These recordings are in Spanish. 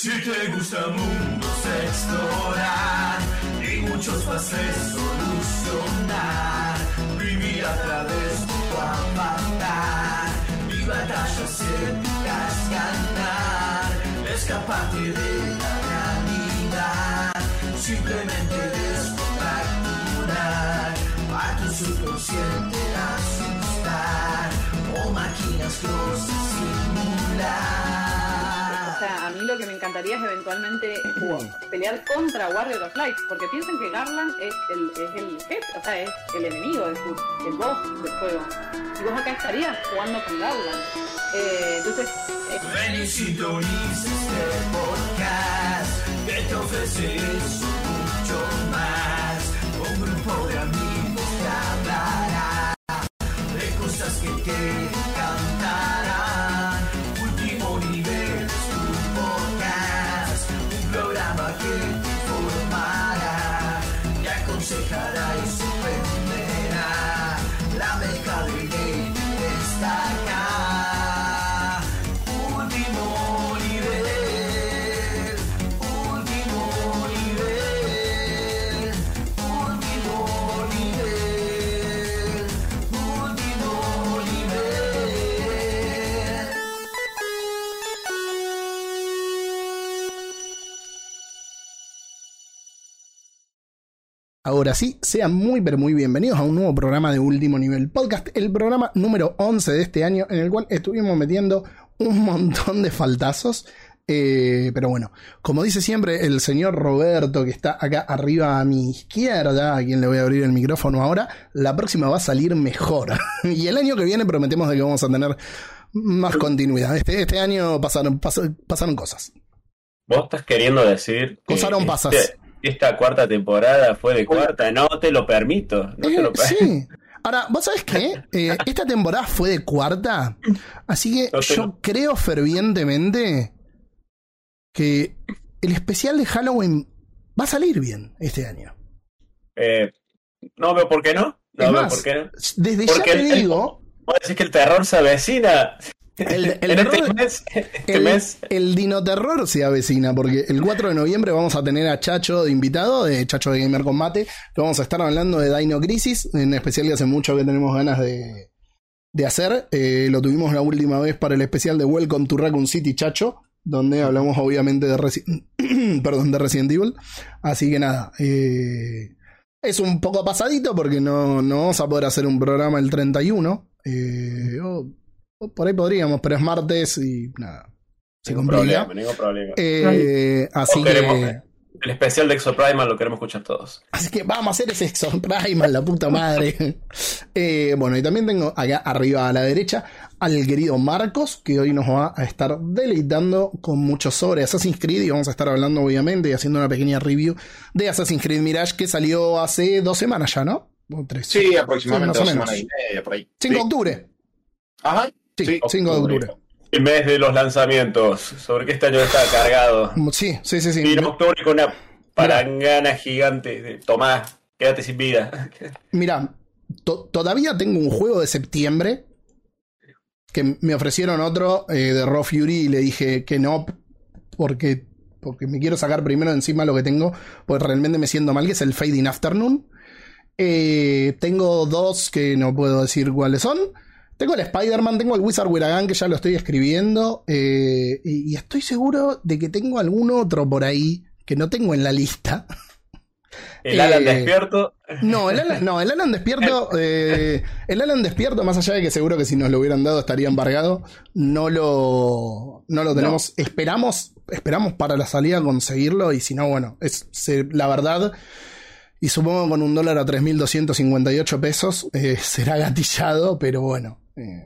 Si te gusta mundos explorar y muchos fases solucionar, vivir a través de tu avatar, mi batallas épicas ganar, escaparte de la realidad, simplemente descontracturar a tu subconsciente asustar, o máquinas cosas lo que me encantaría es eventualmente pelear contra Warrior of Light, porque piensen que Garland es el, es el jefe, o sea, es el enemigo, es el, el boss del juego. Y vos acá estarías jugando con Garland. Eh, entonces, eh, Ven y sintoniza este podcast que te ofrece eso mucho más. Un grupo de amigos que hablará de cosas que te Ahora sí, sean muy pero muy bienvenidos a un nuevo programa de Último Nivel Podcast, el programa número 11 de este año en el cual estuvimos metiendo un montón de faltazos. Eh, pero bueno, como dice siempre el señor Roberto que está acá arriba a mi izquierda, a quien le voy a abrir el micrófono ahora, la próxima va a salir mejor. y el año que viene prometemos de que vamos a tener más continuidad. Este, este año pasaron, pas- pasaron cosas. Vos estás queriendo decir que Pasaron este- pasas. Esta cuarta temporada fue de cuarta, no te lo permito, no te Eh, lo permito. sí. Ahora, ¿vos sabés qué? Eh, esta temporada fue de cuarta, así que No yo lo- creo fervientemente que el especial de Halloween va a salir bien este año. Eh, no veo por qué no. No Es veo más, por qué no. Desde Porque ya te el- el- digo, Vos decís que el terror se avecina. El- el este terror- mes, este el, mes el dinoterror se avecina, porque el 4 de noviembre vamos a tener a Chacho de invitado, de Chacho de Gamer Combate, que vamos a estar hablando de Dino Crisis, en especial que hace mucho que tenemos ganas de, de hacer. Eh, lo tuvimos la última vez para el especial de Welcome to Raccoon City Chacho, donde hablamos obviamente de, Resi- Perdón, de Resident Evil. Así que nada, eh, es un poco pasadito porque no, no vamos a poder hacer un programa el 31. Eh, o- o por ahí podríamos, pero es martes y nada. Se ningún complica. problema, ningún problema. Eh, así queremos- que. El especial de Exoprimal lo queremos escuchar todos. Así que vamos a hacer ese Exoprimal, la puta madre. Eh, bueno, y también tengo acá arriba a la derecha al querido Marcos, que hoy nos va a estar deleitando con mucho sobre Assassin's Creed. Y vamos a estar hablando, obviamente, y haciendo una pequeña review de Assassin's Creed Mirage que salió hace dos semanas ya, ¿no? O tres. Sí, aproximadamente Sí, dos semanas y media por ahí. 5 de Sí. octubre. Ajá. Sí, Sí, 5 de octubre. El mes de los lanzamientos. Sobre qué este año está cargado. Sí, sí, sí. sí. Y en octubre con una palangana gigante. de, Tomás, quédate sin vida. Mira, to- todavía tengo un juego de septiembre que me ofrecieron otro eh, de Raw Fury y le dije que no porque, porque me quiero sacar primero de encima lo que tengo, porque realmente me siento mal, que es el Fading Afternoon. Eh, tengo dos que no puedo decir cuáles son. Tengo el Spider-Man, tengo el Wizard Wiragan que ya lo estoy escribiendo. eh, y, y estoy seguro de que tengo algún otro por ahí que no tengo en la lista. El Alan Eh, despierto. No, el Alan, no, el Alan despierto. eh, el Alan despierto, más allá de que seguro que si nos lo hubieran dado estaría embargado, no lo, no lo tenemos. Esperamos, esperamos para la salida conseguirlo. Y si no, bueno, es se- la verdad. Y supongo que con un dólar a 3.258 pesos eh, será gatillado, pero bueno. Eh,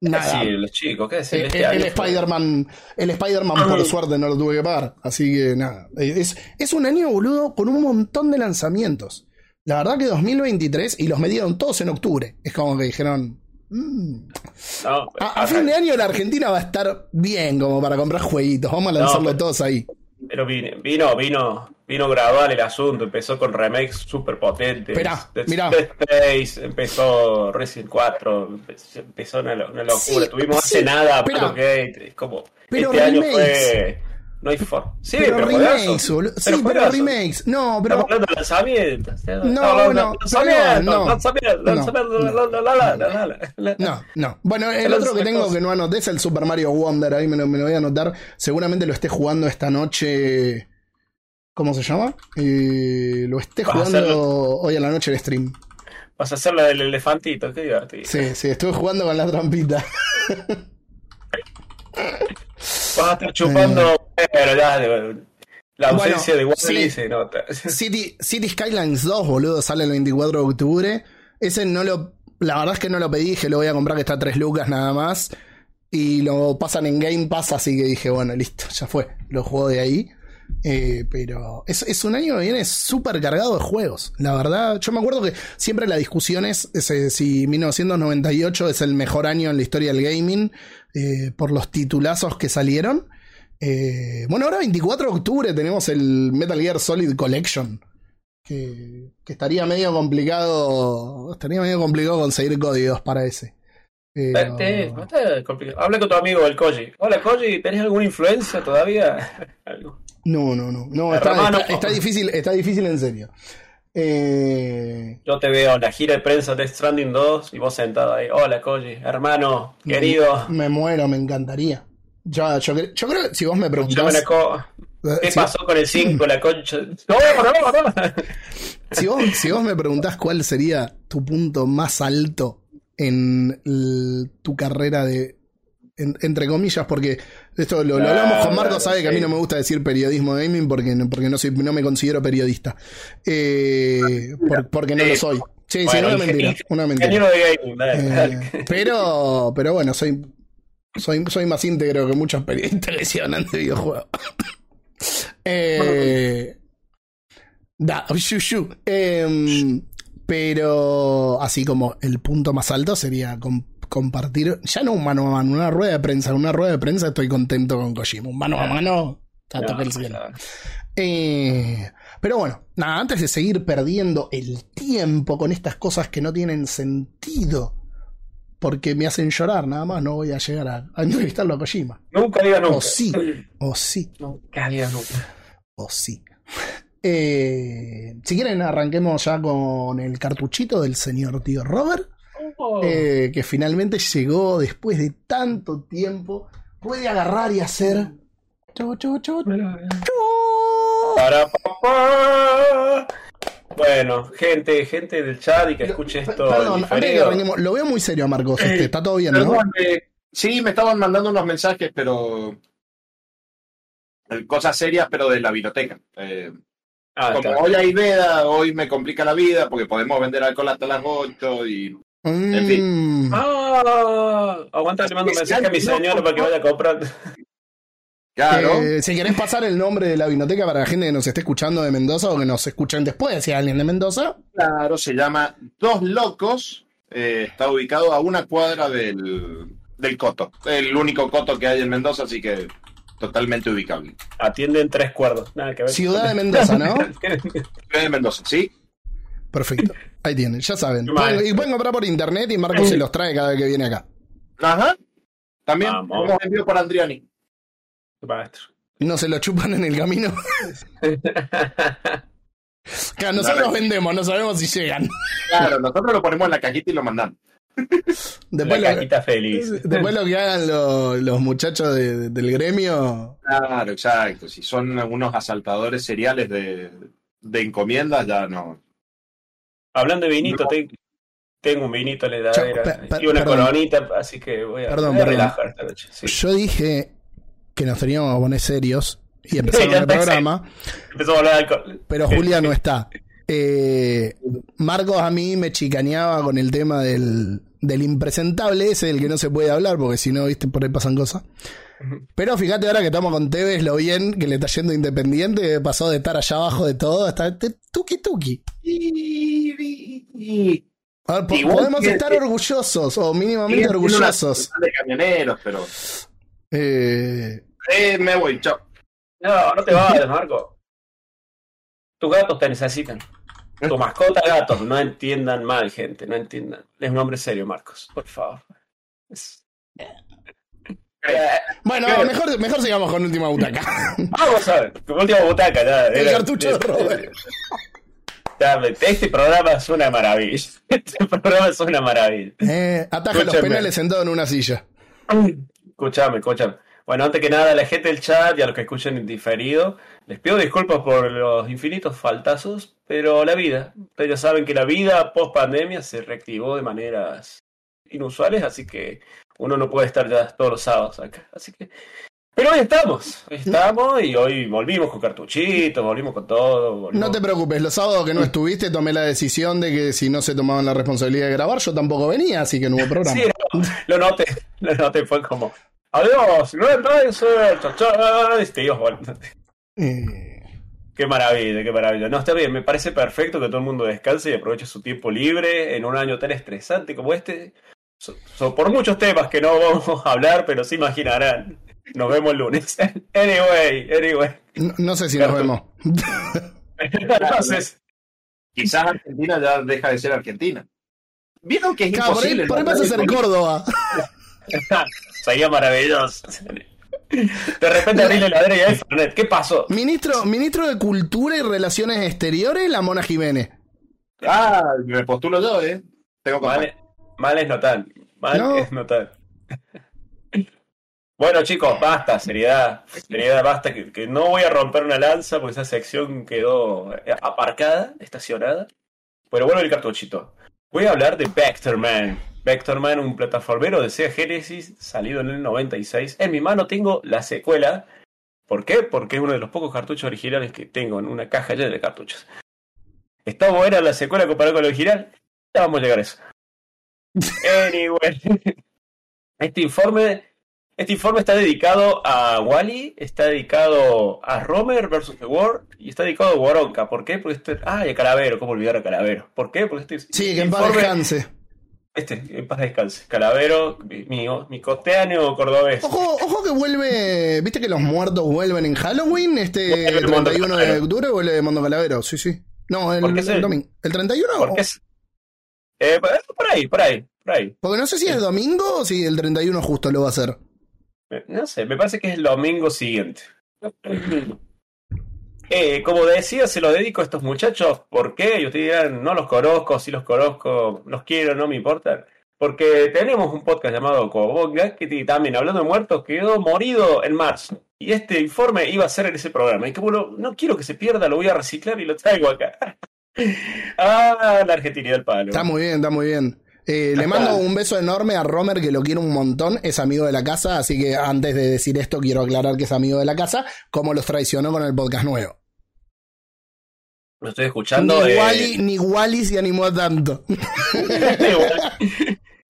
nada. Sí, los chicos, ¿qué decir? Eh, Este el, el fue- Spider-Man, el Spider-Man por suerte no lo tuve que pagar. Así que nada. Eh, Es, es un año, boludo, con un montón de lanzamientos. La verdad que 2023, y los medieron todos en octubre. Es como que dijeron. "Mm, No, a, a fin de año la Argentina va a estar bien como para comprar jueguitos. Vamos a lanzarlo pero- todos ahí. Pero vino, vino, vino, vino gradual el asunto, empezó con remakes super potentes. Mirá. Dead Space, empezó Resident 4, empezó una, una locura. Sí, Tuvimos sí, hace nada Gate, es como Pero este año fue no hay forma. Sí, pero, pero, remakes, boludo. Sí, Pero remakes. No, pero. Estamos hablando de lanzamientos. No, no, no. lanzamientos, No, no. Bueno, el otro que tengo que no anoté es el Super Mario Wonder. Ahí me lo, me lo voy a anotar. Seguramente lo esté jugando esta noche. ¿Cómo se llama? Eh, lo esté jugando hacerlo. hoy a la noche el stream. Vas a hacer la del elefantito, qué divertido. Sí, sí, estuve jugando con la trampita. Vas a estar chupando, pero ya, de- la Bueno, ausencia de Wally sí. se nota. City, City Skylines 2, boludo, sale el 24 de octubre. Ese no lo. La verdad es que no lo pedí, dije lo voy a comprar que está a 3 lucas nada más. Y lo pasan en Game Pass, así que dije, bueno, listo, ya fue. Lo juego de ahí. Eh, pero es, es un año que viene súper cargado de juegos. La verdad, yo me acuerdo que siempre la discusión es, es, eh, si 1998 es el mejor año en la historia del gaming eh, por los titulazos que salieron. Eh, bueno, ahora 24 de octubre tenemos el Metal Gear Solid Collection. Que, que estaría medio complicado. Estaría medio complicado conseguir códigos para ese. Pero- está complicado. Habla con tu amigo el Koji. Hola Koji, ¿tenés alguna influencia todavía? No, no, no. no está, Hermano. está- está difícil, está difícil en serio. Eh, Yo te veo en la gira de prensa de Stranding 2 y vos sentado ahí. Hola Koji, hermano, querido. Me muero, me encantaría. Yo, yo creo que si vos me preguntás. co- ¿Qué si- pasó con el 5, la concha? No, no, no, no. Si vos, si vos me preguntás cuál sería tu punto más alto en tu carrera de. En- entre comillas, porque esto lo, lo hablamos con Marco, sabe que a mí no me gusta decir periodismo gaming porque, no- porque no, soy, no me considero periodista. Eh, por- porque no lo soy. Sí, sí, una mentira. Una mentira. Ingeniero de gaming, dale, dale. Eh, pero, pero bueno, soy, soy, soy más íntegro que muchos periodistas que se hablan de videojuegos. eh, da, shu, shu. Em, pero así como el punto más alto sería com- compartir, ya no un mano a mano, una rueda de prensa, una rueda de prensa estoy contento con Kojima, un mano a mano, No, el cielo. no. Eh, pero bueno, nada, antes de seguir perdiendo el tiempo con estas cosas que no tienen sentido, porque me hacen llorar, nada más no voy a llegar a, a entrevistarlo a Kojima. Nunca diga nunca. O sí, o sí, Nunca diga nunca. o sí. Eh, si quieren, arranquemos ya con el cartuchito del señor tío Robert, Oh. eh, que finalmente llegó después de tanto tiempo. Puede agarrar y hacer. Chu, chu, chu. Para papá. Bueno, gente, gente del chat y que escuche esto. Perdón, que lo veo muy serio a Marcos. este, Eh, está todo bien, ¿no? Eh, sí, me estaban mandando unos mensajes, pero. Cosas serias, pero de la biblioteca. Eh, Ah, como claro. hoy hay veda, hoy me complica la vida porque podemos vender alcohol hasta las 8 y. en fin. Mm, Ah, aguanta, le mando un mensaje a mi señora para que vaya a comprar. Claro. eh, si querés pasar el nombre de la biblioteca para la gente que nos esté escuchando de Mendoza o que nos escuchen después, si hay alguien de Mendoza. Claro, se llama Dos Locos. eh, está ubicado a una cuadra del, del Coto. El único Coto que hay en Mendoza, así que totalmente ubicable. Atienden tres cuerdos. Nada que ver. Ciudad de Mendoza, ¿no? Ciudad de Mendoza, ¿sí? Perfecto. Ahí tienen, ya saben. Pueden- y pueden comprar por internet y Marcos se los trae cada vez que viene acá. Ajá. También Vamos. hemos enviado por Andriani. Maestro. No se lo chupan en el camino. Claro, nosotros vendemos, no sabemos si llegan. Claro, nosotros lo ponemos en la cajita y lo mandamos. Después, la lo, cajita feliz. después lo que hagan lo- los muchachos de- del gremio. Claro, exacto. Si son unos asaltadores seriales de, de encomiendas, ya no. Hablando de vinito, No. te- tengo un vinito en la heladera y una perdón. coronita, así que voy a, Perdón, voy a perdón. relajar esta noche. Sí. Yo dije que nos teníamos que poner serios y Sí, ya el programa, Empezamos a hablar de alcohol. pero Julia no está. Eh, Marcos a mí me chicaneaba con el tema del, del impresentable ese, del que no se puede hablar, porque si no, viste, por ahí pasan cosas. Pero fíjate ahora que estamos con Tevez, lo bien que le está yendo Independiente, pasó de estar allá abajo de todo hasta este tuki tuki. A ver, po- Igual podemos que- estar orgullosos, o mínimamente orgullosos. de camioneros, pero. Eh, Eh, me voy, chao. No, no te vayas, Marco. Tus gatos te necesitan. Tu mascota gatos, no entiendan mal, gente, no entiendan. Es un hombre serio, Marcos, por favor. Es- Bueno, mejor, mejor sigamos con última butaca. Vamos a ver, última butaca ya. El era- cartucho de Robert. Este programa es una maravilla. Este programa es una maravilla. Eh, ataja los Escúchame. penales sentado en una silla. Escuchame, escuchame. Bueno, antes que nada, a la gente del chat y a los que escuchen en diferido, les pido disculpas por los infinitos faltazos, pero la vida, ustedes ya saben que la vida post pandemia se reactivó de maneras inusuales, así que uno no puede estar ya todos los sábados acá. Así que. Pero hoy estamos, hoy estamos y hoy volvimos con cartuchito, volvimos con todo. volvimos- No te preocupes, los sábados que no estuviste tomé la decisión de que si no se tomaban la responsabilidad de grabar, yo tampoco venía, así que no hubo programa. Sí, no, lo noté, lo noté, fue como, adiós, entres, chachá, y te ibas. Eh, Qué maravilla, qué maravilla. No, está bien, me parece perfecto que todo el mundo descanse y aproveche su tiempo libre en un año tan estresante como este. So- so- por muchos temas que no vamos a hablar, pero se imaginarán. Nos vemos el lunes. Anyway, anyway. no, no sé si nos vemos. Entonces, Quizás Argentina ya deja de ser Argentina. ¿Vieron que es ahí, imposible? por ahí no? pasa a ser Córdoba. sería maravilloso. De repente abrí la heladera y hay Fernet. ¿Qué pasó? Ministro, ministro de Cultura y Relaciones Exteriores, la Mona Jiménez. Ah, me postulo yo, ¿eh? Tengo Mal, contacto. Mal es notar. Mal No. es notar. Bueno, chicos, basta, seriedad. Seriedad, basta. Que, que no voy a romper una lanza porque esa sección quedó eh, aparcada, estacionada. Pero vuelvo el cartuchito. Voy a hablar de Vectorman. Vectorman, un plataformero de Sega Genesis, salido en el 96. En mi mano tengo la secuela. ¿Por qué? Porque es uno de los pocos cartuchos originales que tengo en una caja llena de cartuchos. ¿Está buena la secuela comparada con la original? Ya vamos a llegar a eso. Anyway. Este informe, este informe está dedicado a Wally, está dedicado a Romer vs. The World y está dedicado a Woronka. ¿Por qué? Porque este. Ah, y a Calavero, ¿cómo olvidar a Calavero? ¿Por qué? Porque este Sí, que en paz descanse. Este, en paz descanse. Calavero, mi, mi, costeáneo cordobés. Ojo, ojo que vuelve. ¿Viste que los muertos vuelven en Halloween? Este el el Mundo 31 de octubre vuelve de Mundo Calavero. Sí, sí. No, el, ¿Por qué el domingo. ¿El 31? Porque es. Eh, por ahí, por ahí, por ahí. Porque no sé si es domingo o si el 31 justo lo va a hacer. Eh, No sé, me parece que es el domingo siguiente. Eh, como decía, se lo dedico a estos muchachos. ¿Por qué? Y ustedes dirán, no los conozco, sí los conozco, los quiero, no me importan. Porque tenemos un podcast llamado Cobonga, que también, hablando de muertos, quedó morido en marzo. Y este informe iba a ser en ese programa. Y como lo- no quiero que se pierda, lo voy a reciclar y lo traigo acá. Ah, la argentinidad del palo. Está muy bien, está muy bien. Eh, le mando un beso enorme a Romer, que lo quiero un montón. Es amigo de la casa, así que antes de decir esto, quiero aclarar que es amigo de la casa, como los traicionó con el podcast nuevo. Lo estoy escuchando. Ni, eh, Wally, ni Wally se animó tanto.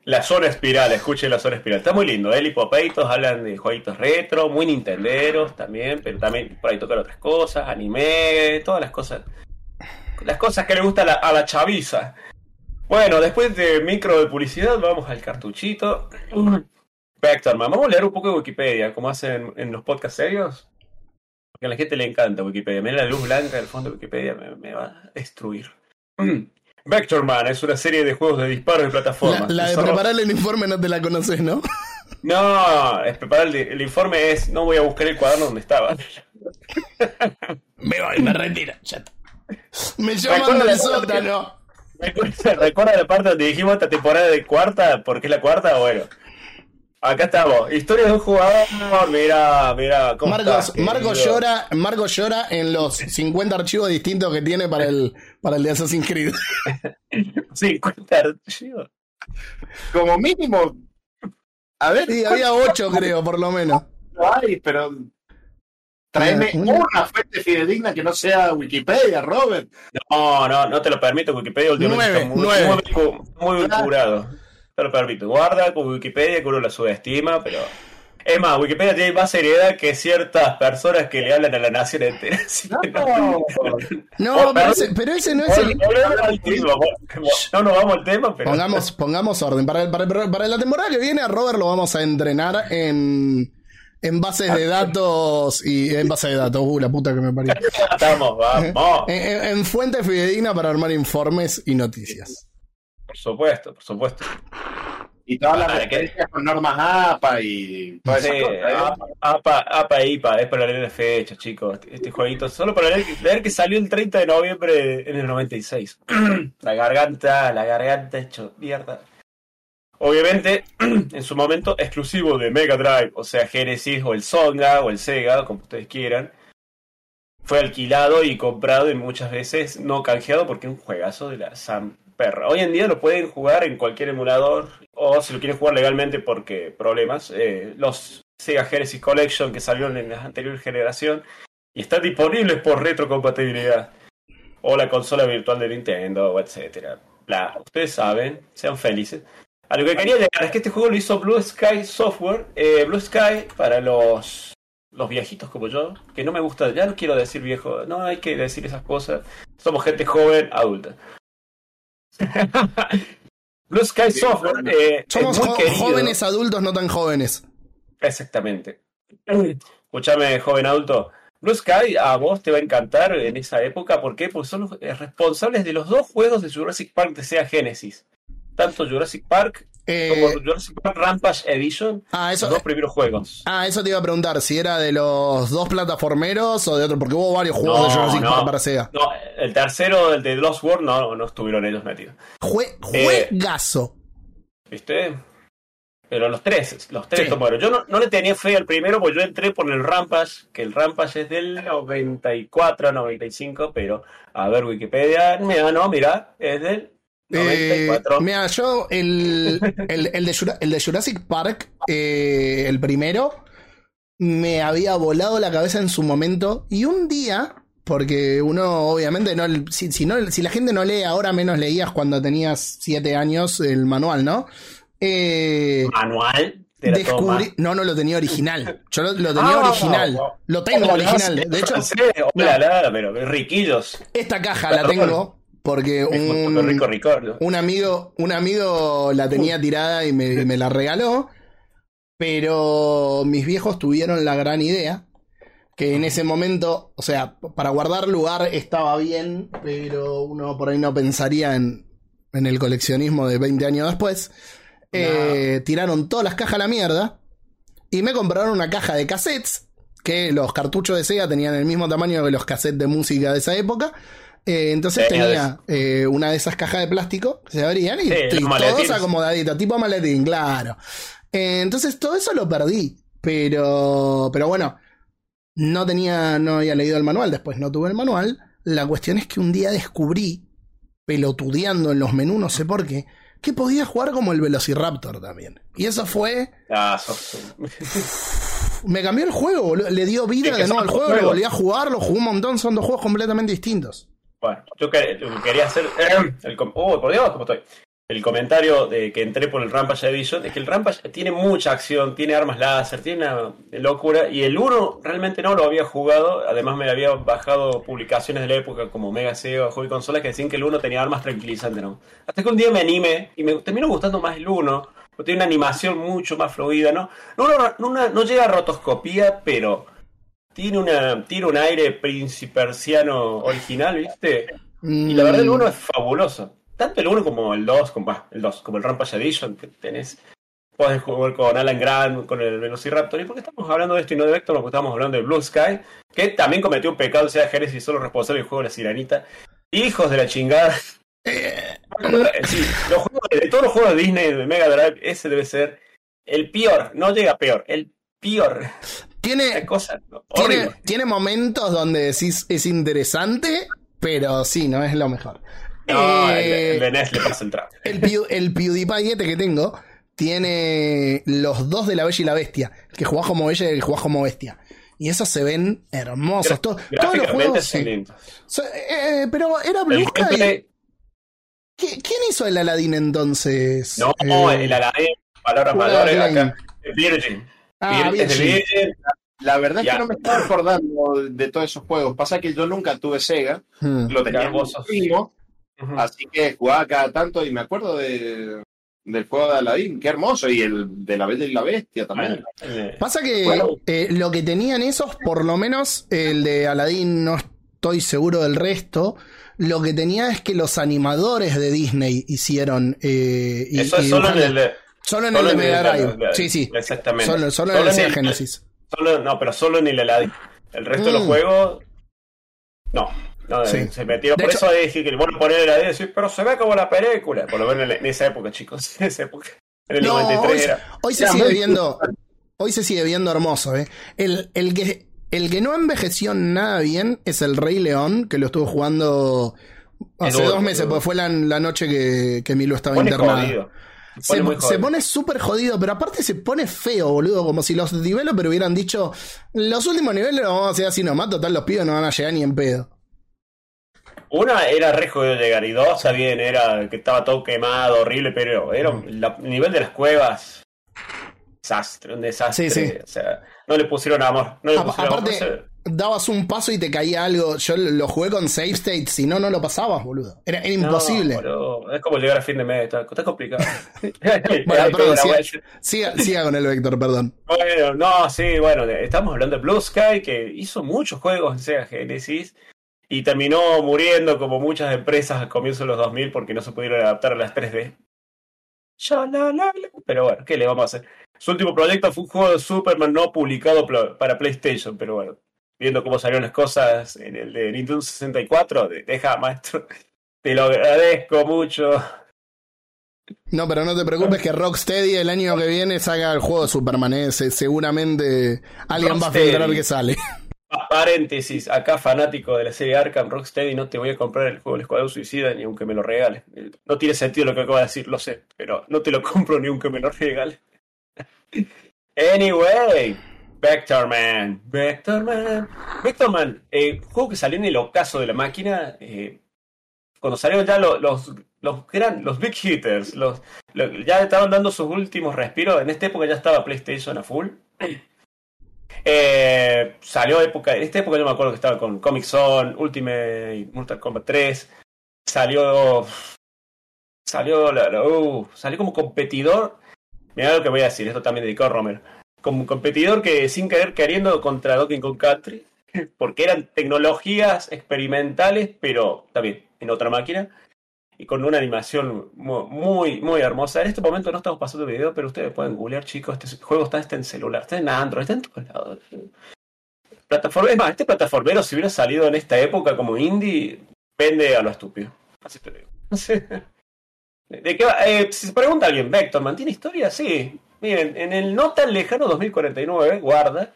La zona espiral, escuchen la zona espiral. Está muy lindo, ¿eh? Lipopeitos hablan de jueguitos retro, muy nintenderos también, pero también por ahí tocar otras cosas, anime, todas las cosas. Las cosas que le gusta a la, a la chaviza. Bueno, después de micro de publicidad, vamos al cartuchito. Vectorman, vamos a leer un poco de Wikipedia, como hacen en los podcasts serios. Porque a la gente le encanta Wikipedia. Mira la luz blanca del fondo de Wikipedia, me, me va a destruir. Vectorman es una serie de juegos de disparos de La, plataformas. la de preparar el informe no te la conoces, ¿no? No, es preparar el, el informe es no voy a buscar el cuaderno donde estaba. Me voy, me retiro. Ya está. Me llaman Recuerda del la- sótano. ¿Recuerda, la parte donde dijimos esta temporada de cuarta? ¿Por qué es la cuarta? Bueno. Acá estamos. Historia de un jugador. Mira, mira. ¿cómo Marcos, estás, querido? llora, Marcos llora en los 50 archivos distintos que tiene para el, para el de Assassin's Creed. Sí, cuenta archivo. Como mínimo. A ver, Sí, había 8 creo, por lo menos. ¿cuánto hay? Pero. Tráeme una fuente fidedigna que no sea Wikipedia, Robert. No, no, no te lo permito. Wikipedia últimamente está muy, muy, muy curado. Te lo permito. Guarda con Wikipedia que uno la subestima, pero. Es más, Wikipedia tiene más seriedad que ciertas personas que le hablan a la nación entera. No. No, Oh, pero ese, pero ese no es el. No nos vamos al tema, pero. Pongamos, pongamos orden. Para, para, para la temporada que viene a Robert lo vamos a entrenar en, en bases de datos y en bases de datos, uh, la puta que me parió. Estamos, vamos. En, en- en fuente fidedigna para armar informes y noticias. Por supuesto, por supuesto. Y todas las referencias con normas APA y todas Sí, esas cosas. ¿eh? apa, apa, apa e IPA, es para leer la fecha, chicos. Este jueguito, solo para leer, leer que salió el 30 de noviembre en el 96. la garganta, la garganta hecho mierda. Obviamente, en su momento, exclusivo de Mega Drive, o sea, Genesis o el Songa o el Sega, como ustedes quieran. Fue alquilado y comprado y muchas veces no canjeado porque es un juegazo de la Sam Perra. Hoy en día lo pueden jugar en cualquier emulador o si lo quieren jugar legalmente porque problemas. eh, los Sega Genesis Collection que salieron en la anterior generación y están disponibles por retrocompatibilidad o la consola virtual de Nintendo, etcétera. Bla, ustedes saben, sean felices. A lo que quería llegar es que este juego lo hizo Blue Sky Software. Eh, Blue Sky para los los viejitos como yo, que no me gusta, ya no quiero decir viejo, no hay que decir esas cosas. Somos gente joven, adulta. Blue Sky Software eh, Somos es muy jo- querido. jóvenes adultos, no tan jóvenes. Exactamente. Escúchame, joven adulto. Blue Sky a vos te va a encantar en esa época. ¿Por qué? Porque son los eh, responsables de los dos juegos de Jurassic Park de Sega Genesis. Tanto Jurassic Park Eh, como Jurassic Park Rampage Edition. ah, eso, Los dos primeros juegos. ah, eso te iba a preguntar, si era de los dos plataformeros o de otro, porque hubo varios juegos No, de Jurassic no. Park para Sega. No, el tercero, el de Lost World, no, no estuvieron ellos metidos. Jue- Eh, juegazo. ¿Viste? Pero los tres, los tres Sí. tomaron. Yo no, no le tenía fe al primero, porque yo entré por el Rampage, que el Rampage es del 94, 95, pero a ver, Wikipedia, mira, no, mira, es del Eh, 94. mira, yo el, el, el de, el de Jurassic Park, eh, el primero, me había volado la cabeza en su momento y un día, porque uno obviamente no, si, si no, si la gente no lee ahora menos leías cuando tenías siete años el manual, ¿no? Eh, Manual. Descubrí, no, no lo tenía original. Yo lo, lo tenía Ah, original. Lo tengo Hola, original. De hecho, hola, la, pero riquillos. esta caja la tengo porque Un un, rico rico. un amigo, un amigo la tenía tirada y me, me la regaló. Pero mis viejos tuvieron la gran idea. Que en ese momento, o sea, para guardar lugar estaba bien, pero uno por ahí no pensaría en, en el coleccionismo de 20 años después. Eh, tiraron todas las cajas a la mierda y me compraron una caja de cassettes. Que los cartuchos de Sega tenían el mismo tamaño que los cassettes de música de esa época. Eh, entonces Sí, tenía eh, una de esas cajas de plástico que se abrían y, Sí, y los todos acomodaditos, tipo maletín, claro. Eh, entonces todo eso lo perdí. Pero, pero bueno, no tenía, no había leído el manual, después no tuve el manual. La cuestión es que un día descubrí, pelotudeando en los menús, no sé por qué, que podía jugar como el Velociraptor también. Y eso fue, Ah, sos me cambió el juego, boludo. le dio vida de nuevo al juego, lo volví a jugar, lo jugué un montón, son dos juegos completamente distintos. Bueno, yo quería hacer. El, oh. El comentario de que entré por el Rampage Edition es que el Rampage tiene mucha acción, tiene armas láser, tiene una locura. Y el 1 realmente no lo había jugado. Además, me había bajado publicaciones de la época como Mega Sega, Juego y Consolas que decían que el 1 tenía armas tranquilizantes. ¿no? Hasta que un día me animé y me terminó gustando más el 1. porque Tiene una animación mucho más fluida, ¿no? No, no, no, no- no llega a rotoscopía, pero tiene, una, tiene un aire principersiano original, ¿viste? Y la verdad el Mm, 1 es fabuloso. Tanto el 1 como el 2, como, el 2, como el Rampage Edition, que tenés. Podés jugar con Alan Grant, con el Velociraptor. ¿Y por qué estamos hablando de esto y no de Vector? Porque estamos hablando de Blue Sky, que también cometió un pecado, o sea, Genesis solo responsable del juego de la Sirenita. Hijos de la chingada. eh, Sí, los juegos, de todos los juegos de Disney de Mega Drive, ese debe ser el peor. No llega peor, el peor. Tiene, cosa tiene, momentos donde decís es interesante, pero sí, no es lo mejor. No, el, Eh, el de NES le pasa el trapo. El, Pew- el PewDiePie este que tengo tiene los dos de la Bella y la Bestia. El que jugás como Bella y el que jugás como Bestia. Y esos se ven hermosos. To- todos los juegos. sí. So- eh, pero era gameplay- ¿Qui- ¿Quién hizo el Aladdin entonces? No, Eh, el Aladdin, mayores Aladdin. acá. Virgin. Ah. La verdad es Ya. que no me estaba acordando de todos esos juegos. Pasa que yo nunca tuve Sega, Hmm. lo tenía vos así que jugaba cada tanto y me acuerdo de, del juego de Aladdin. Qué hermoso. Y el de la Bella y la Bestia también. Eh, Pasa que Bueno. eh, lo que tenían esos, por lo menos el de Aladdin, no estoy seguro del resto. Lo que tenía es que los animadores de Disney hicieron. eh, y- Eso es y solo en el. Solo en solo el de Mega Drive. Sí, sí. Exactamente. Solo, solo en el en el- Genesis. Solo, no, pero solo en el Aladdin. El resto de los Mm. juegos. No. No, Sí. se metieron. De Por hecho- eso dije que bueno poner el Aladdin y decir, pero se ve como la película. Por lo menos en, esa época, chicos. En esa época. En el No, 93 hoy, era. hoy se Era sigue muy- viendo. Hoy se sigue viendo hermoso, ¿eh? El, el que. El que no envejeció nada bien es el Rey León, que lo estuvo jugando hace dos meses, porque fue la, la noche que, que Milo estaba internado. Se Se, pone se pone súper jodido, pero aparte se pone feo, boludo. Como si los developers hubieran dicho: Los últimos niveles los vamos a hacer así nomás, total, los pibes no van a llegar ni en pedo. Una era re jodido llegar y dos también era que estaba todo quemado, horrible, pero era la- el nivel de las cuevas. Desastre, un desastre. Sí, sí. O sea, no le pusieron amor. No le A- pusieron amor. Dabas un paso y te caía algo. Yo lo jugué con save state, si no, no lo pasabas, boludo. Era, era No, imposible. boludo, es como llegar a fin de mes, está, está complicado. Bueno, perdón, siga, siga- siga con el vector, perdón. Bueno, no, sí, bueno, estamos hablando de Blue Sky, que hizo muchos juegos en Sega Genesis y terminó muriendo como muchas empresas al comienzo de los 2000 porque no se pudieron adaptar a las 3D. Ya, la, la, la. Pero bueno, ¿qué le vamos a hacer? Su último proyecto fue un juego de Superman no publicado para PlayStation, pero bueno, viendo cómo salieron las cosas en el de Nintendo 64, de- deja, maestro, te lo agradezco mucho. No, pero no te preocupes que Rocksteady el año que viene saca el juego de Superman. ¿eh? Se- seguramente alguien va a filtrar que sale. Pa- Paréntesis, acá fanático de la serie Arkham Rocksteady, no te voy a comprar el juego del Escuadrón Suicida ni aunque me lo regales. Eh, No tiene sentido lo que acabo de decir, lo sé, pero no te lo compro ni aunque me lo regales. anyway, Vector Man, Vector Man, Vector Man, eh, juego que salió en el ocaso de la máquina, eh, cuando salieron ya los, los, gran- los big hitters, los, ya estaban dando sus últimos respiros, en esta época ya estaba PlayStation a full. Eh, salió época, en esta época yo me acuerdo que estaba con Comic Zone, Ultimate Mortal Kombat 3, salió salió uh, salió como competidor. Mira lo que voy a decir, esto también dedicado a Romer. Como competidor que sin querer queriendo contra Donkey Kong Country, porque eran tecnologías experimentales, pero también en otra máquina y con una animación mu- muy, muy hermosa. En este momento no estamos pasando video, pero ustedes pueden googlear, chicos. Este juego está, está en celular, está en Android, está en todos lados. Plataforma, es más, este plataformero, si hubiera salido en esta época como indie, vende a lo estúpido. Así te digo. ¿De qué va? Eh, si se pregunta alguien, ¿Vector mantiene historia? Sí. Miren, en el no tan lejano 2049, guarda.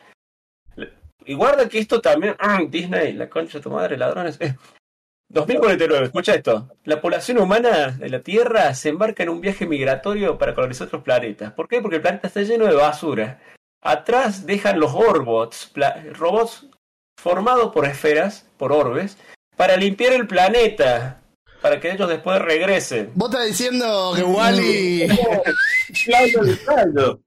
Y guarda que esto también. Disney, la concha de tu madre, ladrones. Eh, 2049, escucha esto. La población humana de la Tierra se embarca en un viaje migratorio para colonizar otros planetas. ¿Por qué? Porque el planeta está lleno de basura. Atrás dejan los Orbots, robots formados por esferas, por orbes, para limpiar el planeta. Para que ellos después regresen. Vos estás diciendo que Wally.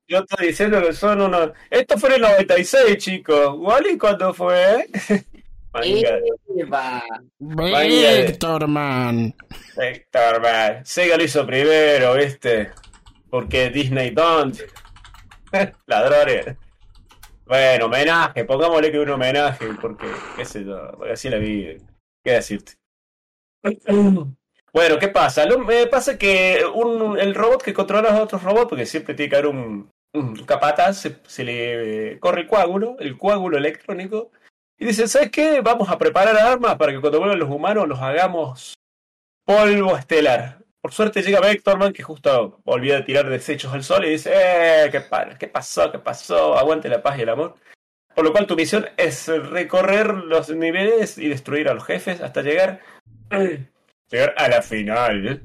Yo estoy diciendo que son unos. Esto fue en el 96, chicos. ¿Wally cuándo fue? Eva. Vector Man. Vector Man. Sega lo hizo primero, ¿viste? Porque Disney don't. Ladrones. Bueno, homenaje, pongámosle que un homenaje, porque, qué sé yo, porque así la vi. ¿Qué decirte? Bueno, ¿qué pasa? Lo, me pasa que un, el robot que controla a otros robots, porque siempre tiene que haber un, capataz, se, le eh, corre el coágulo, el coágulo electrónico, y dice, ¿sabes qué? Vamos a preparar armas para que cuando vuelvan los humanos los hagamos polvo estelar. Por suerte llega Vectorman, que justo volvía a tirar desechos al sol, y dice, ¡eh! ¿Qué, ¿Qué pasó? ¿Qué pasó? Aguante la paz y el amor. Por lo cual tu misión es recorrer los niveles y destruir a los jefes hasta llegar, llegar a la final.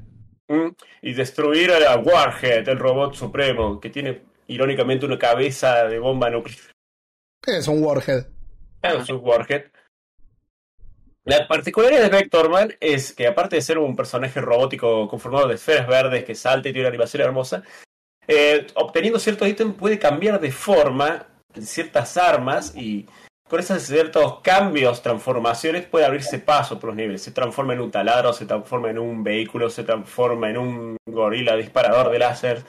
Y destruir a la Warhead, el robot supremo, que tiene irónicamente una cabeza de bomba nuclear. Es un Warhead. Es un Warhead. La particularidad de Vectorman es que aparte de ser un personaje robótico conformado de esferas verdes que salta y tiene una animación hermosa, eh, obteniendo ciertos ítems puede cambiar de forma ciertas armas y con esos ciertos cambios, transformaciones, puede abrirse paso por los niveles. Se transforma en un taladro, se transforma en un vehículo, se transforma en un gorila disparador de láser.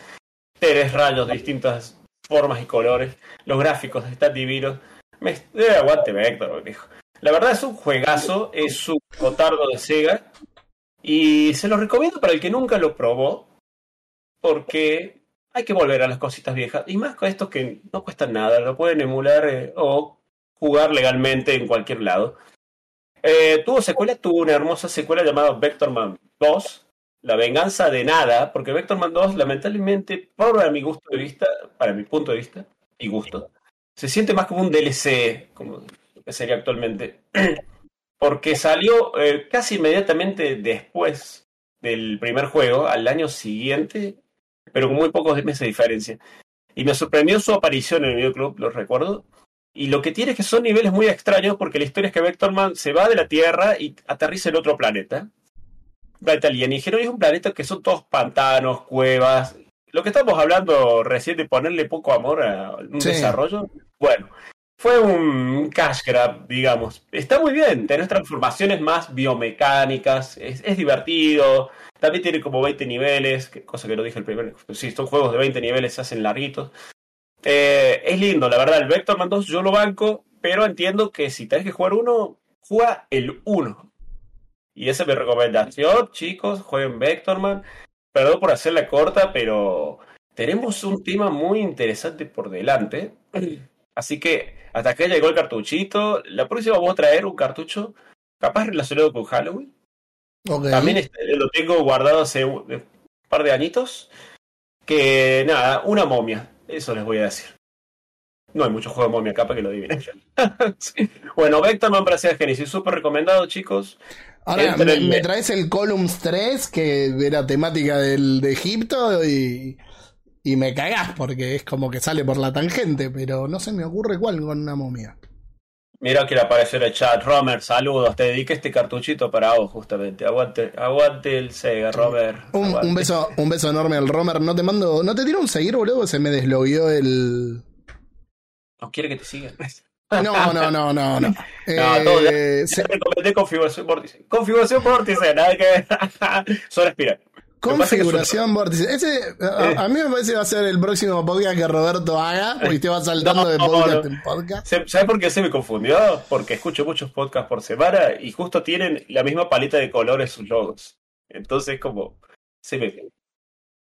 Tres rayos de distintas formas y colores. Los gráficos están divinos. Me aguante Vector, viejo. La verdad es un juegazo, es un cotardo de Sega. Y se lo recomiendo para el que nunca lo probó. Porque hay que volver a las cositas viejas. Y más con estos que no cuestan nada. Lo pueden emular eh, o jugar legalmente en cualquier lado. Eh, tuvo secuela, tuvo una hermosa secuela llamada Vectorman 2. La venganza de nada. Porque Vectorman 2, lamentablemente, para mi gusto de vista, para mi punto de vista y gusto, se siente más como un DLC, como que sería actualmente. Porque salió eh, casi inmediatamente después del primer juego, al año siguiente, pero con muy pocos meses de diferencia. Y me sorprendió su aparición en el videoclub, lo recuerdo. Y lo que tiene es que son niveles muy extraños porque la historia es que Vectorman se va de la Tierra y aterriza en otro planeta. Planeta alienígena y es un planeta que son todos pantanos, cuevas. Lo que estamos hablando recién de ponerle poco amor a un Sí. desarrollo. Bueno, fue un cash grab, digamos. Está muy bien, tenés transformaciones más biomecánicas, es, es divertido. También tiene como 20 niveles, cosa que no dije el primero. Sí, son juegos de 20 niveles, se hacen larguitos. Eh, es lindo, la verdad. El Vectorman 2 yo lo banco, pero entiendo que si tenés que jugar uno, juega el 1. Y esa es mi recomendación, chicos. Jueguen Vectorman. Perdón por hacerla corta, pero tenemos un tema muy interesante por delante. Así que hasta acá llegó el cartuchito. La próxima vamos a traer un cartucho capaz relacionado con Halloween. También este, lo tengo guardado hace un un par de añitos. Que nada, una momia. Eso les voy a decir. No hay mucho juego de momia capa que lo adivinen. Sí. Bueno, Vectorman para Sega Genesis, súper recomendado, chicos. Ahora, me traes el Columns 3, que era temática del, de Egipto, y, y me cagás porque es como que sale por la tangente, pero no se me ocurre cuál con una momia. Mira que le apareció en el chat. Romer, saludos. Te dediqué este cartuchito para vos, justamente. Aguante, aguante el Sega, Romer. Un, beso, un beso enorme al Romer. No te mando, no te tiro un seguir, boludo, se me deslogueó el. ¿No quiere que te siga? No, no, no, no, no. Eh, todo ya- se- Te recomendé configuración vórtice. Configuración vórtice, nada que ver. Solo espira. Configuración vórtice. Ese, a, a mí me parece que va a ser el próximo podcast que Roberto haga, porque te va saltando No, de podcast no. en podcast. ¿Sabes por qué se me confundió? Porque escucho muchos podcasts por semana y justo tienen la misma paleta de colores sus logos. Entonces, como. Se me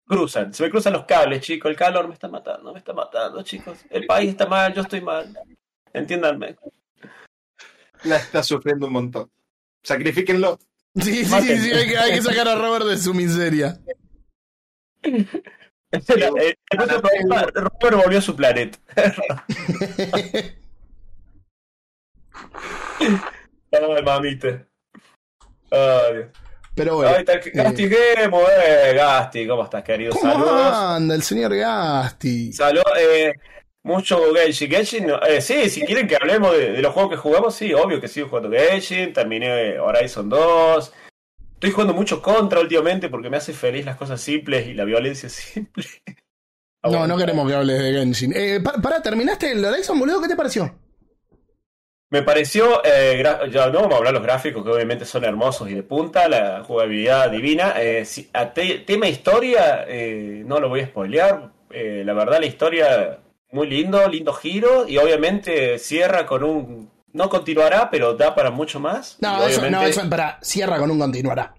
cruzan. Se me cruzan los cables, chicos. El calor me está matando, me está matando, chicos. El país está mal, yo estoy mal. Entiéndanme. La está sufriendo un montón. Sacrifíquenlo. Sí, sí, sí, sí, hay que, hay que sacar a Robert de su miseria. Programa, Robert volvió a su planeta. Ay, mamita. Ay, Dios. Pero bueno. Ahí está, Gasti Gemo, eh, Gasti, ¿cómo estás, querido? ¿Cómo Saludos. anda el señor Gasti? Saludos, eh, mucho Genshin. Genshin, no- eh, sí, si quieren que hablemos de, de los juegos que jugamos, sí, obvio que sigo jugando Genshin, terminé Horizon 2. Estoy jugando mucho contra últimamente porque me hace feliz las cosas simples y la violencia simple. No, no queremos que hables de Genshin. Eh, pa- para, ¿terminaste el Horizon, boludo? ¿Qué te pareció? Me pareció, eh, ya no vamos a hablar de los gráficos que obviamente son hermosos y de punta, la jugabilidad divina. Eh, si- a te- tema historia, eh, no lo voy a spoilear. Eh, la verdad, la historia muy lindo, lindo giro y obviamente cierra con un. No continuará, pero da para mucho más. No, eso, obviamente- no, eso para, cierra con un continuará.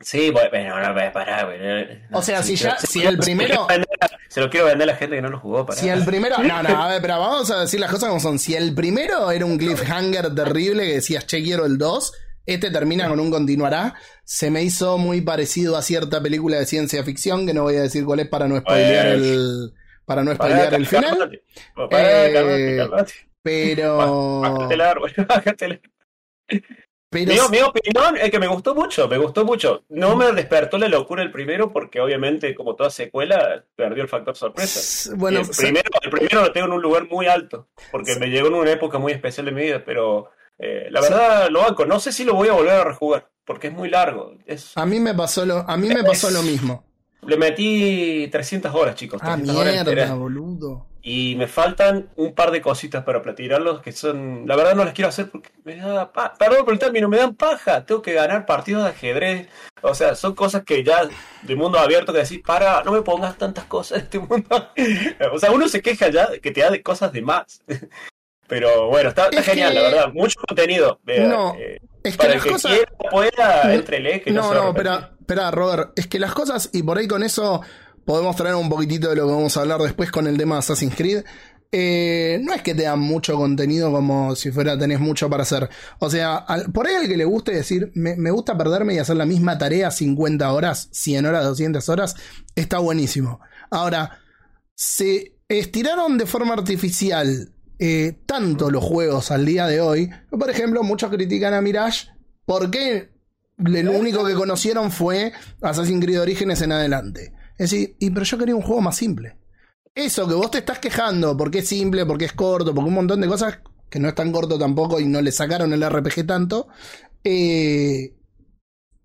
Sí, bueno, no, pará, bueno, no, O sea, si ya- se- si el primero- Se lo, quiero vender, se lo quiero vender a la gente que no lo jugó. Pará. Si el primero. No, no, a ver, pero vamos a decir las cosas como son. Si el primero era un cliffhanger terrible que decías, che, quiero el 2, este termina con un continuará. Se me hizo muy parecido a cierta película de ciencia ficción, que no voy a decir cuál es para no spoilear Bueno. el. Para no spoilear el final. cálmate. Pará, Eh, cálmate. Pero. Bájate el árbol, bájate el Pero. Mi, mi opinión es que me gustó mucho, me gustó mucho. No me despertó la locura el primero porque obviamente como toda secuela perdió el factor sorpresa. Bueno, el, primero, el primero lo tengo en un lugar muy alto porque me llegó en una época muy especial de mi vida, pero eh, la verdad lo banco. No sé si lo voy a volver a rejugar porque es muy largo. Es, a mí me pasó lo, a mí me pasó lo mismo. Le metí 300 horas, chicos. Ah, 300 horas mierda, enteras. boludo. Y me faltan un par de cositas para platinarlos que son. La verdad no las quiero hacer porque me da. Pa Perdón por el término, me dan paja. Tengo que ganar partidos de ajedrez. O sea, son cosas que ya de mundo abierto que decís, para, no me pongas tantas cosas en este mundo. o sea, uno se queja ya que te da de cosas de más. Pero bueno, está, está Es genial, que- la verdad. Mucho contenido. No, eh, Es que para el las que cosas. quiera, pueda, entrele, que no, no, espera, espera, Robert. Es que las cosas, y por ahí con eso podemos traer un poquitito de lo que vamos a hablar después con el tema de Assassin's Creed. Eh, no es que te dan mucho contenido como si fuera tenés mucho para hacer. O sea, al- por ahí al que le guste decir, me, me gusta perderme y hacer la misma tarea 50 horas, 100 horas, 200 horas, está buenísimo. Ahora, se estiraron de forma artificial eh, tanto los juegos al día de hoy. Por ejemplo, muchos critican a Mirage porque lo único que conocieron fue Assassin's Creed Orígenes en adelante. Es decir, y pero yo quería un juego más simple. Eso que vos te estás quejando porque es simple, porque es corto, porque un montón de cosas que no es tan corto tampoco y no le sacaron el RPG tanto, eh,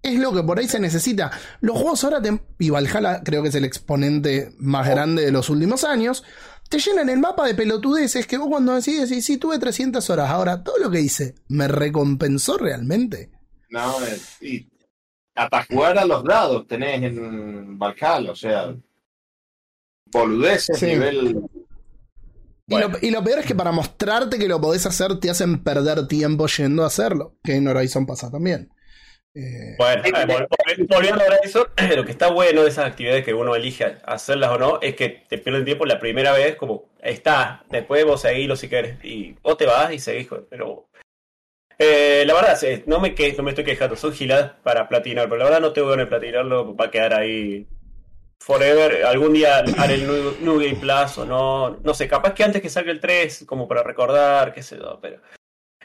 es lo que por ahí se necesita. Los juegos ahora, te- y Valhalla creo que es el exponente más grande de los últimos años, te llenan el mapa de pelotudeces que vos cuando decís, decís, sí, tuve 300 horas. Ahora, todo lo que hice, ¿me recompensó realmente? No, eh, y hasta jugar a los dados tenés en Valhalla, o sea, boludeces Sí. nivel. Y, lo, y lo peor es que para mostrarte que lo podés hacer, te hacen perder tiempo yendo a hacerlo. Que en Horizon pasa también. Eh, Bueno, vol- vol- volviendo a eso, lo que está bueno de esas actividades que uno elige hacerlas o no es que te pierden tiempo la primera vez, como está, después vos seguilo si querés, y vos te vas y seguís, pero eh, la verdad, no me, que, no me estoy quejando, son giladas para platinar, pero la verdad no tengo ganas de platinarlo, va a quedar ahí forever, algún día haré el New, New Game Plus o no, no sé, capaz que antes que salga el 3, como para recordar, qué sé yo, pero...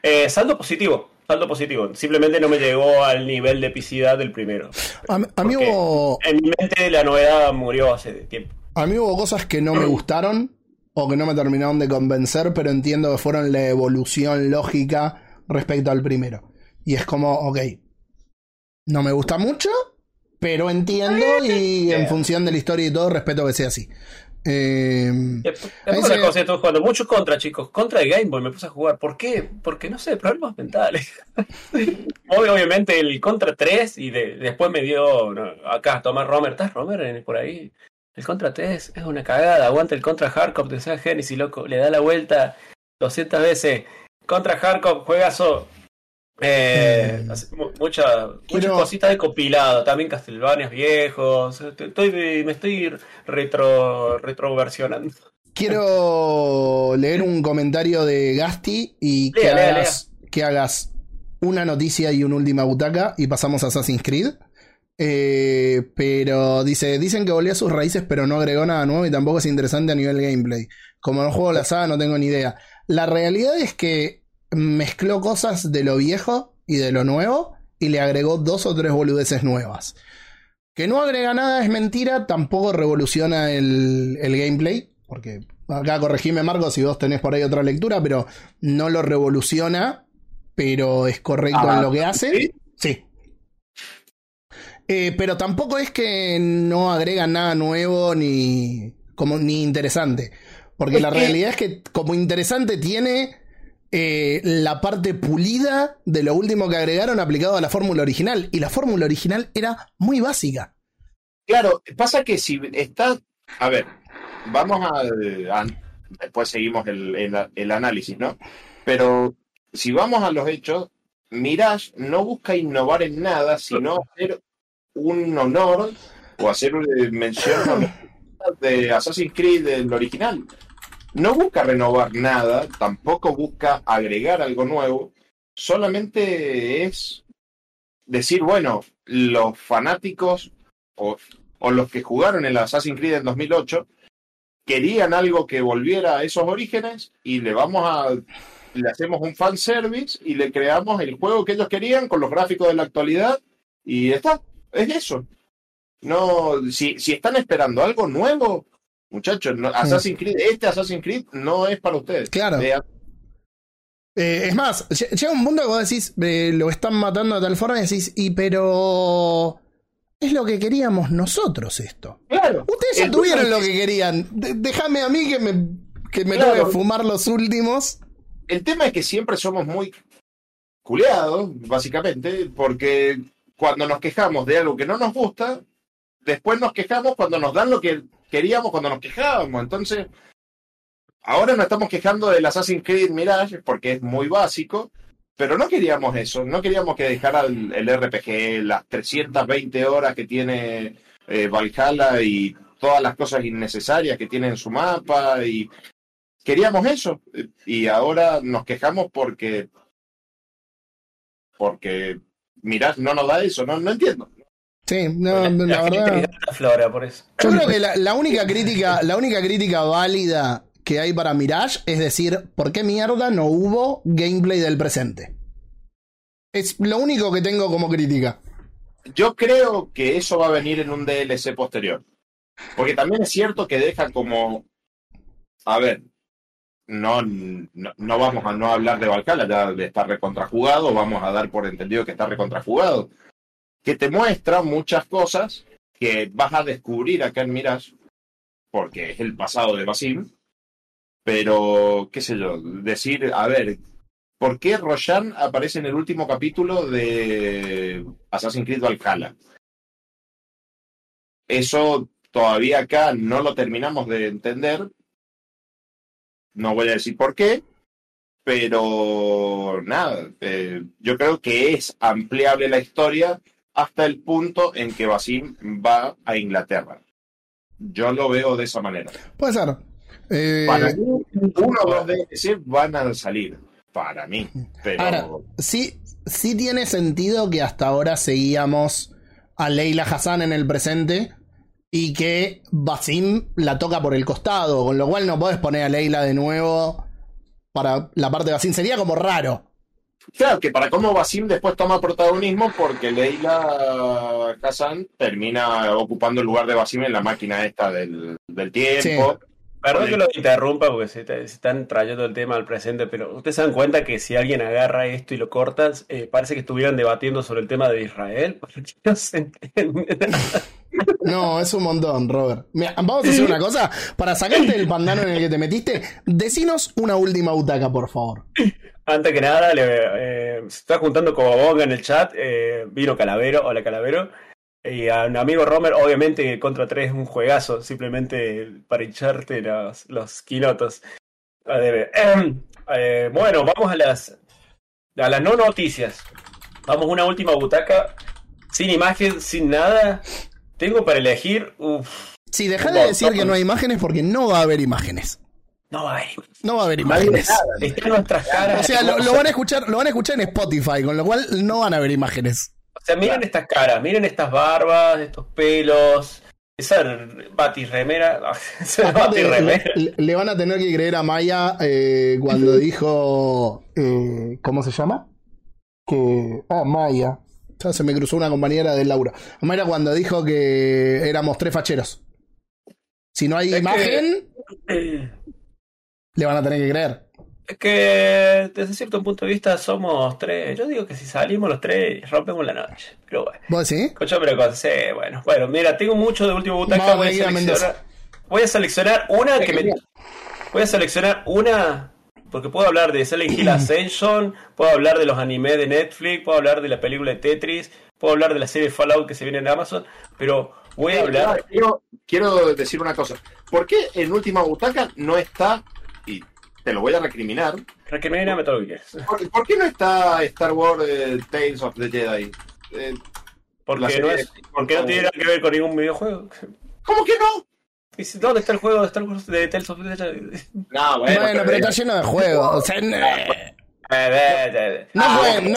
Eh, saldo positivo, saldo positivo. Simplemente no me llegó al nivel de epicidad del primero. a, mí- a mí porque- hubo, En mi mente la novedad murió hace tiempo. a mí hubo cosas que no me gustaron o que no me terminaron de convencer, pero entiendo que fueron la evolución lógica respecto al primero. Y es como, ok, no me gusta mucho, pero entiendo y en función de la historia y todo respeto que sea así. Eh, Después otra se- cosa que estuve jugando, muchos contra, chicos. Contra de Game Boy me puse a jugar. ¿Por qué? Porque no sé, problemas mentales. Obviamente el Contra 3 y de- después me dio no, acá Tomás Romer. ¿Estás Romer en- por ahí? El Contra 3 es una cagada. Aguanta el Contra Hardcore de Sega Genesis, loco. Le da la vuelta 200 veces. Contra Hardcore, juegazo. Eh, Mm. mucha- muchas cositas de compilado. También Castlevania viejos. Estoy, me estoy retro retroversionando. Quiero leer un comentario de Gasti y que, Lea, lea, hagas, que hagas una noticia y una última butaca y pasamos a Assassin's Creed. Eh, pero dice, dicen que volvió a sus raíces pero no agregó nada nuevo y tampoco es interesante a nivel gameplay. Como no juego la saga no tengo ni idea. La realidad es que mezcló cosas de lo viejo y de lo nuevo y le agregó dos o tres boludeces nuevas. Que no agrega nada es mentira, tampoco revoluciona el, el gameplay, porque acá corregime Marco si vos tenés por ahí otra lectura, pero no lo revoluciona, pero es correcto Ah, en lo que hace. ¿sí? Sí. Eh, pero tampoco es que no agrega nada nuevo ni, como, ni interesante. Porque la realidad es que como interesante tiene eh, la parte pulida de lo último que agregaron aplicado a la fórmula original. Y la fórmula original era muy básica. Claro, pasa que si está. A ver, vamos a. a- después seguimos el, el- el análisis, ¿no? Pero si vamos a los hechos, Mirage no busca innovar en nada, sino hacer un honor o hacer eh, mención de Assassin's Creed del original. No busca renovar nada, tampoco busca agregar algo nuevo, solamente es decir, bueno, los fanáticos o, los que jugaron el Assassin's Creed en 2008 querían algo que volviera a esos orígenes y le vamos a le hacemos un fan service y le creamos el juego que ellos querían con los gráficos de la actualidad y está, es eso. No, si, si están esperando algo nuevo, muchachos, no- Assassin's Creed, este Assassin's Creed no es para ustedes. Claro. Eh, Eh, es más, lle- llega un punto que vos decís, eh, lo están matando de tal forma y decís, y pero es lo que queríamos nosotros esto. Claro. Ustedes ya tuvieron lo que querían. Déjame a mí que me, que me Claro. tengo que fumar los últimos. El tema es que siempre somos muy culeados, básicamente, porque cuando nos quejamos de algo que no nos gusta, después nos quejamos cuando nos dan lo que queríamos cuando nos quejábamos. Entonces, ahora nos estamos quejando del Assassin's Creed Mirage porque es muy básico, pero no queríamos eso, no queríamos que dejara el, RPG, las 320 horas que tiene eh, Valhalla y todas las cosas innecesarias que tiene en su mapa y queríamos eso y ahora nos quejamos porque porque Mirage no nos da eso, no, no entiendo. Sí, no, la, la, verdad. le encanta Flora, por eso. Yo creo que la, la única crítica, la única crítica válida que hay para Mirage es decir, ¿por qué mierda no hubo gameplay del presente? Es lo único que tengo como crítica. Yo creo que eso va a venir en un DLC posterior. Porque también es cierto que deja como. A ver, no, no, no vamos a no hablar de Valhalla, ya de estar recontrajugado, vamos a dar por entendido que está recontrajugado. Que te muestra muchas cosas que vas a descubrir acá en Mirage, porque es el pasado de Basim. Pero, qué sé yo, decir, a ver, ¿por qué Roshan aparece en el último capítulo de Assassin's Creed Valhalla? Eso todavía acá no lo terminamos de entender. No voy a decir por qué, pero nada, eh, yo creo que es ampliable la historia hasta el punto en que Basim va a Inglaterra. Yo lo veo de esa manera. Puede ser. Eh, Para mí, uno o dos DLC van a salir. Para mí. Pero Ahora, sí, sí tiene sentido que hasta ahora seguíamos a Leila Hassan en el presente y que Basim la toca por el costado, con lo cual no podés poner a Leila de nuevo para la parte de Basim. Sería como raro. Claro, que para cómo Basim después toma protagonismo porque Leila Hassan termina ocupando el lugar de Basim en la máquina esta del, del tiempo. Perdón que lo interrumpa porque se, están trayendo el tema al presente, pero ustedes se dan cuenta que si alguien agarra esto y lo cortas, eh, parece que estuvieran debatiendo sobre el tema de Israel. Porque no se entiende. No, es un montón, Robert. Mira, vamos a hacer una cosa. Para sacarte del pandano en el que te metiste, decinos una última butaca, por favor. Antes que nada, le, eh, se está juntando como Bonga en el chat. eh, vino Calavero, hola Calavero. Y a un amigo Romer, obviamente Contra 3 es un juegazo, simplemente para hincharte los, los ehem, eh, bueno, vamos a las, a las no noticias. Vamos a una última butaca, sin imagen, sin nada. Tengo para elegir. Uf, Si deja de decir que no hay imágenes porque no va a haber imágenes. No va a haber. No va a haber imágenes. Está en nuestras caras. O sea, lo, lo van a escuchar, lo van a escuchar en Spotify, con lo cual no van a ver imágenes. O sea, miren estas caras, miren estas barbas, estos pelos, esa batirremera, esa batirremera. le, le van a tener que creer a Maya eh, cuando dijo. eh, ¿Cómo se llama? Que. Ah, Maya. Ya se me cruzó una compañera de Laura. Maya cuando dijo que éramos tres facheros. Si no hay Es imagen, le van a tener que creer. Es que desde cierto punto de vista somos tres. Yo digo que si salimos los tres rompemos la noche. Pero bueno, ¿Vos decís? cocho, pero con sí, bueno. Bueno, mira, tengo mucho de último butaca. Voy a seleccionar, voy a seleccionar una que me. Voy a seleccionar una. Porque puedo hablar de Silent Hill Ascension, puedo hablar de los animes de Netflix, puedo hablar de la película de Tetris, puedo hablar de la serie Fallout que se viene en Amazon, pero voy a hablar. Quiero, quiero decir una cosa. ¿Por qué en Última Butaca no está, y te lo voy a recriminar, Recrimíname todo lo que quieras. ¿por, por qué no está Star Wars eh, Tales of the Jedi? Eh, Porque no, es, de- porque no tiene nada que ver con ningún videojuego. ¿Cómo que no? Y si, ¿Dónde está el juego de Star Wars de Tales of the Jedi? No, Bueno, pero está lleno de juegos. O sea, no, no,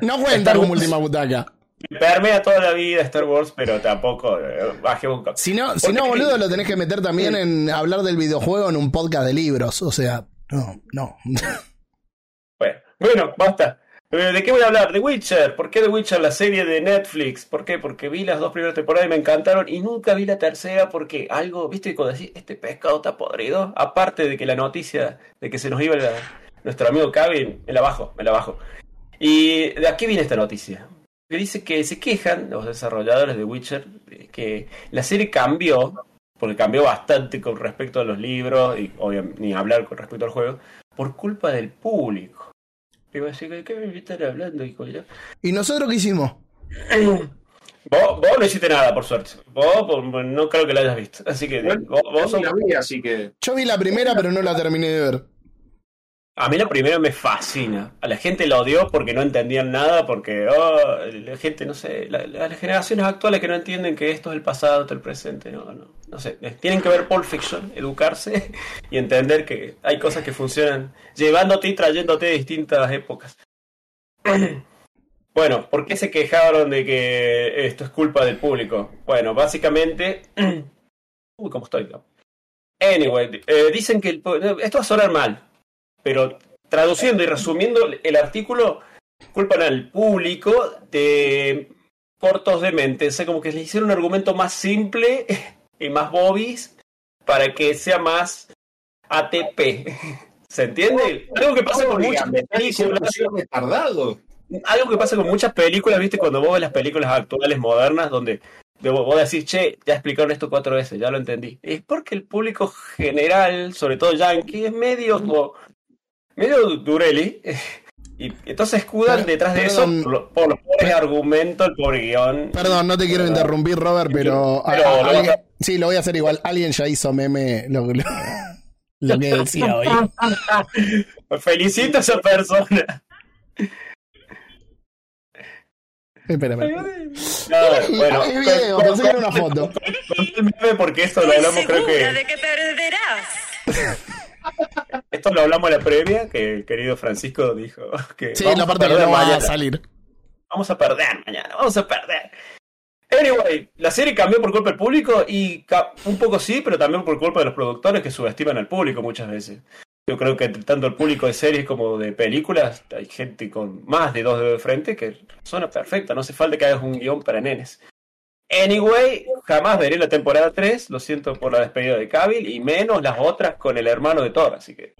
no, no Star como Wars última butaca. Permea toda la vida Star Wars, pero tampoco eh, bajemos un Si no, si no, boludo, lo tenés que meter también en hablar del videojuego en un podcast de libros. O sea, no, no. Bueno, bueno, basta. Eh, ¿De qué voy a hablar? De Witcher. ¿Por qué The Witcher, la serie de Netflix? ¿Por qué? Porque vi las dos primeras temporadas y me encantaron y nunca vi la tercera porque algo, ¿viste? Cuando decís, este pescado está podrido. Aparte de que la noticia de que se nos iba la- nuestro amigo Kevin, me la bajo, me la bajo. ¿Y de aquí viene esta noticia? Que dice que se quejan los desarrolladores de Witcher que la serie cambió, porque cambió bastante con respecto a los libros y obviamente ni hablar con respecto al juego, por culpa del público. Digo así, ¿de qué me están hablando. ¿Y nosotros qué hicimos? Vos, vos no hiciste nada, por suerte. Vos pues, no creo que lo hayas visto. Así que Bueno, vos, vos sos- la vi, así que. Yo vi la primera, pero no la terminé de ver. A mí la primera me fascina. A la gente la odió porque no entendían nada, porque oh, la gente, no sé, la- la- las generaciones actuales que no entienden que esto es el pasado, esto es el presente, no, no, no sé. Tienen que ver Pulp Fiction, educarse y entender que hay cosas que funcionan llevándote y trayéndote de distintas épocas. Bueno, ¿por qué se quejaron de que esto es culpa del público? Bueno, básicamente... Uy, ¿cómo estoy? Anyway, eh, dicen que el esto va a sonar mal, pero traduciendo y resumiendo el artículo, culpan al público de cortos de mente. O sea, como que le hicieron un argumento más simple y más bobis para que sea más ATP. ¿Se entiende? Algo que pasa con muchas películas. Algo que pasa con muchas películas, viste, cuando vos ves las películas actuales modernas, donde de- vos decís, che, ya explicaron esto cuatro veces, ya lo entendí. Es porque el público general, sobre todo yankee, es medio, medio dureli. Y entonces escudan detrás de perdón. eso por, lo- por los pobres argumentos, el pobre guion. Perdón, no te quiero interrumpir, Robert, pero. Pero a- a- lo alguien- Sí, lo voy a hacer igual. Alguien ya hizo meme lo, lo- lo que decía hoy. Felicito a esa persona. Espera, espera. No, bueno, Es video, pensé que era una foto. Meme porque esto lo hablamos, creo que. de que perderás. Esto lo hablamos en la previa, que el querido Francisco dijo que. Sí, vamos la a parte que perder no va a salir. Vamos a perder mañana, vamos a perder. Anyway, la serie cambió por culpa del público y un poco sí, pero también por culpa de los productores que subestiman al público muchas veces. Yo creo que entre tanto el público de series como de películas, hay gente con más de dos dedos de frente que suena perfecta, no hace falta que hagas un guion para nenes. Anyway, jamás veré la temporada 3, lo siento por la despedida de Cavill, y menos las otras con el hermano de Thor, así que...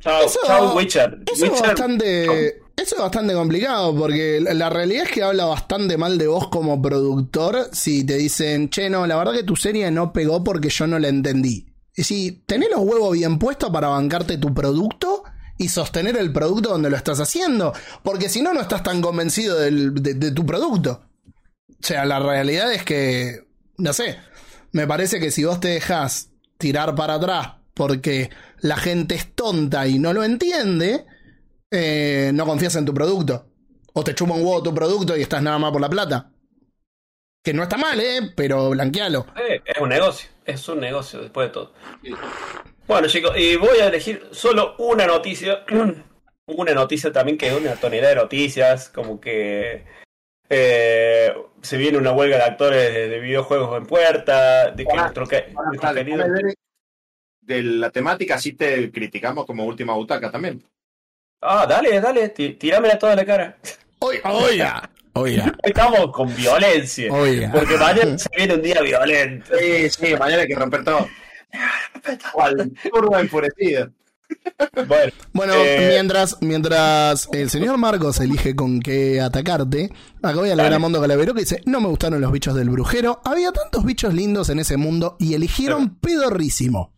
Chao, Eso- chao Witcher. Eso es bastante. Eso es bastante complicado porque la- la realidad es que habla bastante mal de vos como productor si te dicen, che, no, la verdad que tu serie no pegó porque yo no la entendí. Y si tenés los huevos bien puestos para bancarte tu producto y sostener el producto donde lo estás haciendo, porque si no, no estás tan convencido del- de, de tu producto. O sea, la realidad es que, no sé, me parece que si vos te dejás tirar para atrás porque la gente es tonta y no lo entiende, eh, no confías en tu producto. O te chuma un huevo tu producto y estás nada más por la plata. Que no está mal, ¿eh? Pero blanquealo. Eh, es un negocio, es un negocio después de todo. Bueno chicos, y voy a elegir solo una noticia. una noticia también que es una tonelada de noticias, como que eh, se viene una huelga de actores de, de videojuegos en puerta, de que Ah, nuestro, querido- De la temática, así te criticamos como última butaca también. Ah, dale, dale, ti- tirámela toda la cara. Oiga, oiga, oiga, Estamos con violencia. oiga. Porque mañana se viene un día violento. Sí, sí, mañana hay que romper todo. Cual turba enfurecida. Bueno, Bueno, Eh, mientras, mientras el señor Marcos elige con qué atacarte, acá voy a leer a Mondo Calavero que dice, no me gustaron los bichos del brujero, había tantos bichos lindos en ese mundo y eligieron pedorrísimo.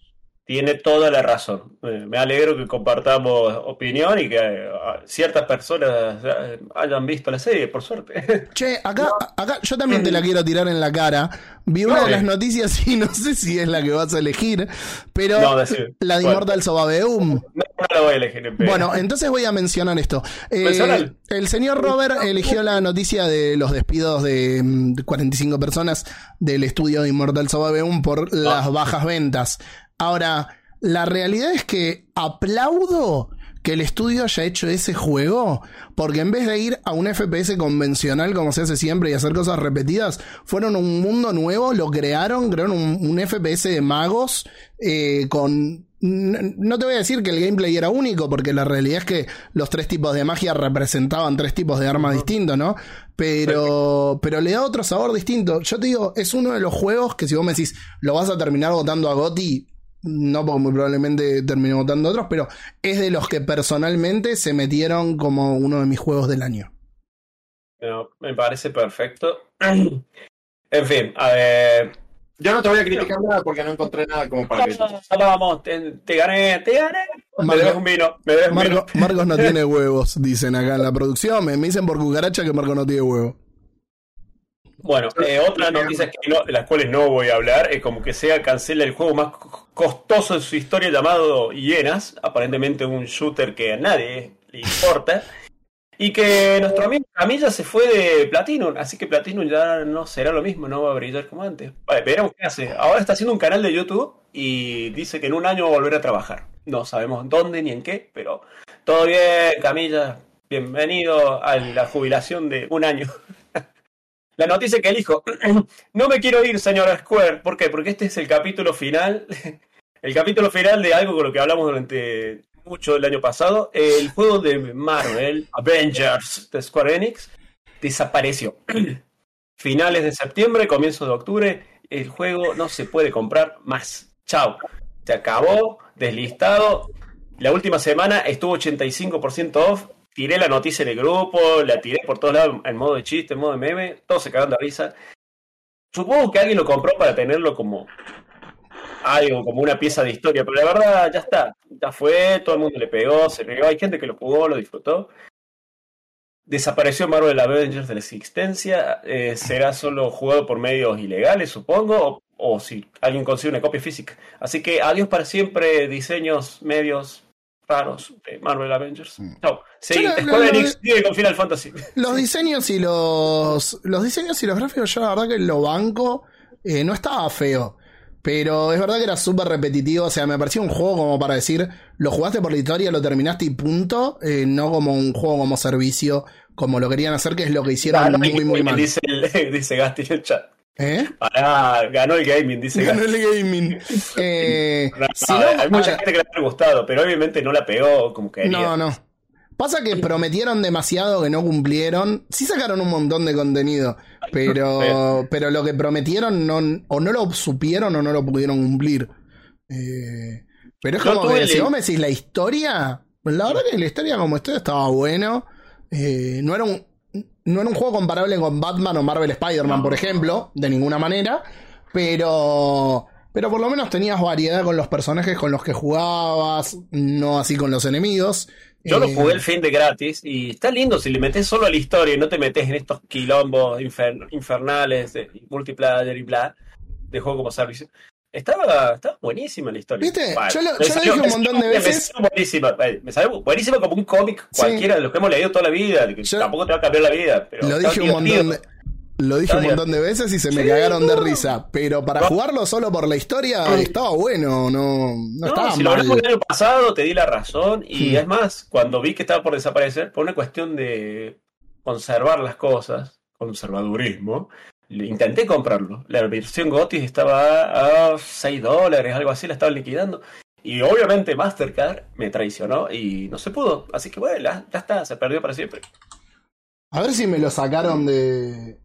Tiene toda la razón. Eh, Me alegro que compartamos opinión y que eh, ciertas personas eh, hayan visto la serie, por suerte. Che, acá, acá yo también te la quiero tirar en la cara. Vi una de las noticias y no sé si es la que vas a elegir, pero No, la de. Immortal Sobabeum. No, no la voy a elegir. en pedo. Bueno, entonces voy a mencionar esto. Eh, el señor Robert eligió la noticia de los despidos de mm, 45 personas del estudio de Immortal Sobabeum por las bajas ventas. Ahora, la realidad es que aplaudo que el estudio haya hecho ese juego, porque en vez de ir a un FPS convencional como se hace siempre y hacer cosas repetidas, fueron un mundo nuevo, lo crearon, crearon un, un FPS de magos eh, con... No te voy a decir que el gameplay era único, porque la realidad es que los tres tipos de magia representaban tres tipos de armas distintos, ¿no? Pero, pero le da otro sabor distinto. Yo te digo, es uno de los juegos que si vos me decís, lo vas a terminar votando a Gotti, no porque muy probablemente termine votando otros, pero es de los que personalmente se metieron como uno de mis juegos del año. No, me parece perfecto. En fin, a ver. Yo no te voy a criticar nada porque no encontré nada como para que. Vamos, te, te gané, te gané. Me Marco- debes un vino, me debes un vino. Marco- Marcos no tiene huevos, dicen acá en la producción. Me, me dicen por cucaracha que Marcos no tiene huevo. Bueno, eh, otra noticia que no- de las cuales no voy a hablar es como que SEGA cancela el juego más co- costoso de su historia llamado Hienas, aparentemente un shooter que a nadie le importa, y que nuestro amigo Camilla se fue de Platinum, así que Platinum ya no será lo mismo, no va a brillar como antes. Vale, veremos qué hace. Ahora está haciendo un canal de YouTube y dice que en un año va a volver a trabajar. No sabemos dónde ni en qué, pero todo bien, Camilla. Bienvenido a la jubilación de un año. La noticia que elijo. No me quiero ir, señora Square. ¿Por qué? Porque este es el capítulo final. El capítulo final de algo con lo que hablamos durante mucho el año pasado. El juego de Marvel, Avengers de Square Enix, desapareció. Finales de septiembre, comienzo de octubre. El juego no se puede comprar más. Chao. Se acabó, deslistado. La última semana estuvo 85% off. Tiré la noticia en el grupo, la tiré por todos lados en modo de chiste, en modo de meme. Todos se cagaron de risa. Supongo que alguien lo compró para tenerlo como algo, como una pieza de historia, pero la verdad ya está. Ya fue, todo el mundo le pegó, se pegó. Hay gente que lo jugó, lo disfrutó. Desapareció Marvel Avengers de la existencia. eh, será solo jugado por medios ilegales, supongo, o, o si alguien consigue una copia física. Así que adiós para siempre, diseños medios raros de Marvel Avengers. Sí, no- Square no- no- Enix sigue con Final Fantasy. Los diseños y los. Los diseños y los gráficos, yo la verdad que lo banco. eh, no estaba feo. Pero es verdad que era súper repetitivo. O sea, me parecía un juego como para decir, lo jugaste por la historia, lo terminaste y punto. eh, no como un juego como servicio, como lo querían hacer, que es lo que hicieron muy, muy mal. Dice, dice Gasti en el chat. ¿Eh? Pará, ganó el gaming, dice Ganó el gaming. Eh, No, si no, no, hay mucha gente que le ha gustado, pero obviamente no la pegó como quería. No, no. Pasa que prometieron demasiado que no cumplieron. Sí sacaron un montón de contenido, pero, pero lo que prometieron no, o no lo supieron o no lo pudieron cumplir. Eh, pero es como tuve que el- si vos me decís la historia, la verdad que la historia como esto estaba bueno. Eh, no era un no era un juego comparable con Batman o Marvel Spider-Man, por ejemplo, de ninguna manera, pero pero por lo menos tenías variedad con los personajes con los que jugabas, no así con los enemigos. Yo lo Eh, jugué el fin de gratis y está lindo si le metes solo a la historia y no te metes en estos quilombos infer- infernales de multiplayer y bla de juego como servicio. Estaba, estaba buenísima la historia. ¿Viste? Vale. Yo lo- Me lo dije un montón de me veces. salió buenísima, eh, me salió buenísima como un cómic Sí. cualquiera de los que hemos leído toda la vida. que Yo- tampoco te va a cambiar la vida. Pero Lo dije un montón de, lo dije un montón de veces y se me Sí, cagaron de risa. Pero para No. jugarlo solo por la historia Sí. estaba bueno, no, no, estaba si lo mal. hablamos el año pasado, te di la razón. Y Hmm. es más, cuando vi que estaba por desaparecer, por una cuestión de conservar las cosas, conservadurismo, intenté comprarlo. La versión Gotis estaba a 6 dólares, algo así, la estaban liquidando. Y obviamente Mastercard me traicionó y no se pudo. Así que bueno, ya, ya está, se perdió para siempre. A ver si me lo sacaron de.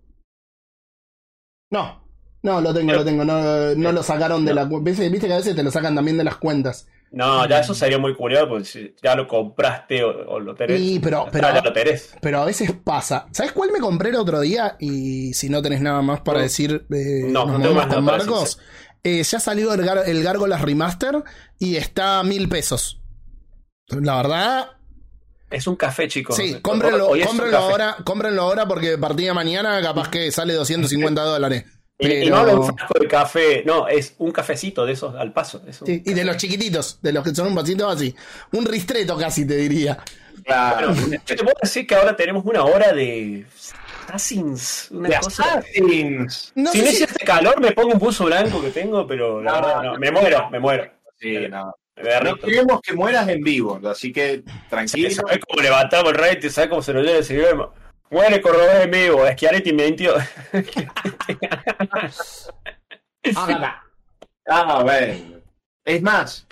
No, no, lo tengo, Pero- lo tengo. No, no lo sacaron de No. la. cu- ¿Viste, viste que a veces te lo sacan también de las cuentas. No, ya eso sería muy curioso, porque si ya lo compraste o, o lo tenés. Y, pero- pero- está, ya lo tenés. Pero a veces pasa. ¿Sabes cuál me compré el otro día? Y si no tenés nada más para No. decir, eh, No, nos no tengo más con nada para Marcos. Eh, ya salió el, Gar el Gárgolas Remaster y está a mil pesos. La verdad, Es un café, chicos. sí, cómprenlo, cómprenlo ahora, cómprenlo ahora porque partida mañana capaz que sale 250 dólares. Y Pero- no un frasco de café, no, es un cafecito de esos al paso. es un Sí, y de los chiquititos, de los que son un vasito así. Un ristreto casi, te diría. Claro. Bueno, yo te puedo decir que ahora tenemos una hora de Assassins, una De cosa. Assassins. No si no si- hiciese calor, me pongo un buzo blanco que tengo, pero la verdad, no, me muero, me muero. Sí, no. Me No queremos que mueras en vivo, así que tranquilo. ¿Sabes cómo levantamos el rating? ¿Sabes cómo se nos llena el cerebro? Muere Cordobés en vivo, Schiaretti mintió. Ah, bueno. Es más,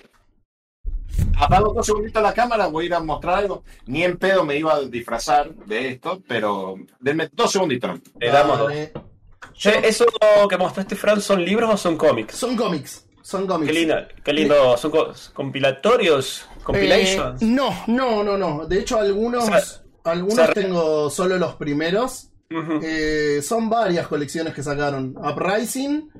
apago dos segunditos la cámara, voy a ir a mostrar algo. Ni en pedo me iba a disfrazar de esto, pero denme dos segunditos. ¿no? Le damos dos. Che, ¿eso que mostraste, Fran, son libros o son cómics? Son cómics. Son cómics. Qué lindo, qué lindo, son co- compilatorios, compilations. Eh, no, no, no, no. De hecho, algunos, O sea, algunos tengo solo los primeros. Eh, son varias colecciones que sacaron. Uprising,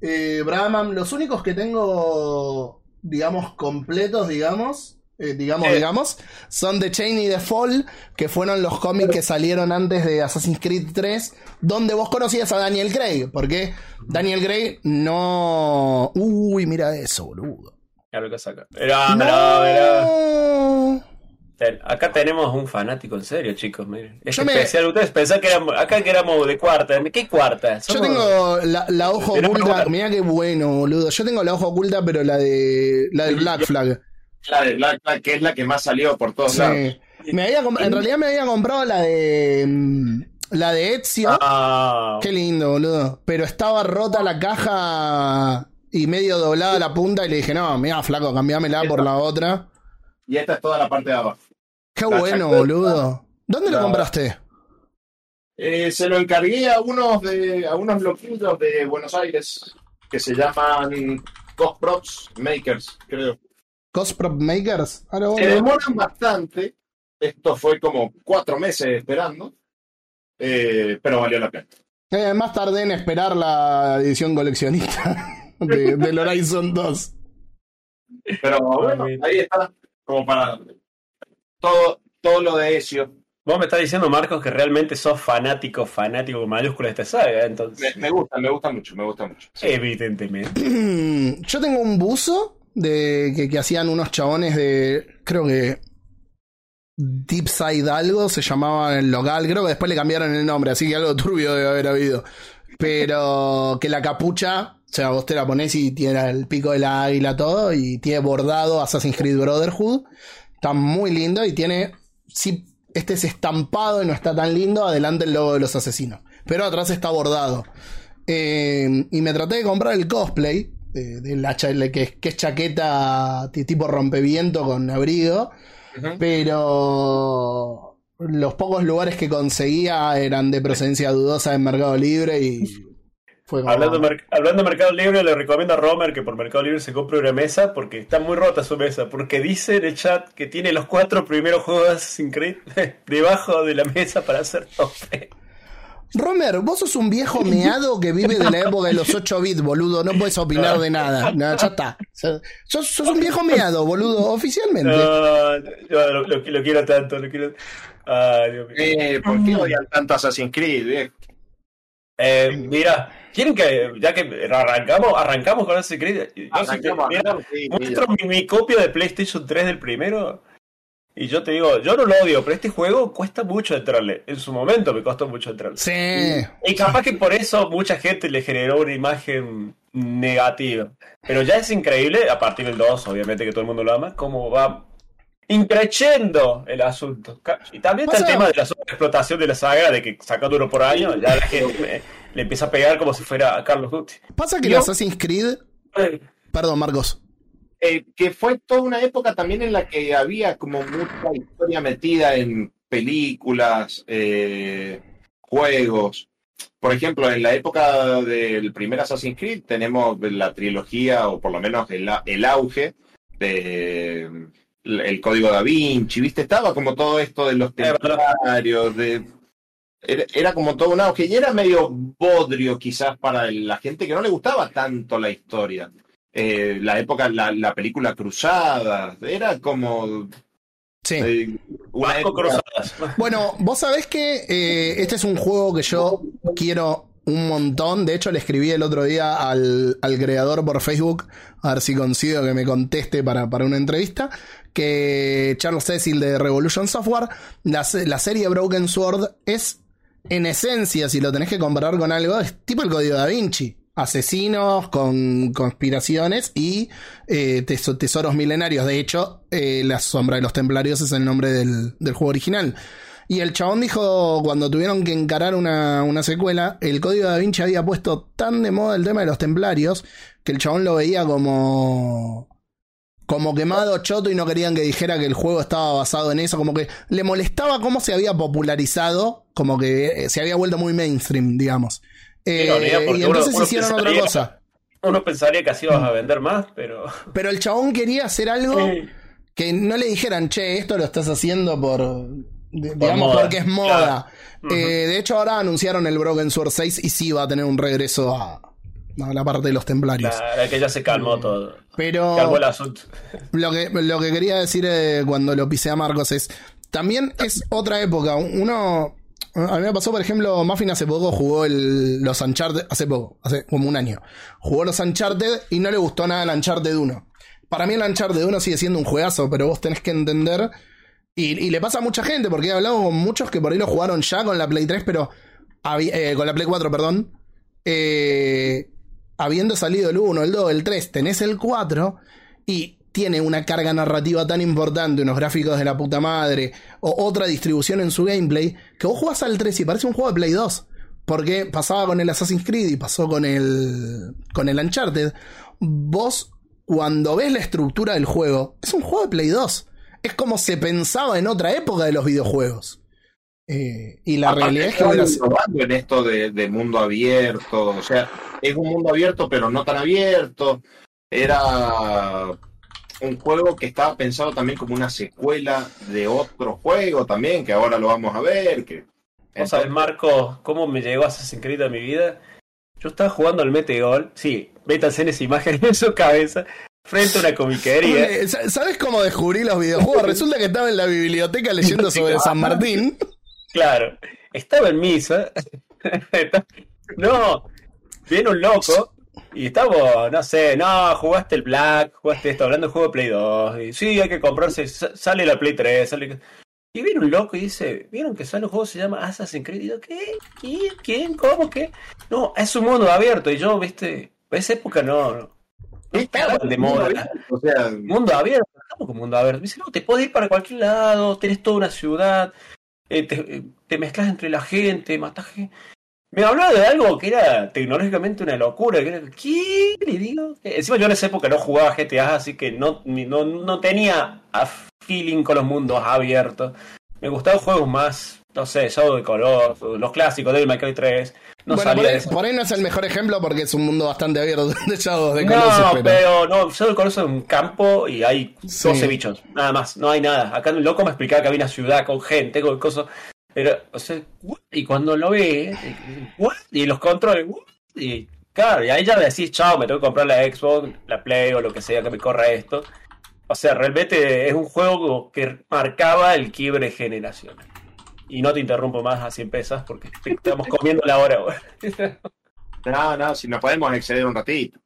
eh, Brahman. Los únicos que tengo, digamos, completos, digamos, eh, digamos, digamos, son The Chain y The Fall, que fueron los cómics que salieron antes de Assassin's Creed 3, donde vos conocías a Daniel Craig, porque Daniel Craig no... Uy, mira eso, boludo. Claro que saca. Mirá, mirá, mirá. Ten- Acá tenemos un fanático en serio, chicos. Miren. Es Yo me- especial. Ustedes pensaban que éramos, acá que éramos de cuarta. ¿Qué cuarta? Yo tengo la, la hoja oculta, mira qué bueno, boludo. Yo tengo la hoja oculta, pero la de la del Black Flag. La de Black Flag, que es la que más salió por todos lados. Me había en realidad me había comprado la de mm, la de Ezio. Ah, Qué lindo, boludo. Pero estaba rota la caja y medio doblada la punta y le dije, no, mira, flaco, cambiámela por la otra. Y esta es toda la parte de abajo. Qué La bueno, boludo. ¿Dónde lo compraste? Eh, se lo encargué a unos de a unos loquitos de Buenos Aires que se llaman Cost Props Makers, creo. Cost Prop Makers. Ah, no, Se demoran bastante. Esto fue como cuatro meses esperando. Eh, pero valió la pena. Eh, más tardé en esperar la edición coleccionista de, del Horizon 2. Pero bueno, ahí está. Como para todo, todo lo de Ezio. Vos me estás diciendo, Marcos, que realmente sos fanático, fanático con mayúscula de esta saga, entonces. Me, me gusta, me gusta mucho, me gusta mucho. Sí. Evidentemente. Yo tengo un buzo de que, que hacían unos chabones de. Creo que. Deep Side algo se llamaba el local. Creo que después le cambiaron el nombre, así que algo turbio debe haber habido. Pero que la capucha, o sea, vos te la ponés y tiene el pico de la águila todo y tiene bordado Assassin's Creed Brotherhood. Está muy lindo y tiene. Sí, este es estampado y no está tan lindo. Adelante el logo de los asesinos. Pero atrás está bordado. Eh, y me traté de comprar el cosplay de, de la cha- que, es- que es chaqueta tipo rompeviento con abrigo. Pero los pocos lugares que conseguía eran de procedencia dudosa en Mercado Libre y fue como... Hablando, de hablando de Mercado Libre, le recomiendo a Romer que por Mercado Libre se compre una mesa porque está muy rota su mesa. Porque dice en el chat que tiene los cuatro primeros juegos de Assassin's Creed debajo de la mesa para hacer tope. Romer, vos sos un viejo meado que vive de la época de los 8 bits, boludo. No puedes opinar de nada. No, ya está. Sos, sos un viejo meado, boludo, oficialmente. No, yo lo, lo- lo quiero tanto, lo quiero. Ay, Dios mío. Eh, ¿Por qué odian tanto Assassin's Creed, viejo? Eh, mira, ¿quieren que ya que arrancamos, arrancamos con Assassin's Creed? Yo, si te- Arrancamos, mira, arrancamos, sí, muestro mi, mi copia de PlayStation 3 del primero. Y yo te digo, yo no lo odio, pero este juego cuesta mucho entrarle. En su momento me costó mucho entrarle. Sí. Y capaz que por eso mucha gente le generó una imagen negativa. Pero ya es increíble, a partir del 2, obviamente que todo el mundo lo ama, cómo va increciendo el asunto. Y también está el tema de la sobreexplotación de la saga, de que sacando uno por año, ya la gente le empieza a pegar como si fuera a Carlos Duty. Pasa que el Yo- Assassin's Creed... Perdón, Marcos. Eh, que fue toda una época también en la que había como mucha historia metida en películas, eh, juegos. Por ejemplo, en la época del primer Assassin's Creed tenemos la trilogía, o por lo menos el, el auge de el código da Vinci, ¿viste? Estaba como todo esto de los templarios, de... Era, era como todo un auge y era medio bodrio quizás para la gente que no le gustaba tanto la historia eh, la época, la, la película Cruzada, era como Sí. eh, una época- Cruzadas. Bueno, vos sabés que eh, este es un juego que yo quiero un montón. De hecho, le escribí el otro día al, al creador por Facebook, a ver si consigo que me conteste para, para una entrevista. Que Charles Cecil de Revolution Software, la, la serie Broken Sword es, en esencia, si lo tenés que comparar con algo, es tipo el código da Vinci. Asesinos con conspiraciones y eh, teso- tesoros milenarios. De hecho, eh, La Sombra de los Templarios es el nombre del, del juego original. Y el chabón dijo, cuando tuvieron que encarar una, una secuela, el código da Vinci había puesto tan de moda el tema de los templarios que el chabón lo veía como como quemado choto y no querían que dijera que el juego estaba basado en eso, como que le molestaba cómo se había popularizado, como que eh, se había vuelto muy mainstream, digamos. Eh, y entonces uno hicieron otra pensaría- cosa. Uno pensaría que así vas a vender más, pero. Pero el chabón quería hacer algo que no le dijeran, che, esto lo estás haciendo por, digamos moda, porque es moda. Eh, de hecho, ahora anunciaron el Broken Sword 6 y sí va a tener un regreso a, a la parte de los templarios. La, que ya se calmó todo. Pero Calmó el asunto. lo que, lo que quería decir eh, cuando lo pisé a Marcos es, también es otra época. Uno, a mí me pasó, por ejemplo, Muffin hace poco jugó el, los Uncharted, hace poco, hace como un año. Jugó los Uncharted y no le gustó nada el Uncharted 1. Para mí el Uncharted 1 sigue siendo un juegazo, pero vos tenés que entender... Y, y le pasa a mucha gente, porque he hablado con muchos que por ahí lo jugaron ya con la Play 3, pero... eh, con la Play 4, perdón. Eh, habiendo salido el 1, el 2, el 3, tenés el 4 y tiene una carga narrativa tan importante, unos gráficos de la puta madre, o otra distribución en su gameplay, que vos jugás al 3 y parece un juego de Play 2. Porque pasaba con el Assassin's Creed y pasó con el, con el Uncharted. Vos, cuando ves la estructura del juego, es un juego de Play 2. Es como se pensaba en otra época de los videojuegos. Eh, y la Aparte, realidad es que innovando en esto de, de mundo abierto, o sea, es un mundo abierto pero no tan abierto. Era un juego que estaba pensado también como una secuela de otro juego también, que ahora lo vamos a ver. Que... ¿Vos sabés, Marco, cómo me llegó Assassin's Creed a mi vida? Yo estaba jugando al Meteor, sí, métanse en esa imagen en su cabeza, frente a una comiquería. Eh, sa- ¿Sabes cómo descubrí los videojuegos? Resulta que estaba en la biblioteca leyendo sobre San Martín. Claro, estaba en misa. no, viene un loco y estamos, no sé, no, jugaste el Black, jugaste esto, hablando de juego de Play 2. Y sí, hay que comprarse, sa- sale la Play 3, sale. Y viene un loco y dice, ¿vieron que sale un juego que se llama Assassin's Creed? Y yo, ¿qué? ¿Quién? ¿Quién? ¿Cómo? ¿Qué? No, es un mundo abierto. Y yo, viste, en esa época no, no, no estaba de moda. O sea, Mundo abierto, estamos con mundo abierto. Me dice, no, te puedes ir para cualquier lado, tenés toda una ciudad, eh, te, eh, te mezclas entre la gente, gente. Me hablaba de algo que era tecnológicamente una locura. Que era, ¿Qué? Le digo. Eh, Encima yo en esa época no jugaba GTA, así que no, no, no tenía feeling con los mundos abiertos. Me gustaban juegos más, no sé, Shadow de Color, los clásicos, Devil May Cry 3. No bueno, por de ahí, eso. por ahí no es el mejor ejemplo porque es un mundo bastante abierto de Shadow de No, Colossus, pero- pero no, Shadow the Colossus es un campo y hay Sí. 12 bichos, nada más, no hay nada. Acá un loco me explicaba que había una ciudad con gente, con cosas. Pero, o sea, what? y cuando lo ve, what? y los controles, what? y claro, y ahí ya decís, chao, me tengo que comprar la Xbox, la Play o lo que sea que me corra esto. O sea, realmente es un juego que marcaba el quiebre generacional. Y no te interrumpo más, así empiezas, porque te- estamos comiendo la hora. güey. no, no, si nos podemos exceder un ratito.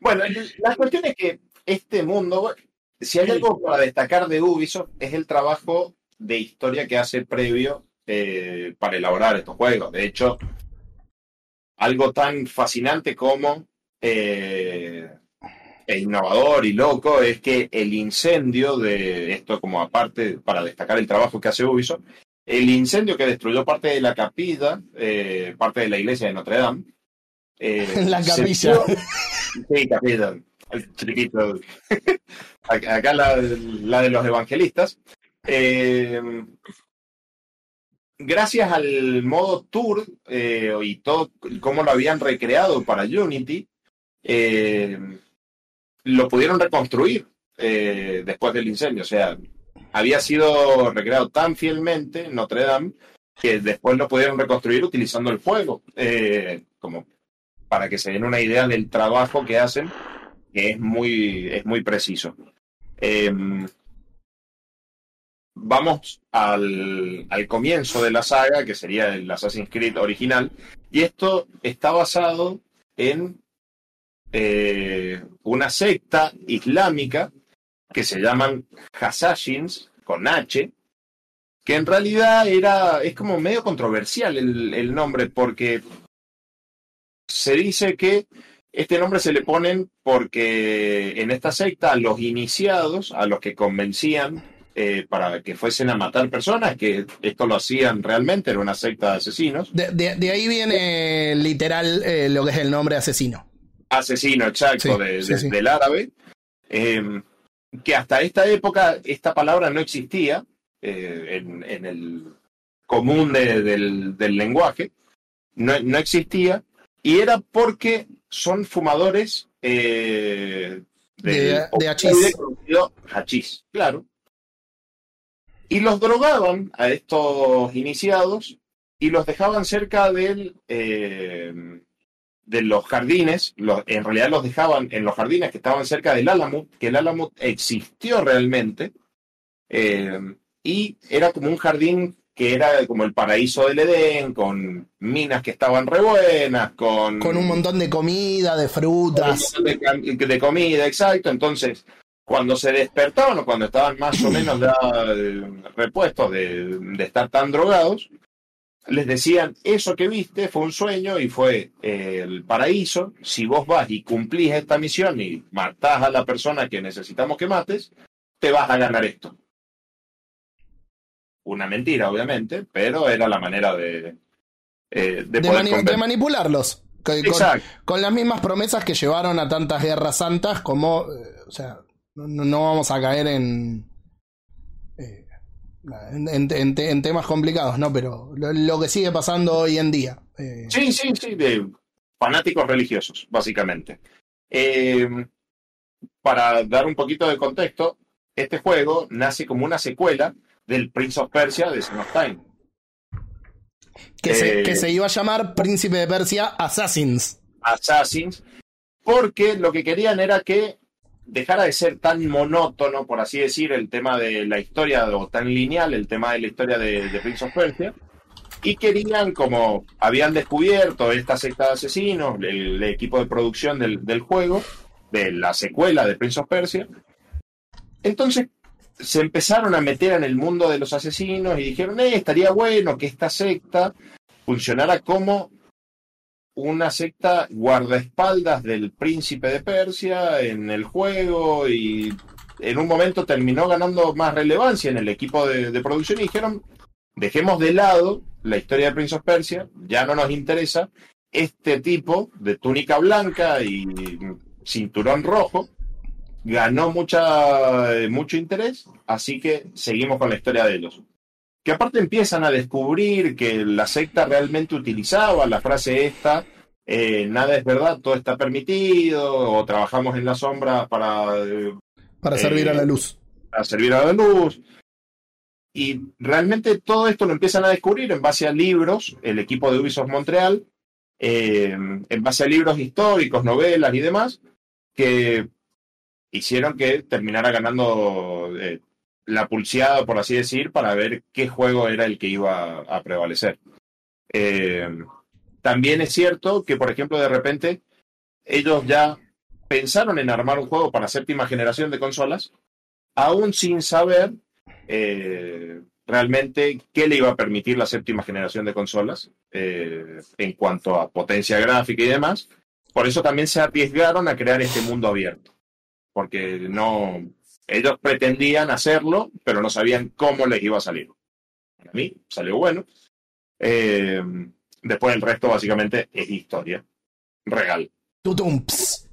Bueno, la cuestión es que este mundo, si hay algo para destacar de Ubisoft, es el trabajo de historia que hace previo eh, para elaborar estos juegos. De hecho, algo tan fascinante como eh, e innovador y loco es que el incendio de esto como aparte para destacar el trabajo que hace Ubisoft, el incendio que destruyó parte de la capilla, eh, parte de la iglesia de Notre Dame. eh, La capilla. Sí, capilla. el chiquito. Acá acá la, la de los evangelistas. Eh, gracias al modo tour eh, y todo cómo lo habían recreado para Unity, eh, lo pudieron reconstruir eh, después del incendio. O sea, había sido recreado tan fielmente Notre Dame que después lo pudieron reconstruir utilizando el fuego, eh, como para que se den una idea del trabajo que hacen, que es muy, es muy preciso. Em, vamos al, al comienzo de la saga, que sería el Assassin's Creed original, y esto está basado en eh, una secta islámica que se llaman Hassashins, con H, que en realidad era, es como medio controversial el, el nombre, porque se dice que este nombre se le ponen porque en esta secta a los iniciados, a los que convencían eh, para que fuesen a matar personas, que esto lo hacían realmente, era una secta de asesinos. De, de- de ahí viene literal eh, lo que es el nombre asesino. Asesino, exacto, Sí, de- sí, de- sí. del árabe. eh, que hasta esta época esta palabra no existía eh, en, en el común de- del, del lenguaje. No, no existía. Y era porque son fumadores eh, De- hachís. hachís, claro. Y los drogaban a estos iniciados y los dejaban cerca del, eh, de los jardines. Los- en realidad los dejaban en los jardines que estaban cerca del Álamo, que el Álamo existió realmente. eh, y era como un jardín que era como el paraíso del Edén, con minas que estaban re buenas, con, Con un montón de comida, de frutas. de, cam- de comida, exacto. Entonces, cuando se despertaban o cuando estaban más o menos ya eh, repuestos de, de estar tan drogados, les decían, eso que viste fue un sueño y fue eh, el paraíso. Si vos vas y cumplís esta misión y matás a la persona que necesitamos que mates, te vas a ganar esto. Una mentira, obviamente, pero era la manera de, eh, de De, poder mani- de convencer. manipularlos. Co- Con, Exacto. con las mismas promesas que llevaron a tantas guerras santas como, eh, o sea, no, no vamos a caer en, en, en- en te- en temas complicados, ¿no? Pero lo, lo que sigue pasando hoy en día. eh, Sí, sí, sí, de fanáticos religiosos, básicamente. Eh, para dar un poquito de contexto, este juego nace como una secuela del Prince of Persia de Son of Time. que, se, eh, que se iba a llamar Príncipe de Persia Assassins. Assassins, porque lo que querían era que dejara de ser tan monótono, por así decir, el tema de la historia, o tan lineal el tema de la historia de, Prince of Persia, y querían, como habían descubierto esta secta de asesinos, el, el equipo de producción del, del juego, de la secuela de Prince of Persia, entonces se empezaron a meter en el mundo de los asesinos y dijeron, eh, estaría bueno que esta secta funcionara como una secta guardaespaldas del príncipe de Persia en el juego y en un momento terminó ganando más relevancia en el equipo de, producción y dijeron, dejemos de lado la historia de Prince of Persia, ya no nos interesa este tipo de túnica blanca y cinturón rojo, ganó mucha, eh, mucho interés, así que seguimos con la historia de ellos. Que aparte empiezan a descubrir que la secta realmente utilizaba la frase esta, eh, nada es verdad, todo está permitido, o trabajamos en la sombra para, eh, Para servir a la luz. para servir a la luz. Y realmente todo esto lo empiezan a descubrir en base a libros, el equipo de Ubisoft Montreal, eh, en base a libros históricos, novelas y demás, que hicieron que terminara ganando eh, la pulseada, por así decir, para ver qué juego era el que iba a prevalecer. Eh, también es cierto que, por ejemplo, de repente ellos ya pensaron en armar un juego para séptima generación de consolas, aún sin saber eh, realmente qué le iba a permitir la séptima generación de consolas eh, en cuanto a potencia gráfica y demás. Por eso también se arriesgaron a crear este mundo abierto, porque no ellos pretendían hacerlo, pero no sabían cómo les iba a salir. A mí salió bueno. Eh, después el resto básicamente es historia real. Tutumps.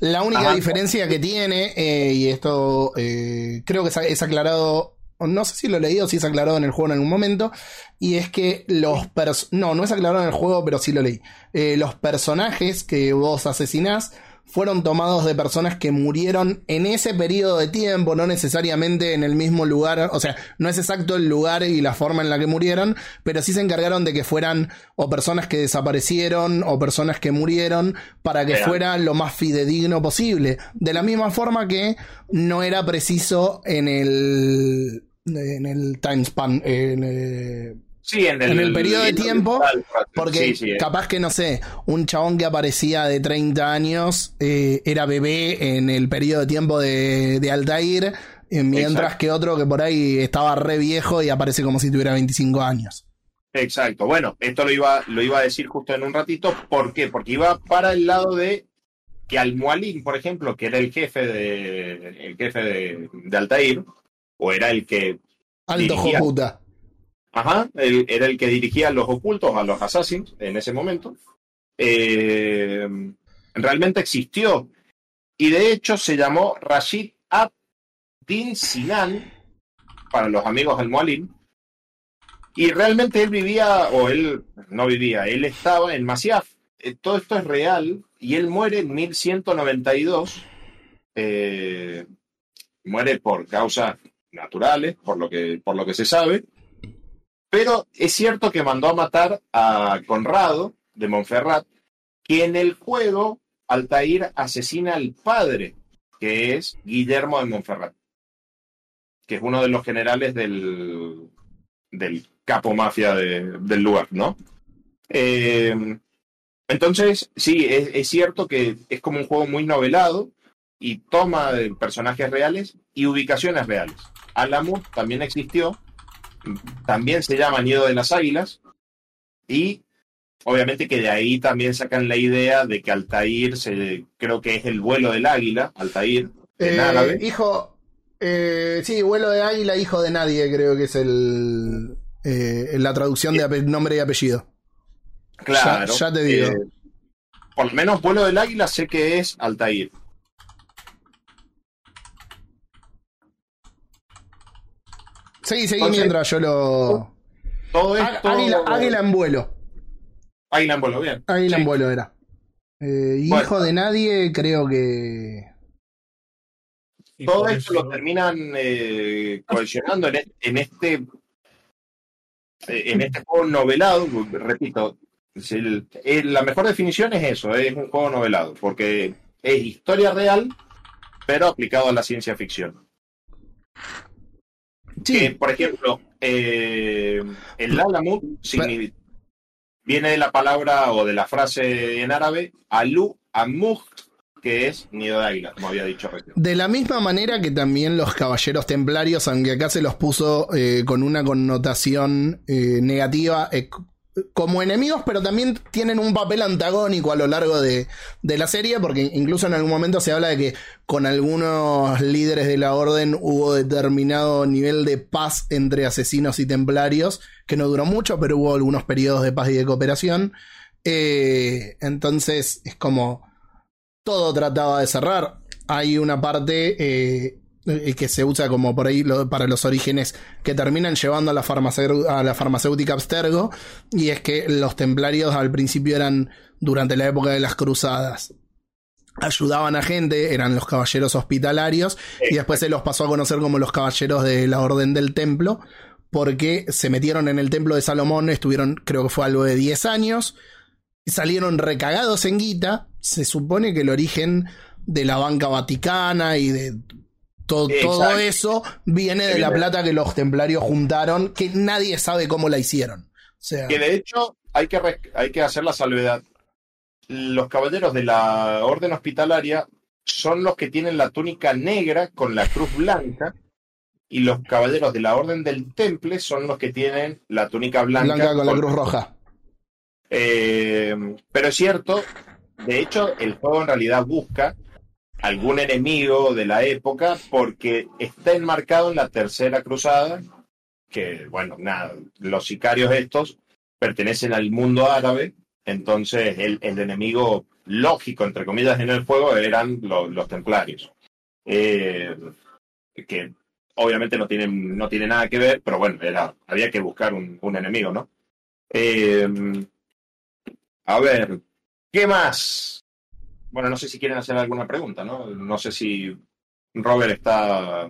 La única Ajá. diferencia que tiene, eh, y esto eh, creo que es, aclarado, no sé si lo leí o si es aclarado en el juego en algún momento, y es que los no, no es aclarado en el juego, pero sí lo leí. Los personajes que vos asesinás fueron tomados de personas que murieron en ese periodo de tiempo, no necesariamente en el mismo lugar, o sea, no es exacto el lugar y la forma en la que murieron, pero sí se encargaron de que fueran o personas que desaparecieron o personas que murieron para que Real. fuera lo más fidedigno posible. De la misma forma que no era preciso en el en el time span, en, eh, Sí, en el, En el periodo de tiempo, porque Sí, sí, eh. capaz que, no sé, un chabón que aparecía de 30 años eh, era bebé en el periodo de tiempo de, de Altair, eh, mientras Exacto. que otro que por ahí estaba re viejo y aparece como si tuviera 25 años. Exacto. Bueno, esto lo iba, lo iba a decir justo en un ratito. ¿Por qué? Porque iba para el lado de que Al-Mualim, por ejemplo, que era el jefe de el jefe de, de Altair, o era el que Alto Dirigía. joputa. Ajá, él era el que dirigía a los ocultos, a los assassins en ese momento. Eh, realmente existió. Y de hecho se llamó Rashid Ad-Din Sinan, para los amigos del Mualim. Y realmente él vivía, o él no vivía, él estaba en Masyaf. Eh, todo esto es real. Y él muere en 1192. Eh, muere por causa naturales, por lo que, por lo que se sabe. Pero es cierto que mandó a matar a Conrado de Montferrat, que en el juego Altair asesina al padre, que es Guillermo de Montferrat, que es uno de los generales del, del capo mafia de- del lugar, ¿no? Eh, entonces, sí, es, es cierto que es como un juego muy novelado y toma de personajes reales y ubicaciones reales. Alamut también existió, también se llama Nido de las Águilas y obviamente que de ahí también sacan la idea de que Altair se, creo que es el vuelo del águila, Altair, en Eh, árabe. hijo, eh, sí, vuelo de águila, hijo de nadie, creo que es el eh, la traducción de ape- nombre y apellido. Claro. ya- ya te digo. eh, por lo menos vuelo del águila sé que es Altair. Seguí, seguí Entonces- mientras yo lo. Todo esto. Águila, águila en vuelo. Águila en vuelo, bien. Águila en Sí. vuelo era. Eh, Bueno. hijo de nadie, creo que. Todo esto eso- lo terminan eh, cohesionando en, e- en este eh, en este juego novelado, repito, es el- el- la mejor definición es eso, es un juego novelado, porque es historia real, pero aplicado a la ciencia ficción. Sí, Que, por ejemplo, eh, el signi- viene de la palabra o de la frase en árabe Alu Amug, que es nido de águila, como había dicho recién. De la misma manera que también los caballeros templarios, aunque acá se los puso eh, con una connotación eh, negativa eh, como enemigos, pero también tienen un papel antagónico a lo largo de, de la serie, porque incluso en algún momento se habla de que con algunos líderes de la orden hubo determinado nivel de paz entre asesinos y templarios, que no duró mucho, pero hubo algunos periodos de paz y de cooperación. Eh, entonces es como todo trataba de cerrar. Hay una parte eh, que se usa como por ahí lo- para los orígenes que terminan llevando a la, a la farmacéutica Abstergo, y es que los templarios al principio eran durante la época de las cruzadas. Ayudaban a gente, eran los caballeros hospitalarios, y después se los pasó a conocer como los caballeros de la Orden del Templo, porque se metieron en el templo de Salomón, estuvieron, creo que fue algo de 10 años, salieron recagados en guita. Se supone que el origen de la banca vaticana y de todo eso viene de la plata que los templarios juntaron, que nadie sabe cómo la hicieron. O sea, Que de hecho hay que, hay que hacer la salvedad. Los caballeros de la orden hospitalaria son los que tienen la túnica negra con la cruz blanca y los caballeros de la orden del temple son los que tienen la túnica blanca, blanca con la cruz roja. Eh, pero es cierto, de hecho, el juego en realidad busca algún enemigo de la época porque está enmarcado en la tercera cruzada, que, bueno, nada, los sicarios estos pertenecen al mundo árabe, entonces el, el enemigo lógico, entre comillas, en el juego eran lo- los templarios. Eh, que obviamente no tienen, no tiene nada que ver, pero bueno, era, había que buscar un, un enemigo, ¿no? Eh, a ver, ¿qué más? Bueno, no sé si quieren hacer alguna pregunta, ¿no? No sé si Robert está...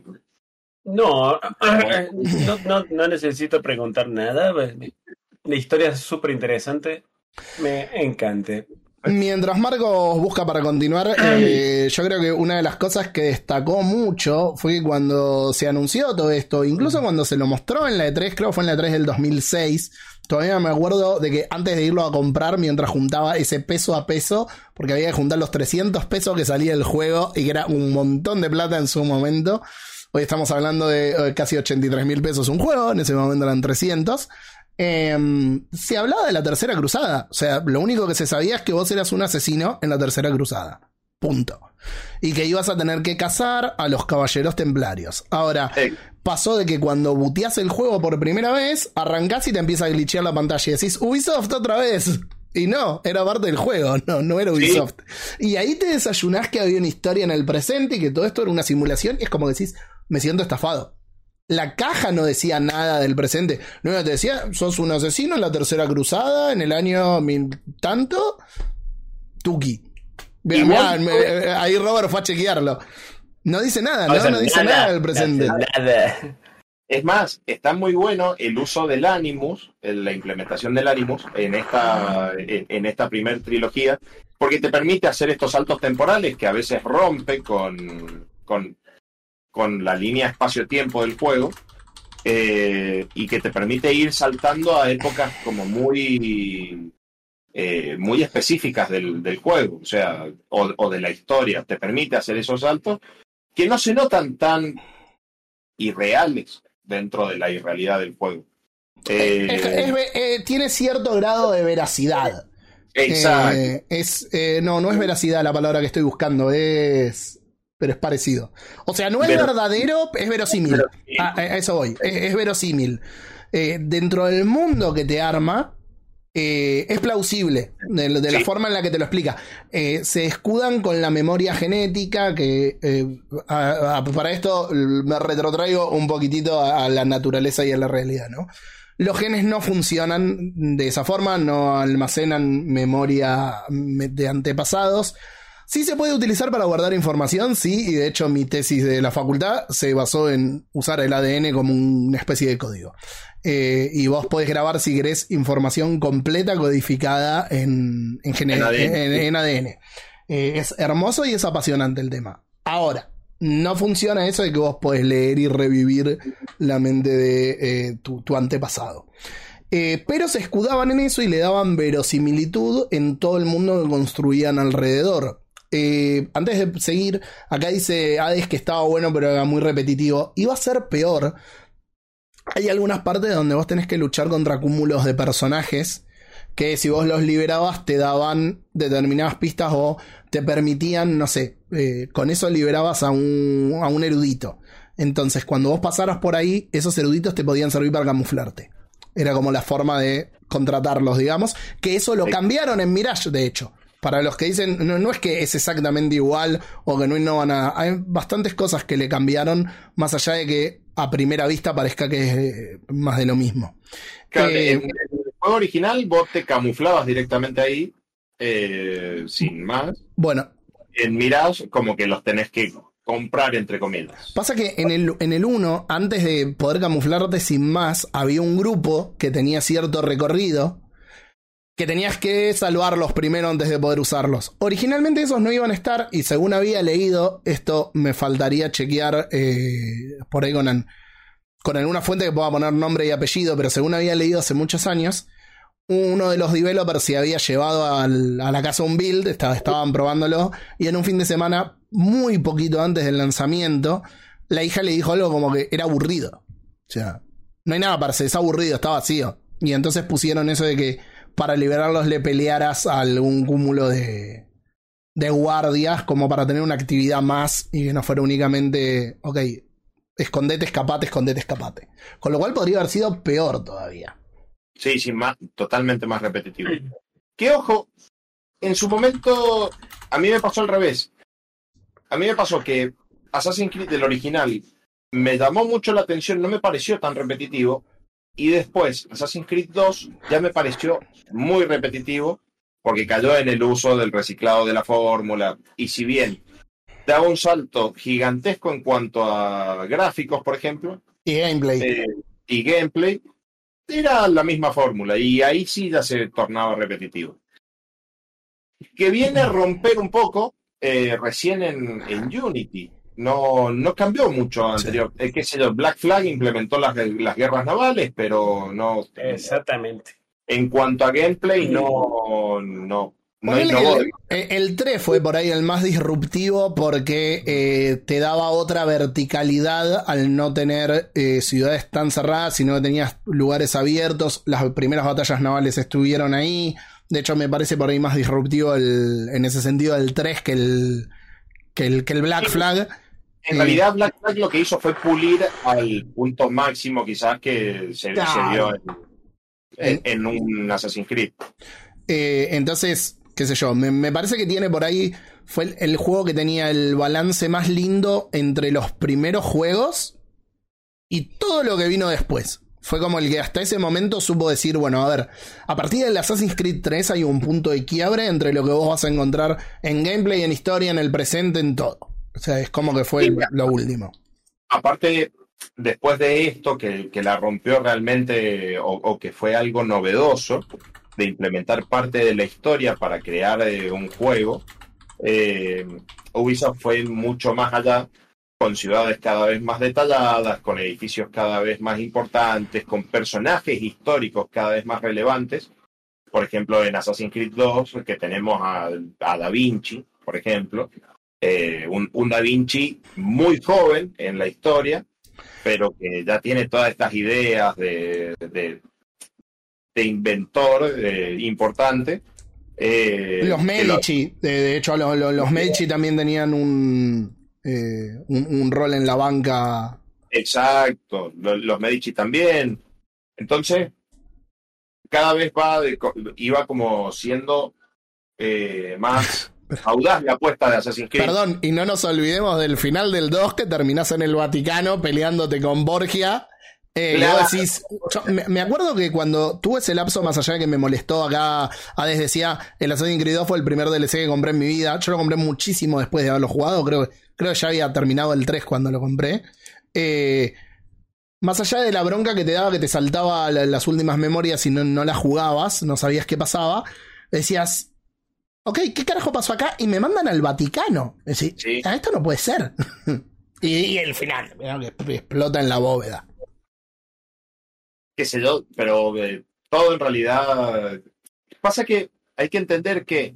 No, no, no, no necesito preguntar nada. La historia es súper interesante. Me encanta. Mientras Marcos busca para continuar, eh, yo creo que una de las cosas que destacó mucho fue que cuando se anunció todo esto, incluso cuando se lo mostró en la E3, creo que fue en la E3 del 2006, todavía me acuerdo de que antes de irlo a comprar, mientras juntaba ese peso a peso, porque había que juntar los 300 pesos que salía el juego y que era un montón de plata en su momento. Hoy estamos hablando de eh, casi 83 mil pesos un juego, en ese momento eran 300. Eh, se hablaba de la tercera cruzada. O sea, lo único que se sabía es que vos eras un asesino en la tercera cruzada. Punto. Y que ibas a tener que cazar a los caballeros templarios. Ahora, pasó de que cuando buteás el juego por primera vez, arrancás y te empieza a glitchear la pantalla y decís, Ubisoft otra vez. Y no, era parte del juego, no, no era Ubisoft. Y ahí te desayunás que había una historia en el presente y que todo esto era una simulación y es como que decís, me siento estafado. La caja no decía nada del presente. No te decía, sos un asesino en la tercera cruzada en el año mil tanto. Tuki. Bien, mirá, me- ahí Robert fue a chequearlo. No dice nada, ¿no? No, dice nada, del presente. Nada. Es más, está muy bueno el uso del Animus, el- la implementación del Animus en esta, en, en esta primer trilogía, porque te permite hacer estos saltos temporales que a veces rompe con, con, con la línea espacio-tiempo del juego eh, y que te permite ir saltando a épocas como muy, eh, muy específicas del, del juego, o sea, o, o de la historia. Te permite hacer esos saltos que no se notan tan irreales dentro de la irrealidad del juego. Eh, Es- es- eh, tiene cierto grado de veracidad. exacto. Eh, es, no, no es veracidad la palabra que estoy buscando, es. Pero es parecido. O sea, no es Vero- verdadero, es verosímil. Verosímil. Ah, a eso voy, es, es verosímil. Eh, dentro del mundo que te arma, eh, es plausible de, de la forma en la que te lo explica. Eh, se escudan con la memoria genética, que eh, a- a- para esto me retrotraigo un poquitito a, a la naturaleza y a la realidad, ¿no? Los genes no funcionan de esa forma, no almacenan memoria me- de antepasados. Sí se puede utilizar para guardar información, sí, y de hecho mi tesis de la facultad se basó en usar el ADN como una especie de código. Eh, y vos podés grabar, si querés, información completa codificada en, en, ADN. en- en ADN. Eh, es hermoso y es apasionante el tema. Ahora, no funciona eso de que vos podés leer y revivir la mente de eh, tu, tu antepasado. Pero se escudaban en eso y le daban verosimilitud en todo el mundo que construían alrededor. Antes de seguir, acá dice Hades que estaba bueno, pero era muy repetitivo. Iba a ser peor. Hay algunas partes donde vos tenés que luchar contra cúmulos de personajes que si vos los liberabas te daban determinadas pistas o te permitían, no sé, eh, con eso liberabas a un, a un erudito. Entonces, cuando vos pasaras por ahí, esos eruditos te podían servir para camuflarte. Era como la forma de contratarlos, digamos. Que eso lo cambiaron en Mirage, de hecho. Para los que dicen, no, no es que es exactamente igual o que no innovan nada. Hay bastantes cosas que le cambiaron, más allá de que a primera vista parezca que es eh, más de lo mismo. Claro, Eh, en, en el juego original vos te camuflabas directamente ahí, eh, sin más. Bueno, En Mirage, como que los tenés que comprar, entre comillas. Pasa que en el, en el 1, antes de poder camuflarte sin más, había un grupo que tenía cierto recorrido que tenías que salvarlos primero antes de poder usarlos. Originalmente esos no iban a estar y según había leído, esto me faltaría chequear eh, por ahí con, con alguna fuente que pueda poner nombre y apellido, pero según había leído hace muchos años, uno de los developers se había llevado a la casa un build, estaba- estaban probándolo, y en un fin de semana, muy poquito antes del lanzamiento, la hija le dijo algo como que era aburrido. O sea, no hay nada para hacer, es aburrido, está vacío. Y entonces pusieron eso de que para liberarlos le pelearas a algún cúmulo de, de guardias, como para tener una actividad más y que no fuera únicamente, ok, escondete, escapate, escondete, escapate. Con lo cual podría haber sido peor todavía. Sí, sí, más, totalmente más repetitivo. Que ojo, en su momento, a mí me pasó al revés. A mí me pasó que Assassin's Creed, el original, me llamó mucho la atención, no me pareció tan repetitivo. Y después, Assassin's Creed 2 ya me pareció muy repetitivo, porque cayó en el uso del reciclado de la fórmula. Y si bien daba un salto gigantesco en cuanto a gráficos, por ejemplo, Y gameplay. eh, y gameplay, era la misma fórmula y ahí sí ya se tornaba repetitivo. Que viene a romper un poco eh, recién en, en Unity. No, no cambió mucho anterior. Eh, qué sé yo, Black Flag implementó las, las guerras navales, pero no. Exactamente. En cuanto a gameplay, no, no, no innovó. que el, el 3 fue por ahí el más disruptivo porque eh, te daba otra verticalidad al no tener eh, ciudades tan cerradas, sino que tenías lugares abiertos. Las primeras batallas navales estuvieron ahí. De hecho, me parece por ahí más disruptivo el, en ese sentido el 3 que el, que el, que el Black Sí. Flag. En realidad, Black Flag lo que hizo fue pulir al punto máximo, quizás, que se, se vio en, en- en un Assassin's Creed. Eh, entonces, qué sé yo, me, me parece que tiene por ahí. Fue el, el juego que tenía el balance más lindo entre los primeros juegos y todo lo que vino después. Fue como el que hasta ese momento supo decir, bueno, a ver, a partir del Assassin's Creed 3 hay un punto de quiebre entre lo que vos vas a encontrar en gameplay, en historia, en el presente, en todo. O sea, es como que fue Sí, lo último. Aparte, después de esto, que, que la rompió realmente o, o que fue algo novedoso, de implementar parte de la historia para crear eh, un juego, eh, Ubisoft fue mucho más allá, con ciudades cada vez más detalladas, con edificios cada vez más importantes, con personajes históricos cada vez más relevantes. Por ejemplo, en Assassin's Creed 2, que tenemos a, a Da Vinci, por ejemplo, eh, un, un Da Vinci muy joven en la historia, pero que ya tiene todas estas ideas de, de, de inventor eh, importante. Eh, Los lo- Medici, de, de hecho, lo- lo- los Medici también tenían un, eh, un, un rol en la banca. Exacto, lo- los Medici también. Entonces, cada vez va iba como siendo más audaz la apuesta de Assassin's Creed. Perdón, y no nos olvidemos del final del 2 que terminás en el Vaticano peleándote con Borgia. Eh, Claro. vos decís, yo me, me acuerdo que cuando tuve ese lapso más allá de que me molestó acá, Hades decía, el Assassin's Creed 2 fue el primer DLC que compré en mi vida. Yo lo compré muchísimo después de haberlo jugado, creo, creo que ya había terminado el 3 cuando lo compré. Eh, más allá de la bronca que te daba que te saltaba la- las últimas memorias y no, no las jugabas, no sabías qué pasaba, decías, ok, ¿qué carajo pasó acá? Y me mandan al Vaticano. Decís, Sí. "Ah, esto no puede ser. y, y el final, que explota en la bóveda. qué sé yo, pero eh, todo en realidad pasa que hay que entender que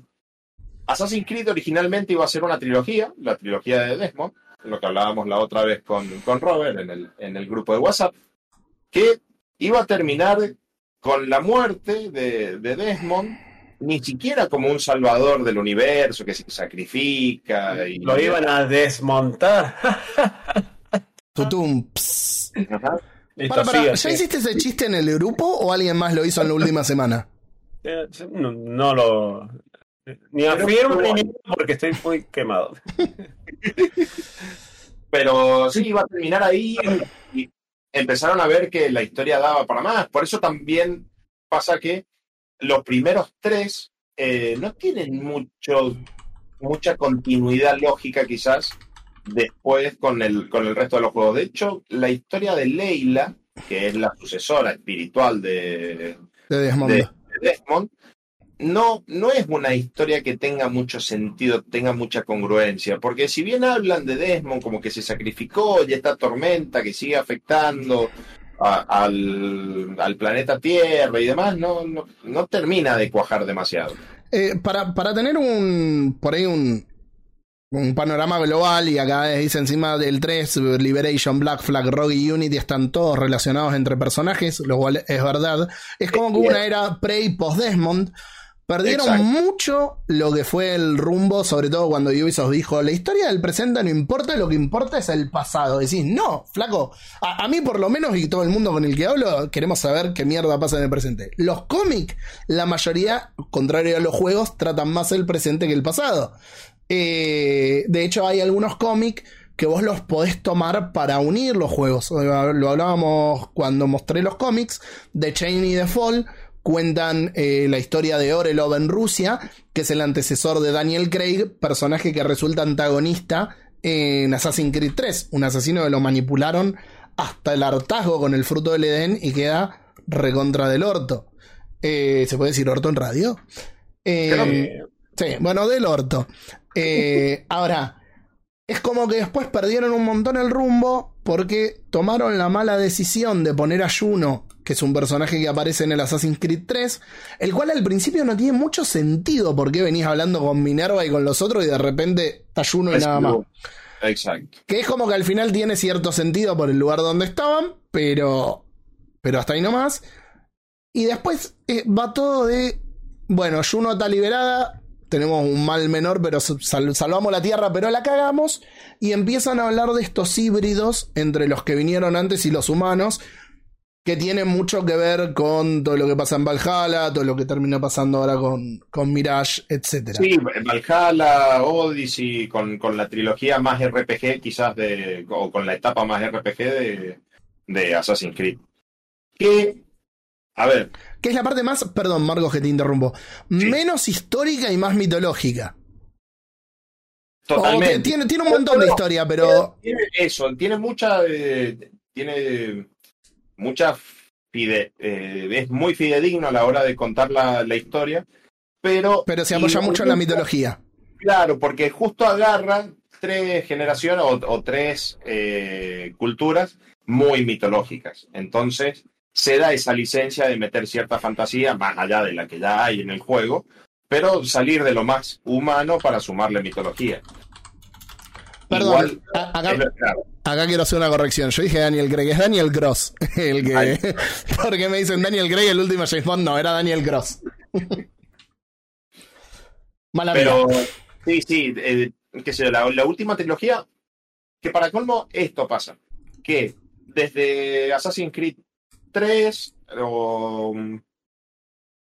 Assassin's Creed originalmente iba a ser una trilogía, la trilogía de Desmond, lo que hablábamos la otra vez con, con Robert en el, en el grupo de WhatsApp, que iba a terminar con la muerte de, de Desmond, ni siquiera como un salvador del universo que se sacrifica y Lo iban a desmontar. Tutum, ps. Ajá. Listo, Para, para, sigue, ¿Ya hiciste ese chiste en el grupo o alguien más lo hizo en la última semana? Eh, No, no lo. Ni afirmo ni niego porque estoy muy quemado. Pero sí, iba a terminar ahí y empezaron a ver que la historia daba para más. Por eso también pasa que los primeros tres eh, no tienen mucho, mucha continuidad lógica quizás después con el, con el resto de los juegos. De hecho, la historia de Leila, que es la sucesora espiritual de, De Desmond. de, de Desmond, no, no es una historia que tenga mucho sentido, tenga mucha congruencia, porque si bien hablan de Desmond como que se sacrificó y esta tormenta que sigue afectando a- al, al planeta Tierra y demás, no, no, no termina de cuajar demasiado. Eh, para, para tener un. por ahí un. Un panorama global, y acá dice encima del 3, Liberation, Black Flag, Rogue y Unity están todos relacionados entre personajes, lo cual es verdad. Es como que una era pre y post Desmond. Perdieron Exacto. mucho lo que fue el rumbo, sobre todo cuando Ubisoft dijo, la historia del presente no importa, lo que importa es el pasado. Decís, no, flaco, a, a mí por lo menos y todo el mundo con el que hablo, queremos saber qué mierda pasa en el presente. Los cómics, la mayoría, contrario a los juegos, tratan más el presente que el pasado. Eh, de hecho, hay algunos cómics que vos los podés tomar para unir los juegos. Lo hablábamos cuando mostré los cómics de Chain y The Fall. Cuentan eh, la historia de Orelov en Rusia, que es el antecesor de Daniel Craig, personaje que resulta antagonista en Assassin's Creed 3. Un asesino que lo manipularon hasta el hartazgo con el fruto del Edén y queda recontra del orto. Eh, ¿Se puede decir orto en radio? Eh, Sí, bueno, del orto. Ahora, es como que después perdieron un montón el rumbo porque tomaron la mala decisión de poner a Juno, que es un personaje que aparece en el Assassin's Creed 3, el cual al principio no tiene mucho sentido porque venís hablando con Minerva y con los otros y de repente está Juno y nada más. Exacto. Que es como que al final tiene cierto sentido por el lugar donde estaban, pero. Pero hasta ahí nomás. Y después eh, va todo de. Bueno, Juno está liberada. Tenemos un mal menor, pero sal- salvamos la tierra, pero la cagamos. Y empiezan a hablar de estos híbridos entre los que vinieron antes y los humanos. Que tienen mucho que ver con todo lo que pasa en Valhalla, todo lo que termina pasando ahora con, con Mirage, etc. Sí, Valhalla, Odyssey, con, con la trilogía más RPG quizás de, o con la etapa más RPG de, de Assassin's Creed. Que, a ver, Que es la parte más, perdón Marcos que te interrumpo, menos histórica y más mitológica. Totalmente. te- tiene, tiene un montón de historia, pero... Tiene eso, tiene mucha, eh, tiene mucha fide- eh, es muy fidedigno a la hora de contar la, la historia, pero Pero se apoya mucho en la mitología. Claro, porque justo agarra tres generaciones o, o tres eh, culturas muy mitológicas. Entonces, se da esa licencia de meter cierta fantasía más allá de la que ya hay en el juego, pero salir de lo más humano para sumarle mitología. Perdón, a- acá, quiero hacer una corrección. Yo dije Daniel Craig, es Daniel Gross. El que, Ay. porque me dicen Daniel Craig, el último James Bond. No, era Daniel Gross. Mala pero sí, sí, eh, qué sé yo, la, la última trilogía, que para colmo esto pasa, que desde Assassin's Creed 3 o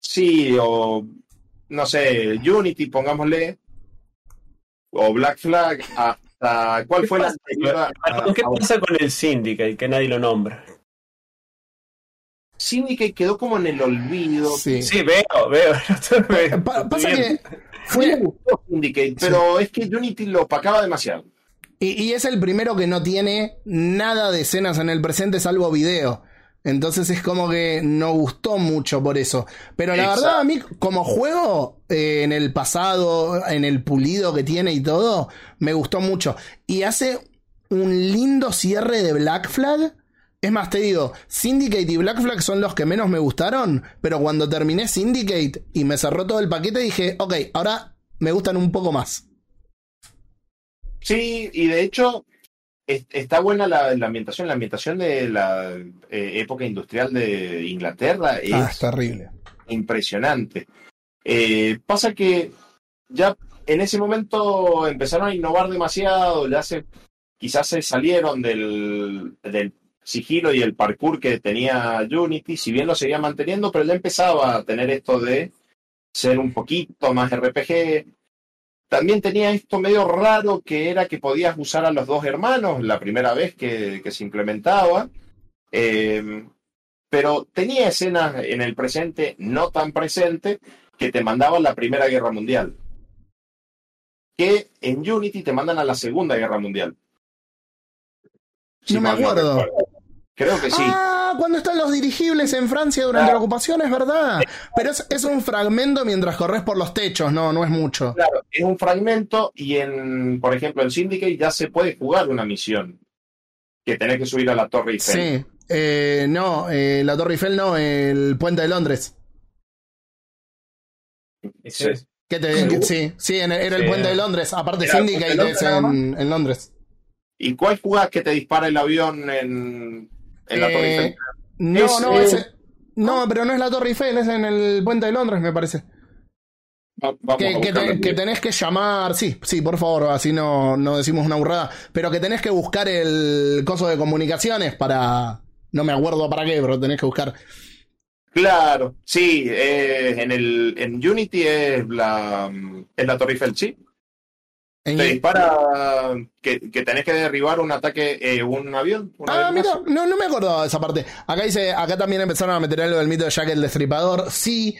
sí, o no sé, Unity, pongámosle, o Black Flag, hasta cuál fue la anterior ¿Qué a- pasa con el Syndicate que nadie lo nombra? Syndicate quedó como en el olvido. Sí. Sí, veo, veo. veo. Pa- pasa Bien. que me fue, gustó Syndicate, pero es que Unity lo opacaba demasiado. Y, y es el primero que no tiene nada de escenas en el presente salvo video. Entonces es como que no gustó mucho por eso. Pero la Exacto. verdad, a mí como juego, eh, en el pasado, en el pulido que tiene y todo, me gustó mucho. Y hace un lindo cierre de Black Flag. Es más, te digo, Syndicate y Black Flag son los que menos me gustaron, pero cuando terminé Syndicate y me cerró todo el paquete, dije, ok, ahora me gustan un poco más. Sí, y de hecho está buena la, la ambientación. La ambientación de la eh, época industrial de Inglaterra es Ah, es terrible. impresionante. Eh, pasa que ya en ese momento empezaron a innovar demasiado, ya se, quizás se salieron del, del sigilo y el parkour que tenía Unity, si bien lo seguía manteniendo, pero ya empezaba a tener esto de ser un poquito más RPG. También tenía esto medio raro que era que podías usar a los dos hermanos la primera vez que, que se implementaba. Eh, pero tenía escenas en el presente, no tan presente, que te mandaban la Primera Guerra Mundial. Que en Unity te mandan a la Segunda Guerra Mundial. No me acuerdo. Creo que sí. Ah, cuando están los dirigibles en Francia durante Claro. la ocupación, es verdad. Pero es, es un fragmento mientras corres por los techos, no, no es mucho. Claro, es un fragmento y en, por ejemplo, en Syndicate ya se puede jugar una misión. Que tenés que subir a la Torre Eiffel. Sí. Eh, no, eh, la Torre Eiffel no, el puente de Londres. Sí. ¿Qué te, que- sí, sí, en- era el Sí. puente de Londres. Aparte, Syndicate Londres es en, en Londres. ¿Y cuál jugás que te dispara el avión en, en la Torre Eh, Eiffel? no, Es, no, ese- no, pero no es la Torre Eiffel, es en el puente de Londres, me parece. Va- Que, que te- que tenés que llamar, sí, sí, por favor, así no, no decimos una burrada, pero que tenés que buscar el coso de comunicaciones para, no me acuerdo para qué, pero tenés que buscar. Claro, sí, eh, en el en Unity es la, es la Torre Eiffel, sí. En- Te dispara que, que tenés que derribar un ataque, eh, un avión. un Ah, mira, no, no me acordaba de esa parte. Acá dice, acá también empezaron a meter algo del mito de Jack el Destripador. Sí.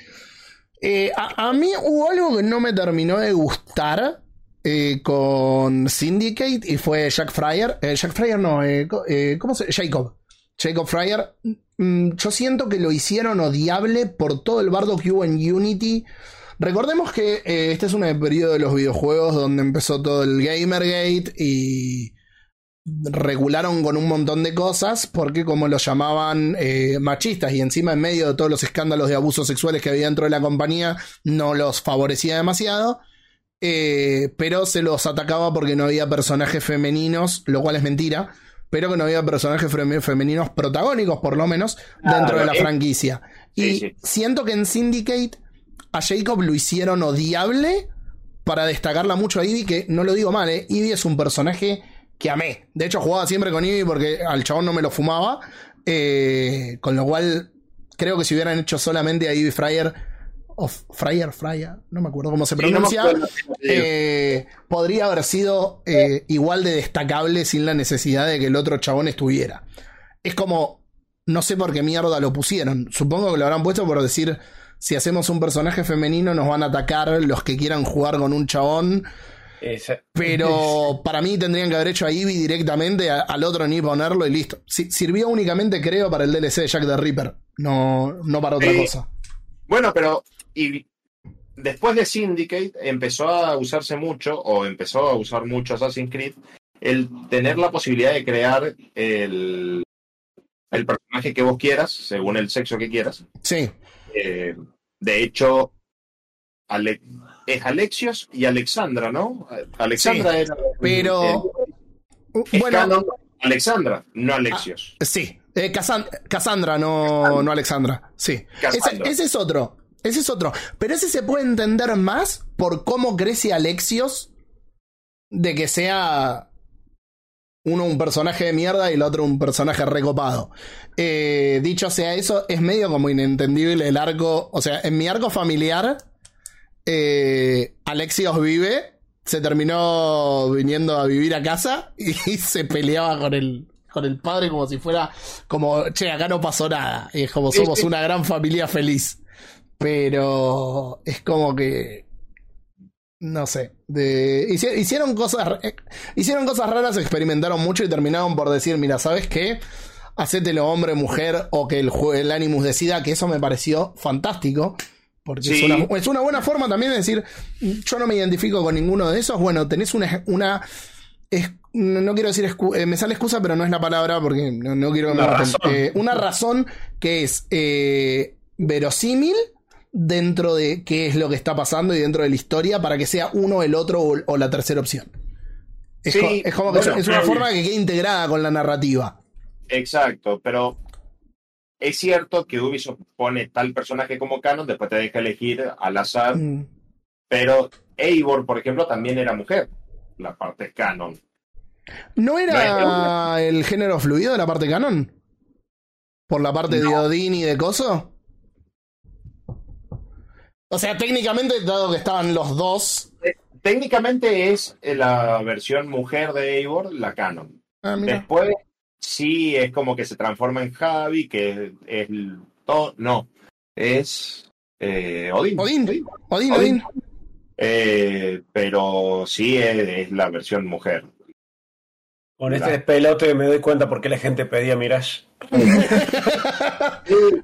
Eh, a, a mí hubo algo que no me terminó de gustar eh, con Syndicate y fue Jack Fryer. Eh, Jack Fryer no, eh, eh, ¿cómo se Jacob. Jacob Fryer. Mm, yo siento que lo hicieron odiable por todo el bardo que hubo en Unity. Recordemos que eh, este es un periodo de los videojuegos donde empezó todo el Gamergate y regularon con un montón de cosas porque como los llamaban eh, machistas y encima en medio de todos los escándalos de abusos sexuales que había dentro de la compañía no los favorecía demasiado eh, pero se los atacaba porque no había personajes femeninos lo cual es mentira pero que no había personajes fem- femeninos protagónicos por lo menos dentro de la franquicia Sí, y sí. siento que en Syndicate a Jacob lo hicieron odiable para destacarla mucho a Ivy, que no lo digo mal, ¿eh? Ivy es un personaje que amé. De hecho, jugaba siempre con Ivy porque al chabón no me lo fumaba. eh, con lo cual, creo que si hubieran hecho solamente a Ivy Fryer, o Fryer, Fryer, no me acuerdo cómo se Sí, no me pronuncia, eh, podría haber sido eh, igual de destacable sin la necesidad de que el otro chabón estuviera. Es como, no sé por qué mierda lo pusieron. Supongo que lo habrán puesto por decir, si hacemos un personaje femenino nos van a atacar los que quieran jugar con un chabón. Pero para mí tendrían que haber hecho a Eevee directamente, a- al otro ni ponerlo y listo. Si- sirvió únicamente, creo, para el DLC de Jack the Ripper. No, no para otra cosa. Bueno, pero y después de Syndicate empezó a usarse mucho, o empezó a usar mucho Assassin's Creed, el tener la posibilidad de crear el, el personaje que vos quieras, según el sexo que quieras. Sí. Eh, de hecho, Ale- es Alexios y Alexandra, ¿no? Alexandra era. Pero- eh, es Bueno, Alexandra, no Alexios. sí. Eh, Cassan- Cassandra, no, no Alexandra. Sí. Ese, ese es otro. Ese es otro. Pero ese se puede entender más por cómo crece Alexios de que sea uno un personaje de mierda y el otro un personaje recopado. Eh, dicho sea eso, es medio como inentendible el arco. O sea, en mi arco familiar, eh, Alexios vive, se terminó viniendo a vivir a casa y se peleaba con el, con el padre como si fuera como, che, acá no pasó nada. Y es como somos una gran familia feliz. Pero es como que no sé. De, hicieron cosas. eh, Hicieron cosas raras, experimentaron mucho y terminaron por decir, mira, ¿sabes qué? Hacételo hombre, mujer, o que el, el Animus decida, que eso me pareció fantástico. Porque es, una, es una buena forma también de decir, yo no me identifico con ninguno de esos. Bueno, tenés una. una es- no quiero decir, eh, me sale excusa, pero no es la palabra porque no, no quiero que me Una razón. Eh, una razón que es eh, verosímil dentro de qué es lo que está pasando y dentro de la historia para que sea uno, el otro o, o la tercera opción. Es, Sí, co- es como que bueno, es- una forma que quede integrada con la narrativa. Exacto, pero es cierto que Ubisoft pone tal personaje como canon, después te deja elegir al azar, Mm. pero Eivor, por ejemplo, también era mujer, la parte canon. ¿No No era el género fluido de la parte canon? ¿Por la parte de. Odín y de Coso? O sea, técnicamente, dado que estaban los dos. Técnicamente es la versión mujer de Eivor, la canon. Ah. Después sí es como que se transforma en Javi, que es, es el to- no, es eh, Odín. Odín. Odín, Odín. Odín. Eh, pero sí es, es la versión mujer. Con este pelote me doy cuenta por qué la gente pedía Mirage.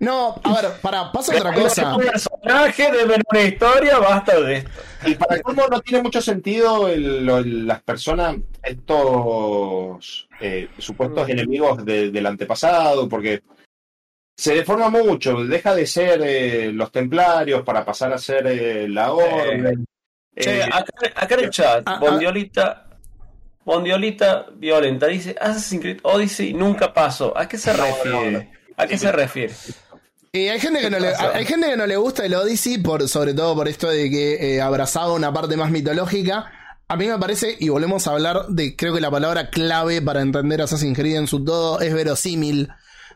No, a ver, para, pasa otra cosa. Un personaje de ver una historia, basta de esto. Y para cómo no tiene mucho sentido el- las personas, estos eh, supuestos enemigos de- del antepasado, porque se deforma mucho, deja de ser eh, los templarios para pasar a ser eh, la orden. Che, Eh, acá, acá en el chat, ah, ah. Bondiolita, Bondiolita Violenta dice Assassin's Creed Odyssey nunca pasó. ¿A qué se refiere? ¿A qué se refiere? Y hay gente que no le, hay gente que no le gusta el Odyssey, por, sobre todo por esto de que eh, abrazaba una parte más mitológica. A mí me parece, y volvemos a hablar de, creo que la palabra clave para entender Assassin's Creed en su todo es verosímil.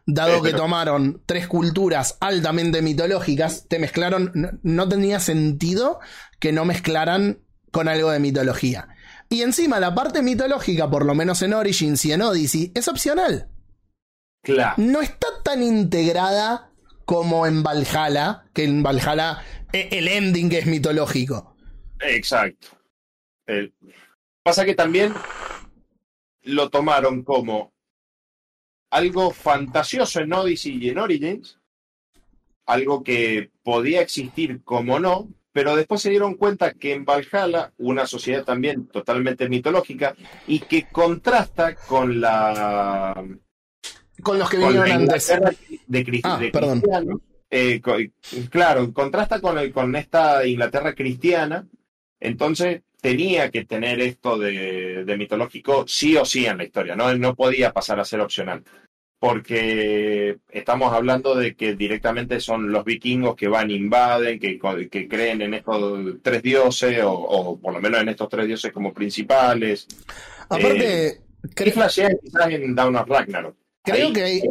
Dado Sí, que pero- tomaron tres culturas altamente mitológicas, te mezclaron, no, no tenía sentido que no mezclaran con algo de mitología. Y encima la parte mitológica, por lo menos en Origins y en Odyssey, es opcional claro. no está tan integrada como en Valhalla, que en Valhalla eh, el ending es mitológico. Exacto. Eh, pasa que también lo tomaron como algo fantasioso en Odyssey y en Origins, algo que podía existir como no, pero después se dieron cuenta que en Valhalla, una sociedad también totalmente mitológica y que contrasta con la Con los que con la vinieron antes. Inglaterra de, cris- Ah, de perdón. cristianos. Eh, co- claro, contrasta con, el- con esta Inglaterra cristiana, entonces tenía que tener esto de, de mitológico sí o sí en la historia, ¿no? no podía pasar a ser opcional, porque estamos hablando de que directamente son los vikingos que van, invaden, que, que creen en estos tres dioses, o, o por lo menos en estos tres dioses como principales. Aparte, Y cre- flashean quizás en Dawn of Ragnarok. creo Ahí- que hay,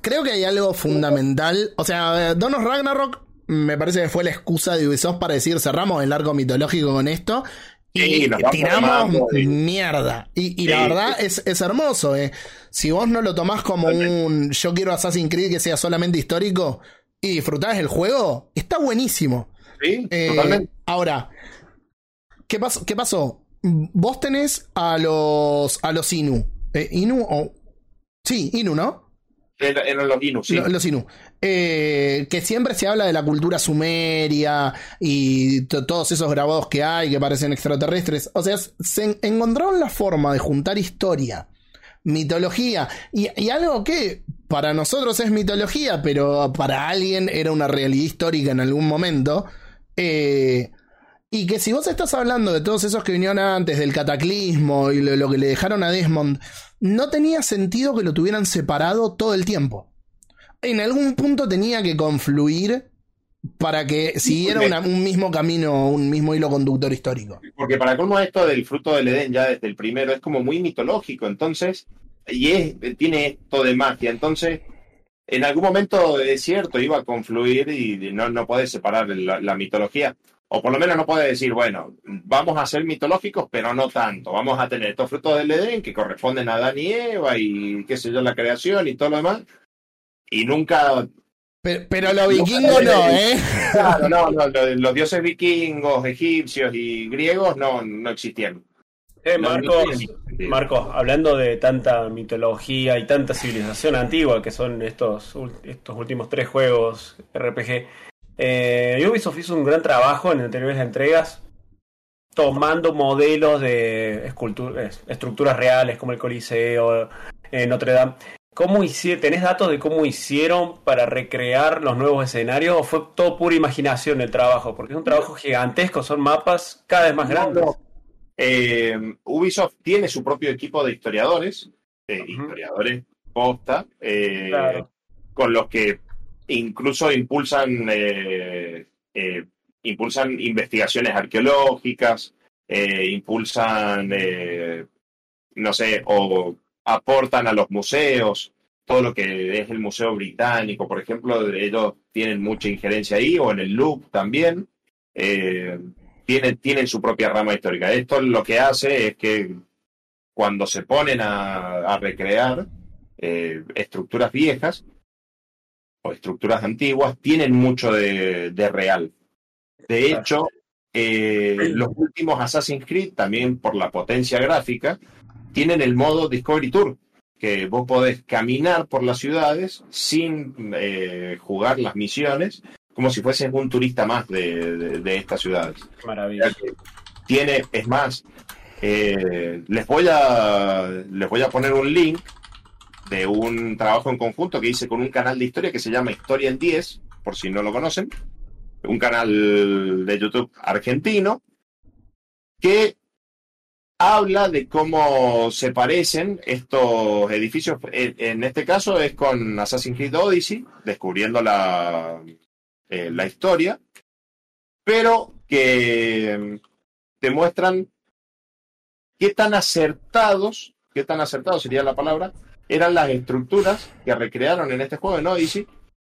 creo que hay algo fundamental. O sea, eh, Dawn of Ragnarok me parece que fue la excusa de Ubisoft para decir cerramos el arco mitológico con esto. Y tiramos y- mierda. Y, y la Sí, verdad es, es hermoso, eh. Si vos no lo tomás como un yo quiero Assassin's Creed que sea solamente histórico y disfrutás el juego, está buenísimo. Sí, Eh, totalmente. Ahora, ¿qué pasó? ¿qué pasó? vos tenés a los a los Inu. Eh, Inu o. Sí, Inu, ¿no? Eran los Inus, sí. Lo- Los Inu. Eh, que siempre se habla de la cultura sumeria y to- todos esos grabados que hay que parecen extraterrestres. O sea, se en- encontraron la forma de juntar historia, mitología y, y algo que para nosotros es mitología, pero para alguien era una realidad histórica en algún momento. Eh, y que si vos estás hablando de todos esos que vinieron antes, del cataclismo y lo, lo que le dejaron a Desmond, no tenía sentido que lo tuvieran separado todo el tiempo. En algún punto tenía que confluir para que siguiera una- un mismo camino, un mismo hilo conductor histórico. Porque para colmo esto del fruto del Edén ya desde el primero es como muy mitológico, entonces, y es, tiene esto de magia, entonces, en algún momento es cierto, iba a confluir y no, no puedes separar la, la mitología, o por lo menos no puedes decir, bueno, vamos a ser mitológicos, pero no tanto, vamos a tener estos frutos del Edén que corresponden a Adán y Eva y qué sé yo, la creación y todo lo demás, y nunca Pero, pero los vikingos no, ¿eh? Claro, no, no, lo- los dioses vikingos, egipcios y griegos no, no existían. Eh, Marcos. Marcos, hablando de tanta mitología y tanta civilización antigua que son estos, estos últimos tres juegos RPG, eh, Ubisoft hizo un gran trabajo en anteriores entregas tomando modelos de estructuras reales como el Coliseo, eh, Notre Dame. ¿Cómo ¿Tenés datos de cómo hicieron para recrear los nuevos escenarios o fue todo pura imaginación el trabajo? Porque es un trabajo gigantesco, son mapas cada vez más grandes. No, Eh, Ubisoft tiene su propio equipo de historiadores, eh, historiadores posta, eh, Claro. con los que incluso impulsan, eh, impulsan investigaciones arqueológicas, impulsan, no sé, o aportan a los museos, todo lo que es el Museo Británico, por ejemplo, ellos tienen mucha injerencia ahí, o en el Louvre también. Eh, tienen, tienen su propia rama histórica. Esto lo que hace es que cuando se ponen a, a recrear eh, estructuras viejas o estructuras antiguas, tienen mucho de, de real. De hecho, eh, los últimos Assassin's Creed, también por la potencia gráfica, tienen el modo Discovery Tour, que vos podés caminar por las ciudades sin eh, jugar las misiones, como si fueses un turista más de, de- de estas ciudades. Maravilla. Tiene, es más, eh, les voy a les voy a poner un link de un trabajo en conjunto que hice con un canal de historia que se llama Historia en 10, por si no lo conocen, un canal de YouTube argentino que habla de cómo se parecen estos edificios. En, este caso es con Assassin's Creed Odyssey, descubriendo la, eh, la historia, pero que mm, te muestran qué tan acertados, qué tan acertados sería la palabra, eran las estructuras que recrearon en este juego en Odyssey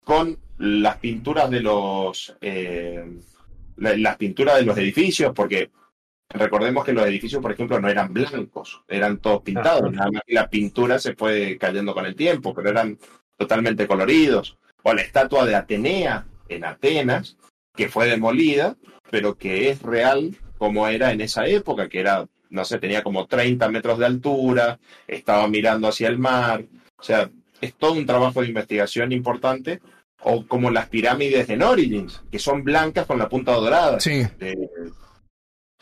con las pinturas de los eh, la- las pinturas de los edificios, porque recordemos que los edificios, por ejemplo, no eran blancos, eran todos pintados, Ajá. nada más que la pintura se fue cayendo con el tiempo, pero eran totalmente coloridos. O la estatua de Atenea en Atenas, que fue demolida, pero que es real como era en esa época, que era, no sé, tenía como 30 metros de altura, estaba mirando hacia el mar, o sea, es todo un trabajo de investigación importante, o como las pirámides en Origins, que son blancas con la punta dorada. Sí. De-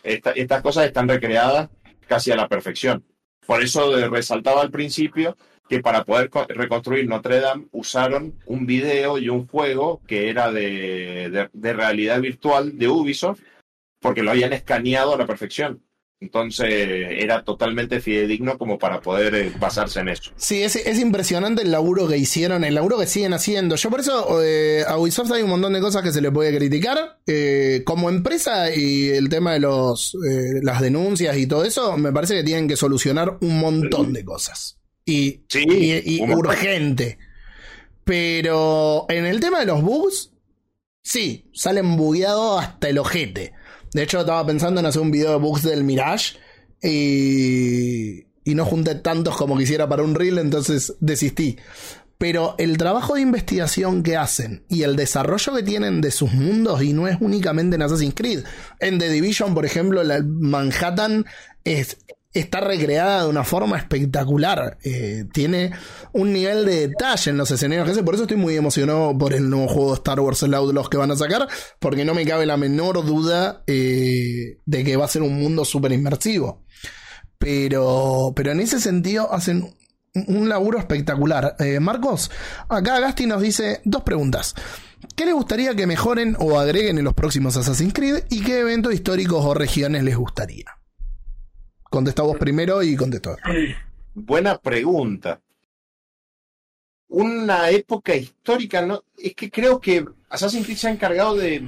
esta- estas cosas están recreadas casi a la perfección. Por eso resaltaba al principio que para poder co- reconstruir Notre Dame usaron un video y un juego que era de, de- de realidad virtual de Ubisoft, porque lo habían escaneado a la perfección. Entonces era totalmente fidedigno como para poder eh, basarse en eso. Sí, es, es impresionante el laburo que hicieron, el laburo que siguen haciendo. Yo por eso eh, a Ubisoft hay un montón de cosas que se le puede criticar. Eh, como empresa y el tema de los eh, las denuncias y todo eso, me parece que tienen que solucionar un montón de cosas. Y, Sí, y- urgente. Pero en el tema de los bugs, sí, salen bugueados hasta el ojete. De hecho, estaba pensando en hacer un video de bugs del Mirage y, y no junté tantos como quisiera para un reel, entonces desistí. Pero el trabajo de investigación que hacen y el desarrollo que tienen de sus mundos, y no es únicamente en Assassin's Creed. En The Division, por ejemplo, la Manhattan es, está recreada de una forma espectacular. Eh, tiene un nivel de detalle en los escenarios que hace. Por eso estoy muy emocionado por el nuevo juego de Star Wars El Outlaws que van a sacar. Porque no me cabe la menor duda eh, de que va a ser un mundo súper inmersivo. Pero, pero en ese sentido hacen un laburo espectacular. Eh, Marcos, acá Gasti nos dice dos preguntas. ¿Qué les gustaría que mejoren o agreguen en los próximos Assassin's Creed? ¿Y qué eventos históricos o regiones les gustaría? Contesta vos primero y contesto. Buena pregunta. Una época histórica, ¿no? Es que creo que Assassin's Creed se ha encargado de,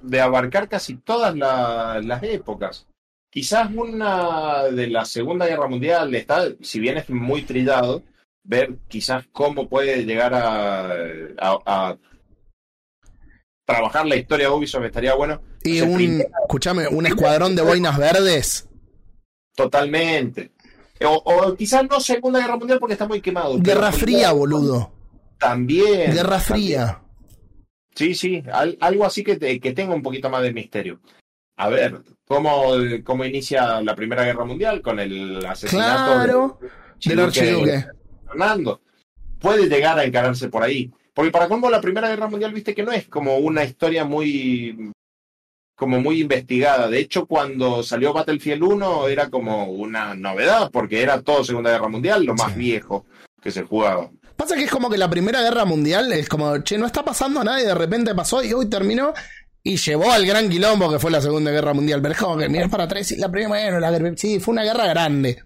de abarcar casi todas la- las épocas. Quizás una de la Segunda Guerra Mundial está, si bien es muy trillado, ver quizás cómo puede llegar a, a- a trabajar la historia de Ubisoft estaría bueno. Y un, escúchame, un escuadrón de boinas verdes. Totalmente. O, o quizás no Segunda Guerra Mundial porque está muy quemado. Guerra Fría, boludo. También. Guerra también. Fría. Sí, sí, al- algo así que, te- que tenga un poquito más de misterio. A ver, ¿cómo, cómo inicia la Primera Guerra Mundial con el asesinato Claro. Del archiduque. Fernando? Puede llegar a encararse por ahí. Porque para cómo la Primera Guerra Mundial, viste que no es como una historia muy como muy investigada. De hecho, cuando salió Battlefield 1 era como una novedad, porque era todo Segunda Guerra Mundial, lo más Sí. viejo que se jugaba. Pasa que es como que la Primera Guerra Mundial es como, che, no está pasando nada y de repente pasó y hoy terminó y llevó al gran quilombo que fue la Segunda Guerra Mundial. Pero es como que miras para atrás y la primera, la guerra- sí, fue una guerra grande.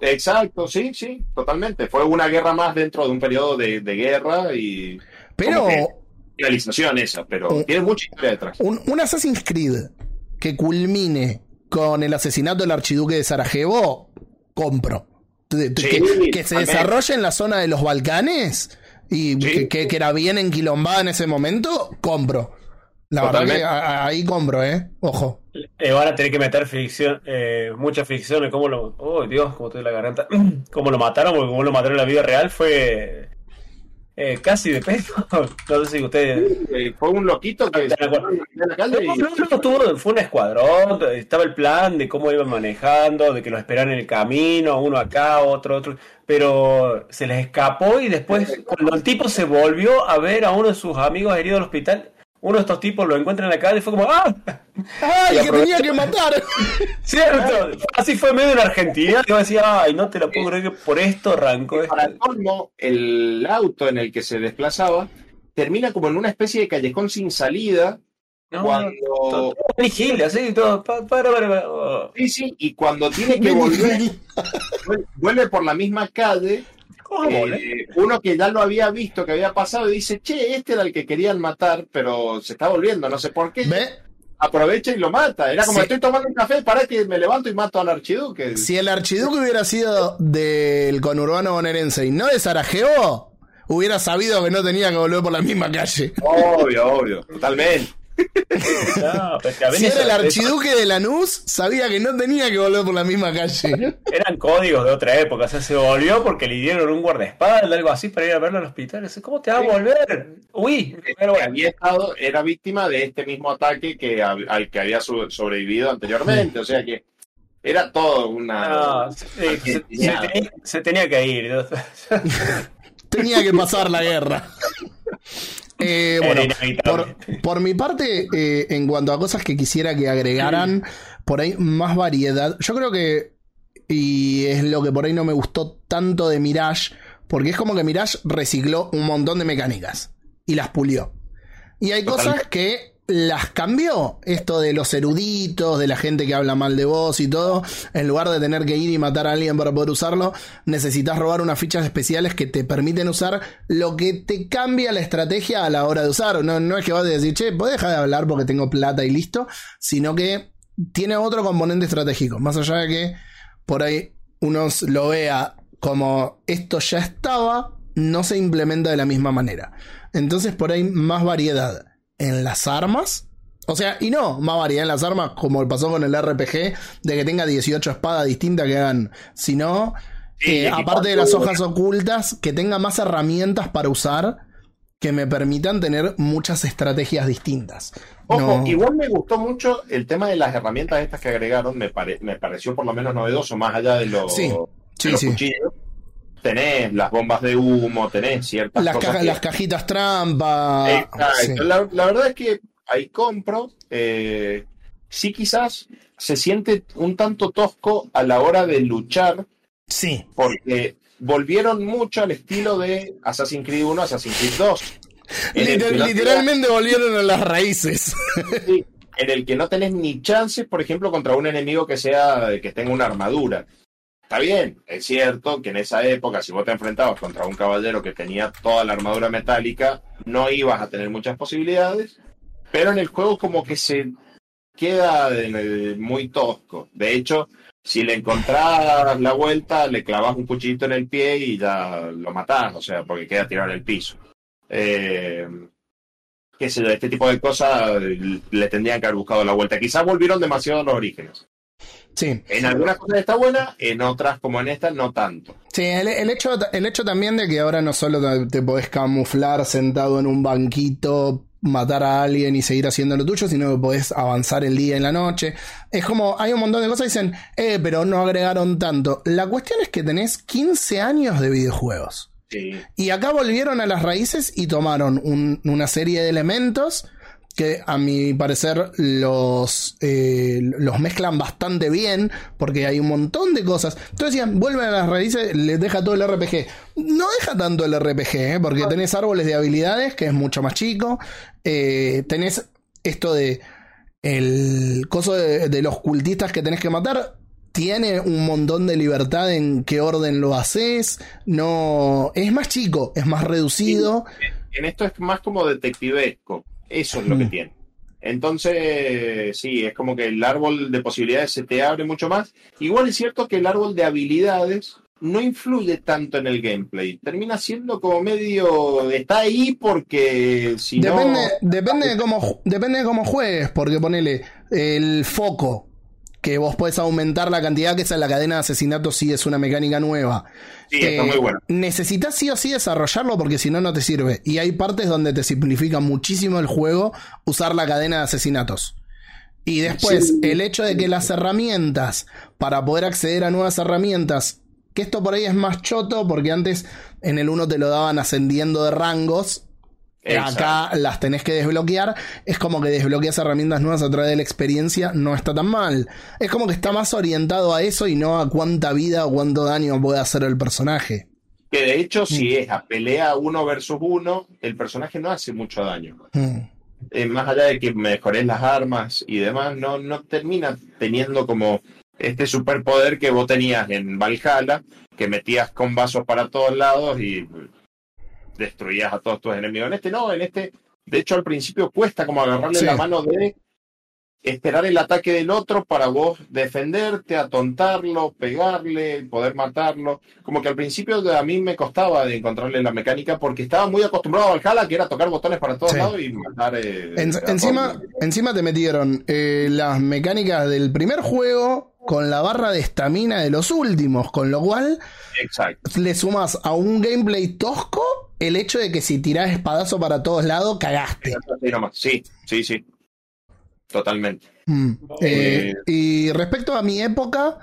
Exacto, sí, sí, totalmente. Fue una guerra más dentro de un periodo de, de guerra y Pero Finalización esa, pero Oh. tiene mucha historia detrás. un, un Assassin's Creed que culmine con el asesinato del archiduque de Sarajevo, compro. Sí, que, que se desarrolle en la zona de los Balcanes y Sí. que, que- que era bien enquilombada en ese momento, compro. La verdad que a- a- ahí compro, ¿eh? Ojo. Eh, van a tener que meter ficción, eh, mucha ficción en cómo lo. Oh, Dios, cómo estoy la garganta. Cómo lo mataron, porque cómo lo mataron en la vida real fue. Eh, casi de pedo. No sé si ustedes. Eh, fue un loquito que No, y- no, no, tuvo- fue un escuadrón, estaba el plan de cómo iban manejando, de que los esperaran en el camino, uno acá, otro, otro, pero se les escapó y después, cuando el tipo se volvió a ver a uno de sus amigos herido al hospital, uno de estos tipos lo encuentra en la calle y fue como, ¡ah! ¡Ay, que tenía que matar! ¡Cierto! Así fue medio en Argentina, que yo decía, ¡ay, no te la puedo creer que por esto arrancó Y esto! para colmo, el auto en el que se desplazaba termina como en una especie de callejón sin salida. No, cuando. todo- todo vigila, así, todo, pa- para, para, para, oh. Sí, sí, y cuando tiene que volver, vuel- vuelve por la misma calle. ¿Cómo, eh, uno que ya lo había visto, que había pasado, y dice: Che, este era el que querían matar, pero se está volviendo, no sé por qué. ¿Ve? Aprovecha y lo mata. Era como: Sí. Estoy tomando un café, para que me levanto y mato al archiduque. Si el archiduque hubiera sido del conurbano bonaerense y no de Sarajevo, hubiera sabido que no tenía que volver por la misma calle. Obvio, obvio, totalmente. No, pero que a Si era el archiduque de Lanús, sabía que no tenía que volver por la misma calle. Eran códigos de otra época, o sea, se volvió porque le dieron un guardaespaldas, algo así, para ir a verlo al hospital. ¿Cómo te va a volver? Uy, bueno. había estado, era víctima de este mismo ataque que, al que había sobrevivido anteriormente. O sea que era todo una. No, se, se- se tenía, se tenía que ir. Tenía que pasar la guerra. Eh, bueno, por, por mi parte, eh, en cuanto a cosas que quisiera que agregaran, por ahí más variedad. Yo creo que, y es lo que por ahí no me gustó tanto de Mirage, porque es como que Mirage recicló un montón de mecánicas y las pulió. Y hay Total. cosas que las cambió. Esto de los eruditos, de la gente que habla mal de vos y todo. En lugar de tener que ir y matar a alguien para poder usarlo, necesitas robar unas fichas especiales que te permiten usar lo que te cambia la estrategia a la hora de usar. No, no es que vas a decir, che, ¿puedes dejar de hablar porque tengo plata y listo? Sino que tiene otro componente estratégico. Más allá de que por ahí uno lo vea como esto ya estaba, no se implementa de la misma manera. Entonces por ahí más variedad en las armas. O sea, y no más variedad en las armas como pasó con el RPG, de que tenga 18 espadas distintas que hagan, sino eh, aparte de las hojas ocultas, que tenga más herramientas para usar que me permitan tener muchas estrategias distintas. Ojo, No- igual me gustó mucho el tema de las herramientas estas que agregaron, me, pare- me pareció por lo menos novedoso, más allá de los, Sí, de sí, los sí. cuchillos. Tenés las bombas de humo, tenés ciertas Las, cosas caja- que- las cajitas trampa. Exacto. sí. La, la verdad es que ahí compro. eh, sí, quizás se siente un tanto tosco a la hora de luchar, Sí. porque volvieron mucho al estilo de Assassin's Creed 1, Assassin's Creed 2. En el Liter- que no literalmente volvieron a las raíces. sí, en el que no tenés ni chances, por ejemplo, contra un enemigo que sea que tenga una armadura. Está bien, es cierto que en esa época, si vos te enfrentabas contra un caballero que tenía toda la armadura metálica, no ibas a tener muchas posibilidades, pero en el juego como que se queda muy tosco. De hecho, si le encontrás la vuelta, le clavas un cuchillito en el pie y ya lo matás, o sea, porque queda tirado en el piso. Eh, qué este tipo de cosas le tendrían que haber buscado la vuelta. Quizás volvieron demasiado a los orígenes. Sí. En algunas cosas está buena, en otras, como en esta, no tanto. Sí, el, el hecho, el hecho también de que ahora no solo te, te podés camuflar sentado en un banquito, matar a alguien y seguir haciendo lo tuyo, sino que podés avanzar el día y la noche. Es como, hay un montón de cosas que dicen, eh, pero no agregaron tanto. La cuestión es que tenés 15 años de videojuegos. Sí. Y acá volvieron a las raíces y tomaron un- una serie de elementos que a mi parecer los, eh, los mezclan bastante bien porque hay un montón de cosas. Entonces decían, vuelven a las raíces, les deja todo el RPG. No deja tanto el RPG, ¿eh? porque tenés árboles de habilidades que es mucho más chico. Eh, tenés esto de el coso de, de los cultistas que tenés que matar. Tiene un montón de libertad en qué orden lo haces. No. Es más chico, es más reducido. En esto es más como detectivesco. Eso es lo que Mm. tiene. Entonces, sí, es como que el árbol de posibilidades se te abre mucho más. Igual es cierto que el árbol de habilidades no influye tanto en el gameplay. Termina siendo como medio. Está ahí porque si Depende, no. depende, de cómo, depende de cómo juegues, porque ponele el foco, que vos podés aumentar la cantidad, que esa es la cadena de asesinatos, sí es una mecánica nueva. Sí, está Eh, muy bueno. Necesitas sí o sí desarrollarlo porque si no, no te sirve. Y hay partes donde te simplifica muchísimo el juego usar la cadena de asesinatos. Y después, Sí. el hecho de que las herramientas, para poder acceder a nuevas herramientas, que esto por ahí es más choto, porque antes en el 1 te lo daban ascendiendo de rangos, Exacto. acá las tenés que desbloquear. Es como que desbloqueas herramientas nuevas a través de la experiencia, no está tan mal. Es como que está más orientado a eso y no a cuánta vida o cuánto daño puede hacer el personaje. Que de hecho, Mm. si es a pelea uno versus uno, el personaje no hace mucho daño. Mm. eh, más allá de que mejores las armas y demás, no, no termina teniendo como este superpoder que vos tenías en Valhalla, que metías con vasos para todos lados y destruías a todos tus enemigos. En este no, en este, de hecho al principio cuesta como agarrarle Sí. la mano de esperar el ataque del otro para vos defenderte, atontarlo, pegarle, poder matarlo. Como que al principio a mí me costaba de encontrarle la mecánica porque estaba muy acostumbrado a Valhalla, que era tocar botones para todos Sí. lados y matar. eh, En- encima, todos. encima te metieron eh, las mecánicas del primer juego con la barra de estamina de los últimos, con lo cual Exacto. le sumas a un gameplay tosco el hecho de que si tirás espadazo para todos lados, cagaste. Sí, sí, sí. Totalmente. Mm. Eh, Eh. y respecto a mi época,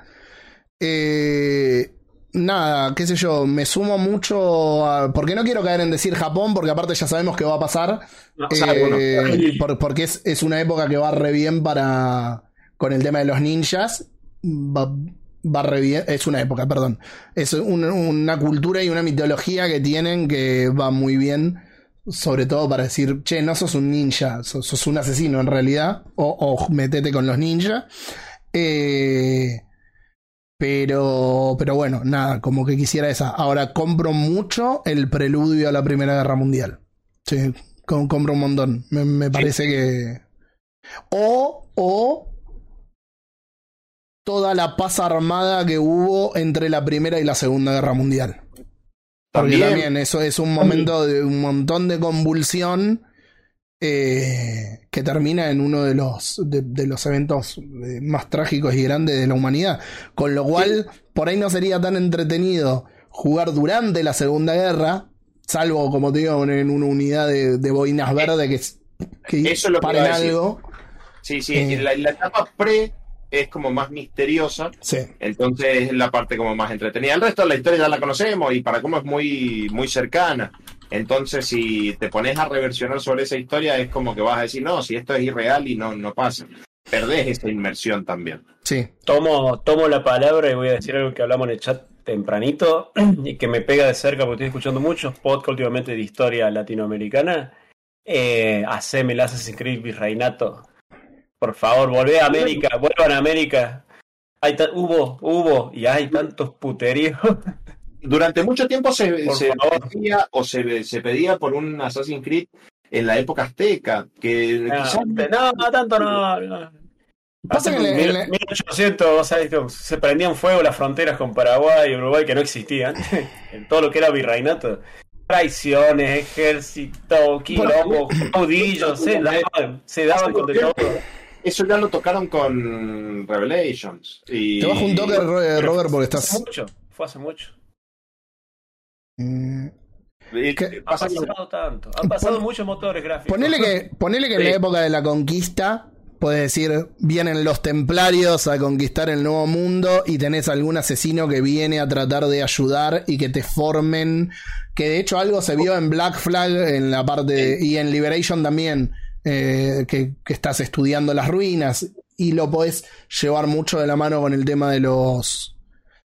eh, nada, qué sé yo, me sumo mucho a, porque no quiero caer en decir Japón, porque aparte ya sabemos que va a pasar, bueno, por- porque es, es una época que va re bien para con el tema de los ninjas, va, va es una época, perdón, es un- una cultura y una mitología que tienen que va muy bien. Sobre todo para decir, che, no sos un ninja, sos, sos un asesino en realidad, o, o metete con los ninjas. Eh, pero, pero bueno, nada, como que quisiera esa. Ahora compro mucho el preludio a la Primera Guerra Mundial. Sí, com- compro un montón. Me, me parece que. O, o toda la paz armada que hubo entre la Primera y la Segunda Guerra Mundial. Porque También. también eso es un momento de un montón de convulsión eh, que termina en uno de los, de, de los eventos eh, más trágicos y grandes de la humanidad. Con lo cual, por ahí no sería tan entretenido jugar durante la Segunda Guerra, salvo, como te digo, en una unidad de, de boinas verdes que, que Eso es lo que algo. Sí, sí, Eh. la, la etapa pre es como más misteriosa, Sí. entonces es la parte como más entretenida. El resto de la historia ya la conocemos y para cómo es muy, muy cercana. Entonces, si te pones a reversionar sobre esa historia, es como que vas a decir, no, si esto es irreal y no, no pasa. Perdés esa inmersión también. Sí. Tomo, tomo la palabra y voy a decir algo que hablamos en el chat tempranito y que me pega de cerca porque estoy escuchando muchos podcasts últimamente de historia latinoamericana. Eh, haceme el Assassin's Creed Virreinato. Por favor, volvé a América, vuelvan a América. Hay hubo, hubo y hay tantos puteríos. Durante mucho tiempo se, pedía o se, se pedía por un Assassin's Creed en la época azteca, que No, quizás no, no, tanto no. Pasa que le- 1800, vos sabés que se prendían fuego las fronteras con Paraguay y Uruguay que no existían. en todo lo que era virreinato. Traiciones, ejército, quilombo, caudillos, se daban, se daban con de todo. Eso ya lo tocaron con Revelations. Y... Te bajo un toque, Ro- Robert, porque Fue estás. hace mucho, fue hace mucho. Mm. Ha pasado tanto, han pasado Pon- muchos motores gráficos. Ponele que, ponele que en la época de la conquista, puedes decir, vienen los templarios a conquistar el nuevo mundo y tenés algún asesino que viene a tratar de ayudar y que te formen. Que de hecho algo se vio en Black Flag en la parte de- y en Liberation también, eh, que, que estás estudiando las ruinas y lo podés llevar mucho de la mano con el tema de los.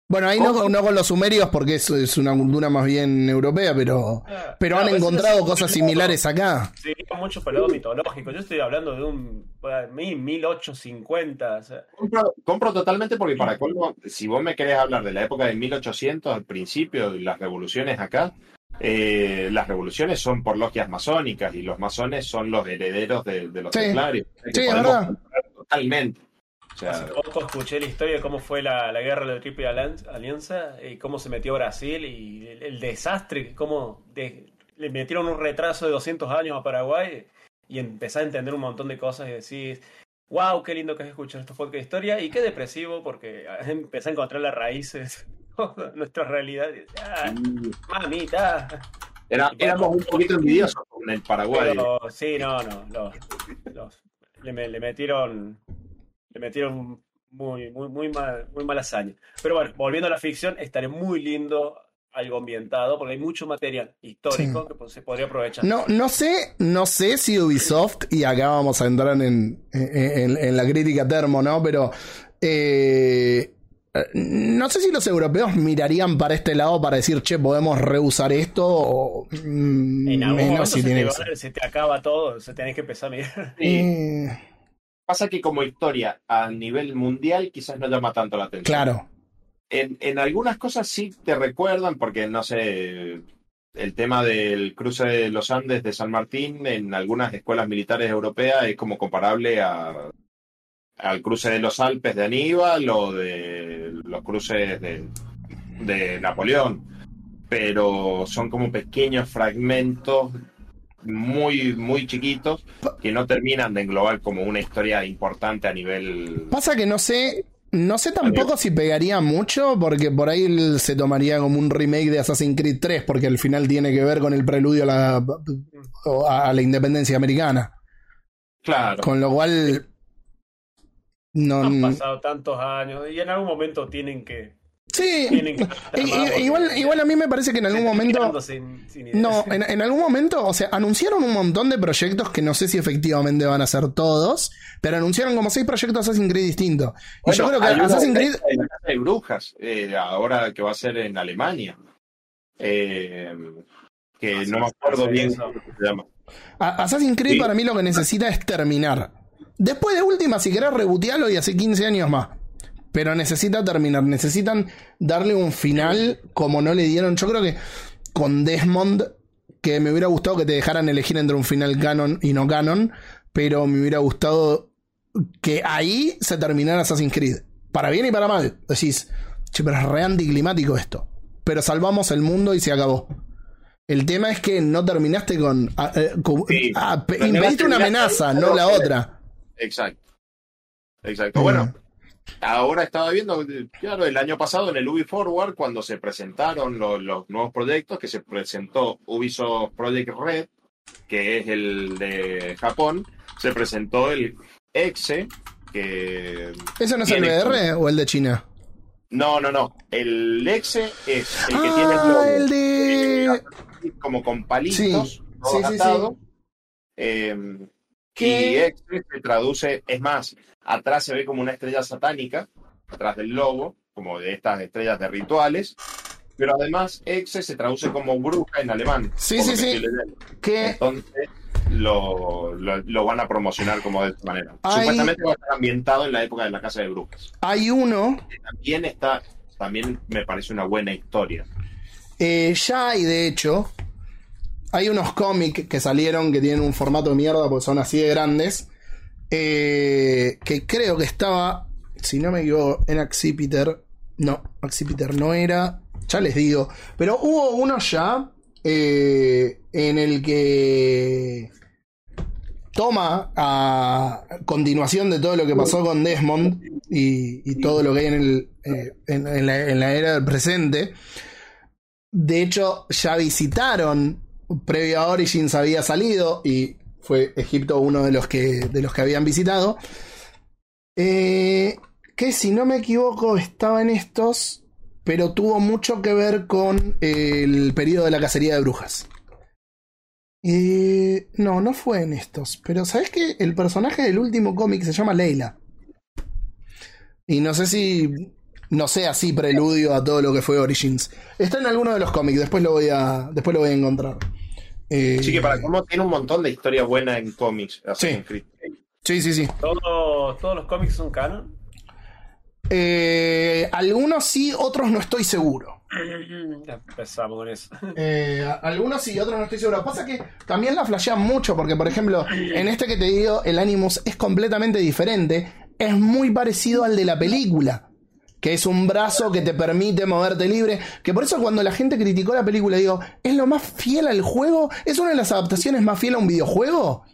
Bueno, ahí no, no con los sumerios porque es, es una cultura más bien europea, pero, Ah, pero han encontrado cosas similares acá. Sí, mucho por el lado mitológico. Yo estoy hablando de un bueno, mil- 1850. O sea, Compro, compro totalmente porque para colmo, si vos me querés hablar de la época de 1800 al principio, de las revoluciones acá, eh, las revoluciones son por logias masónicas y los masones son los herederos de, de los Sí. templarios. Sí, verdad. Totalmente. O sea, Hace poco escuché la historia de cómo fue la, la guerra de la Triple Alianza y cómo se metió Brasil y el, el desastre, cómo de- le metieron un retraso de 200 años a Paraguay y empezás a entender un montón de cosas y decís, wow, qué lindo que es escuchar estos podcasts de historia y qué depresivo porque empecé a encontrar las raíces de nuestra realidad. Ah, mamita. era- éramos un poquito envidiosos con el Paraguay. Pero sí, no, no. los- los- le, me- le metieron. Le metieron muy, muy, muy mal, muy mala hazaña. Pero bueno, volviendo a la ficción, estaré muy lindo algo ambientado, porque hay mucho material histórico Sí. que pues, se podría aprovechar. No, no sé, no sé si Ubisoft, y acá vamos a entrar en, en- en la crítica termo, ¿no? Pero eh, no sé si los europeos mirarían para este lado para decir, che, podemos reusar esto, o mm, en algún menos momento si se, tiene te que va- ser. se te acaba todo, se tenés que empezar a mirar. Sí. Eh, Pasa que como historia a nivel mundial quizás no llama tanto la atención. claro, En, en algunas cosas sí te recuerdan, porque no sé, el tema del cruce de los Andes de San Martín en algunas escuelas militares europeas es como comparable a, al cruce de los Alpes de Aníbal o de los cruces de, de Napoleón. Pero son como pequeños fragmentos muy, muy chiquitos que no terminan de englobar como una historia importante a nivel pasa que no sé. No sé tampoco si pegaría mucho, porque por ahí el- se tomaría como un remake de Assassin's Creed 3, porque al final tiene que ver con el preludio a la, a la independencia americana. Claro. Con lo cual. No. Han pasado tantos años y en algún momento tienen que. Sí. Igual, igual a mí me parece que en algún momento. Sin, sin ideas. No, en, en algún momento, o sea, anunciaron un montón de proyectos que no sé si efectivamente van a ser todos, pero anunciaron como seis proyectos Assassin's Creed distintos. Y yo creo que hay Assassin's de- Creed. de la Casa de Brujas, eh, ahora que va a ser en Alemania. Eh, que Ah, no me acuerdo bien cómo se llama. Assassin's Creed Sí. para mí lo que necesita es terminar. Después de última, si querés rebotearlo y hace 15 años más. Pero necesita terminar, necesitan darle un final como no le dieron. Yo creo que con Desmond, que me hubiera gustado que te dejaran elegir entre un final canon y no canon, pero me hubiera gustado que ahí se terminara Assassin's Creed. Para bien y para mal. Decís, che, pero es re anticlimático esto. Pero salvamos el mundo y se acabó. El tema es que no terminaste con. ah, eh, con- Sí. ah, impediste una amenaza, no la otra. Exacto. Exacto. Bueno, ahora estaba viendo, claro, el año pasado en el Ubi Forward, cuando se presentaron los, los nuevos proyectos, que se presentó Ubisoft Project Red, que es el de Japón, se presentó el EXE, que... ¿Eso no es el VR o el de China? No, no, no. El EXE es el que tiene el ah, logo el de. como con palitos, Sí, sí, sí, sí. atados. Eh, y ¿Qué? Exe se traduce, es más, atrás se ve como una estrella satánica, atrás del logo, como de estas estrellas de rituales, pero además Exe se traduce como bruja en alemán. Sí, sí, sí. que Entonces lo, lo, lo van a promocionar como de esta manera. Hay- Supuestamente va a estar ambientado en la época de la Casa de Brujas. hay uno Que también está, también me parece una buena historia. Eh, ya hay, de hecho, hay unos cómics que salieron que tienen un formato de mierda porque son así de grandes. eh, que creo que estaba, si no me equivoco, en Accipiter. No, Accipiter no era. Ya les digo. Pero hubo uno ya eh, en el que toma a continuación de todo lo que pasó con Desmond y, todo lo que hay eh, en la, en la era del presente. De hecho, ya visitaron, previo a Origins había salido y fue Egipto uno de los que, de los que habían visitado. Eh, que si no me equivoco estaba en estos, pero tuvo mucho que ver con el periodo de la cacería de brujas. Eh, no, no fue en estos, pero ¿sabes qué? El personaje del último cómic se llama Leila. Y no sé si no sea así preludio a todo lo que fue Origins. Está en alguno de los cómics, después lo voy a, después lo voy a encontrar. Eh, Así que para cómo tiene un montón de historia buena en cómics. Creed. Sí, sí, sí. ¿Todos, todos los cómics son canon? Eh, algunos sí, otros no estoy seguro. Ya empezamos con eso. Eh, algunos sí, otros no estoy seguro. Pasa que también la flashean mucho, porque por ejemplo, en este que te digo, el Animus es completamente diferente. Es muy parecido al de la película. Que es un brazo que te permite moverte libre. Que por eso cuando la gente criticó la película, digo, ¿es lo más fiel al juego? ¿Es una de las adaptaciones más fiel a un videojuego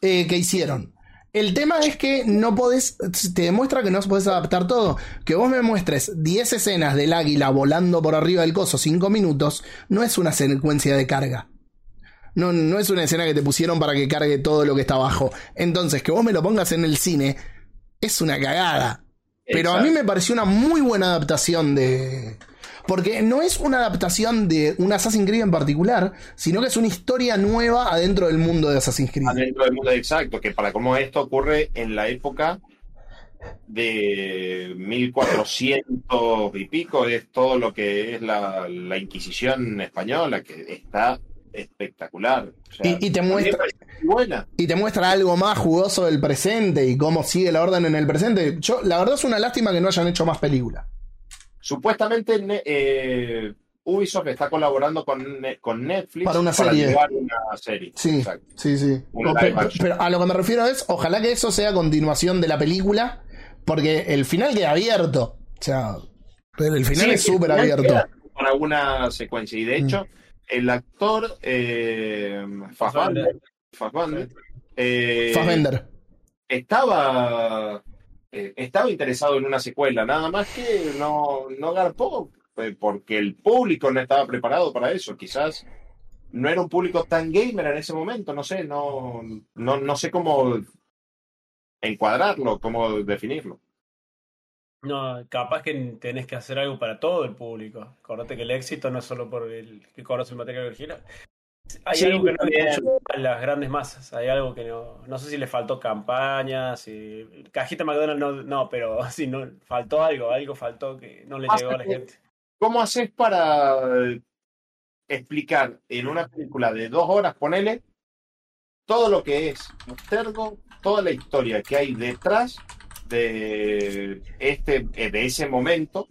eh, que hicieron? El tema es que no podés, te demuestra que no podés adaptar todo. Que vos me muestres 10 escenas del águila volando por arriba del coso 5 minutos, no es una secuencia de carga. No, no es una escena que te pusieron para que cargue todo lo que está abajo. Entonces, que vos me lo pongas en el cine, es una cagada. Pero a mí me pareció una muy buena adaptación de... Porque no es una adaptación de un Assassin's Creed en particular, sino que es una historia nueva adentro del mundo de Assassin's Creed. Adentro del mundo exacto, que para cómo esto ocurre en la época de 1400 y pico, es todo lo que es la, la Inquisición española, que está espectacular. O sea, Y- y te muestra- buena. y te muestra algo más jugoso del presente y cómo sigue la orden en el presente. Yo, la verdad es una lástima que no hayan hecho más películas. Supuestamente eh, Ubisoft está colaborando con, con Netflix Para una serie. una serie. Sí, Exacto. sí, sí. Pero, a lo que me refiero es, ojalá que eso sea continuación de la película, porque el final queda abierto. O sea, pero el final Sí, es súper abierto. Con alguna secuencia. Y de hecho, el actor eh, Fassbender, Fassbender, eh, Fassbender. estaba eh, estaba interesado en una secuela, nada más que no, no garpó, eh, porque el público no estaba preparado para eso. Quizás no era un público tan gamer en ese momento, no sé, no, no, no sé cómo encuadrarlo, cómo definirlo. No, capaz que tenés que hacer algo para todo el público. Acordate que el éxito no es solo por el que conoce el material original. Hay Sí, algo que no escuchó a las grandes masas. Hay algo que no. No sé si le faltó campaña, si. Cajita McDonald's no, no, pero si no. Faltó algo, algo faltó que no le Pasa llegó a la gente. ¿Cómo haces para explicar en una película de dos horas, ponele, todo lo que es Abstergo, toda la historia que hay detrás de este, eh, de ese momento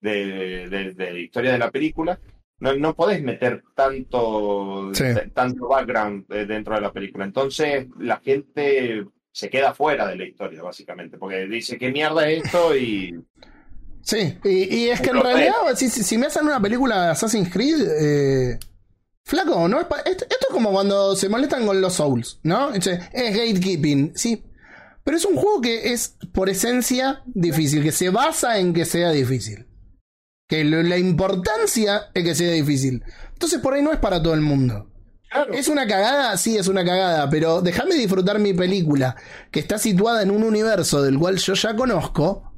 de, de- de la historia de la película? No, no podés meter tanto, Sí. tanto background eh, dentro de la película. Entonces la gente se queda fuera de la historia, básicamente, porque dice, ¿qué mierda es esto? Y Sí, y, y es que en realidad, si, si- si me hacen una película de Assassin's Creed, eh, Flaco, no esto, esto es como cuando se molestan con los Souls, ¿no? Es gatekeeping, sí. Pero es un juego que es por esencia difícil, que se basa en que sea difícil. Que lo- la importancia es que sea difícil. Entonces por ahí no es para todo el mundo. Claro. ¿Es una cagada? Sí, es una cagada, pero déjame disfrutar mi película, que está situada en un universo del cual yo ya conozco,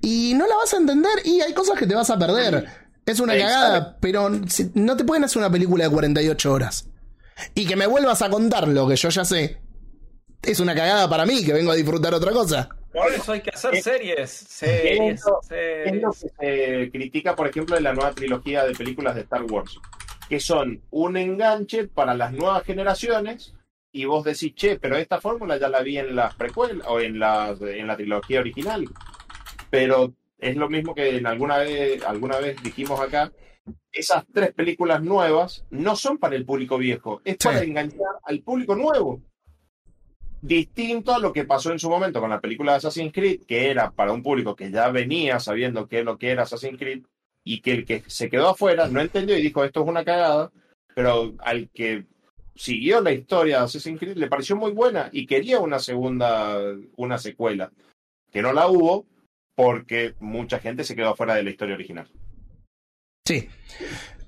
y no la vas a entender, y hay cosas que te vas a perder. Es una Exacto. cagada, pero no te pueden hacer una película de 48 horas. Y que me vuelvas a contar lo que yo ya sé. Es una cagada para mí, que vengo a disfrutar otra cosa. Por eso hay que hacer Eh, series. Series. es lo- series. Es lo que se critica, por ejemplo, de la nueva trilogía de películas de Star Wars, que son un enganche para las nuevas generaciones y vos decís, che, pero esta fórmula ya la vi en las precuelas o en la, en la trilogía original. Pero es lo mismo que en alguna vez, alguna vez dijimos acá, esas tres películas nuevas no son para el público viejo, es Sí. para enganchar al público nuevo. Distinto a lo que pasó en su momento con la película de Assassin's Creed, que era para un público que ya venía sabiendo qué es lo que era Assassin's Creed, y que el que se quedó afuera no entendió y dijo esto es una cagada, pero al que siguió la historia de Assassin's Creed le pareció muy buena y quería una segunda, una secuela, que no la hubo porque mucha gente se quedó afuera de la historia original. Sí.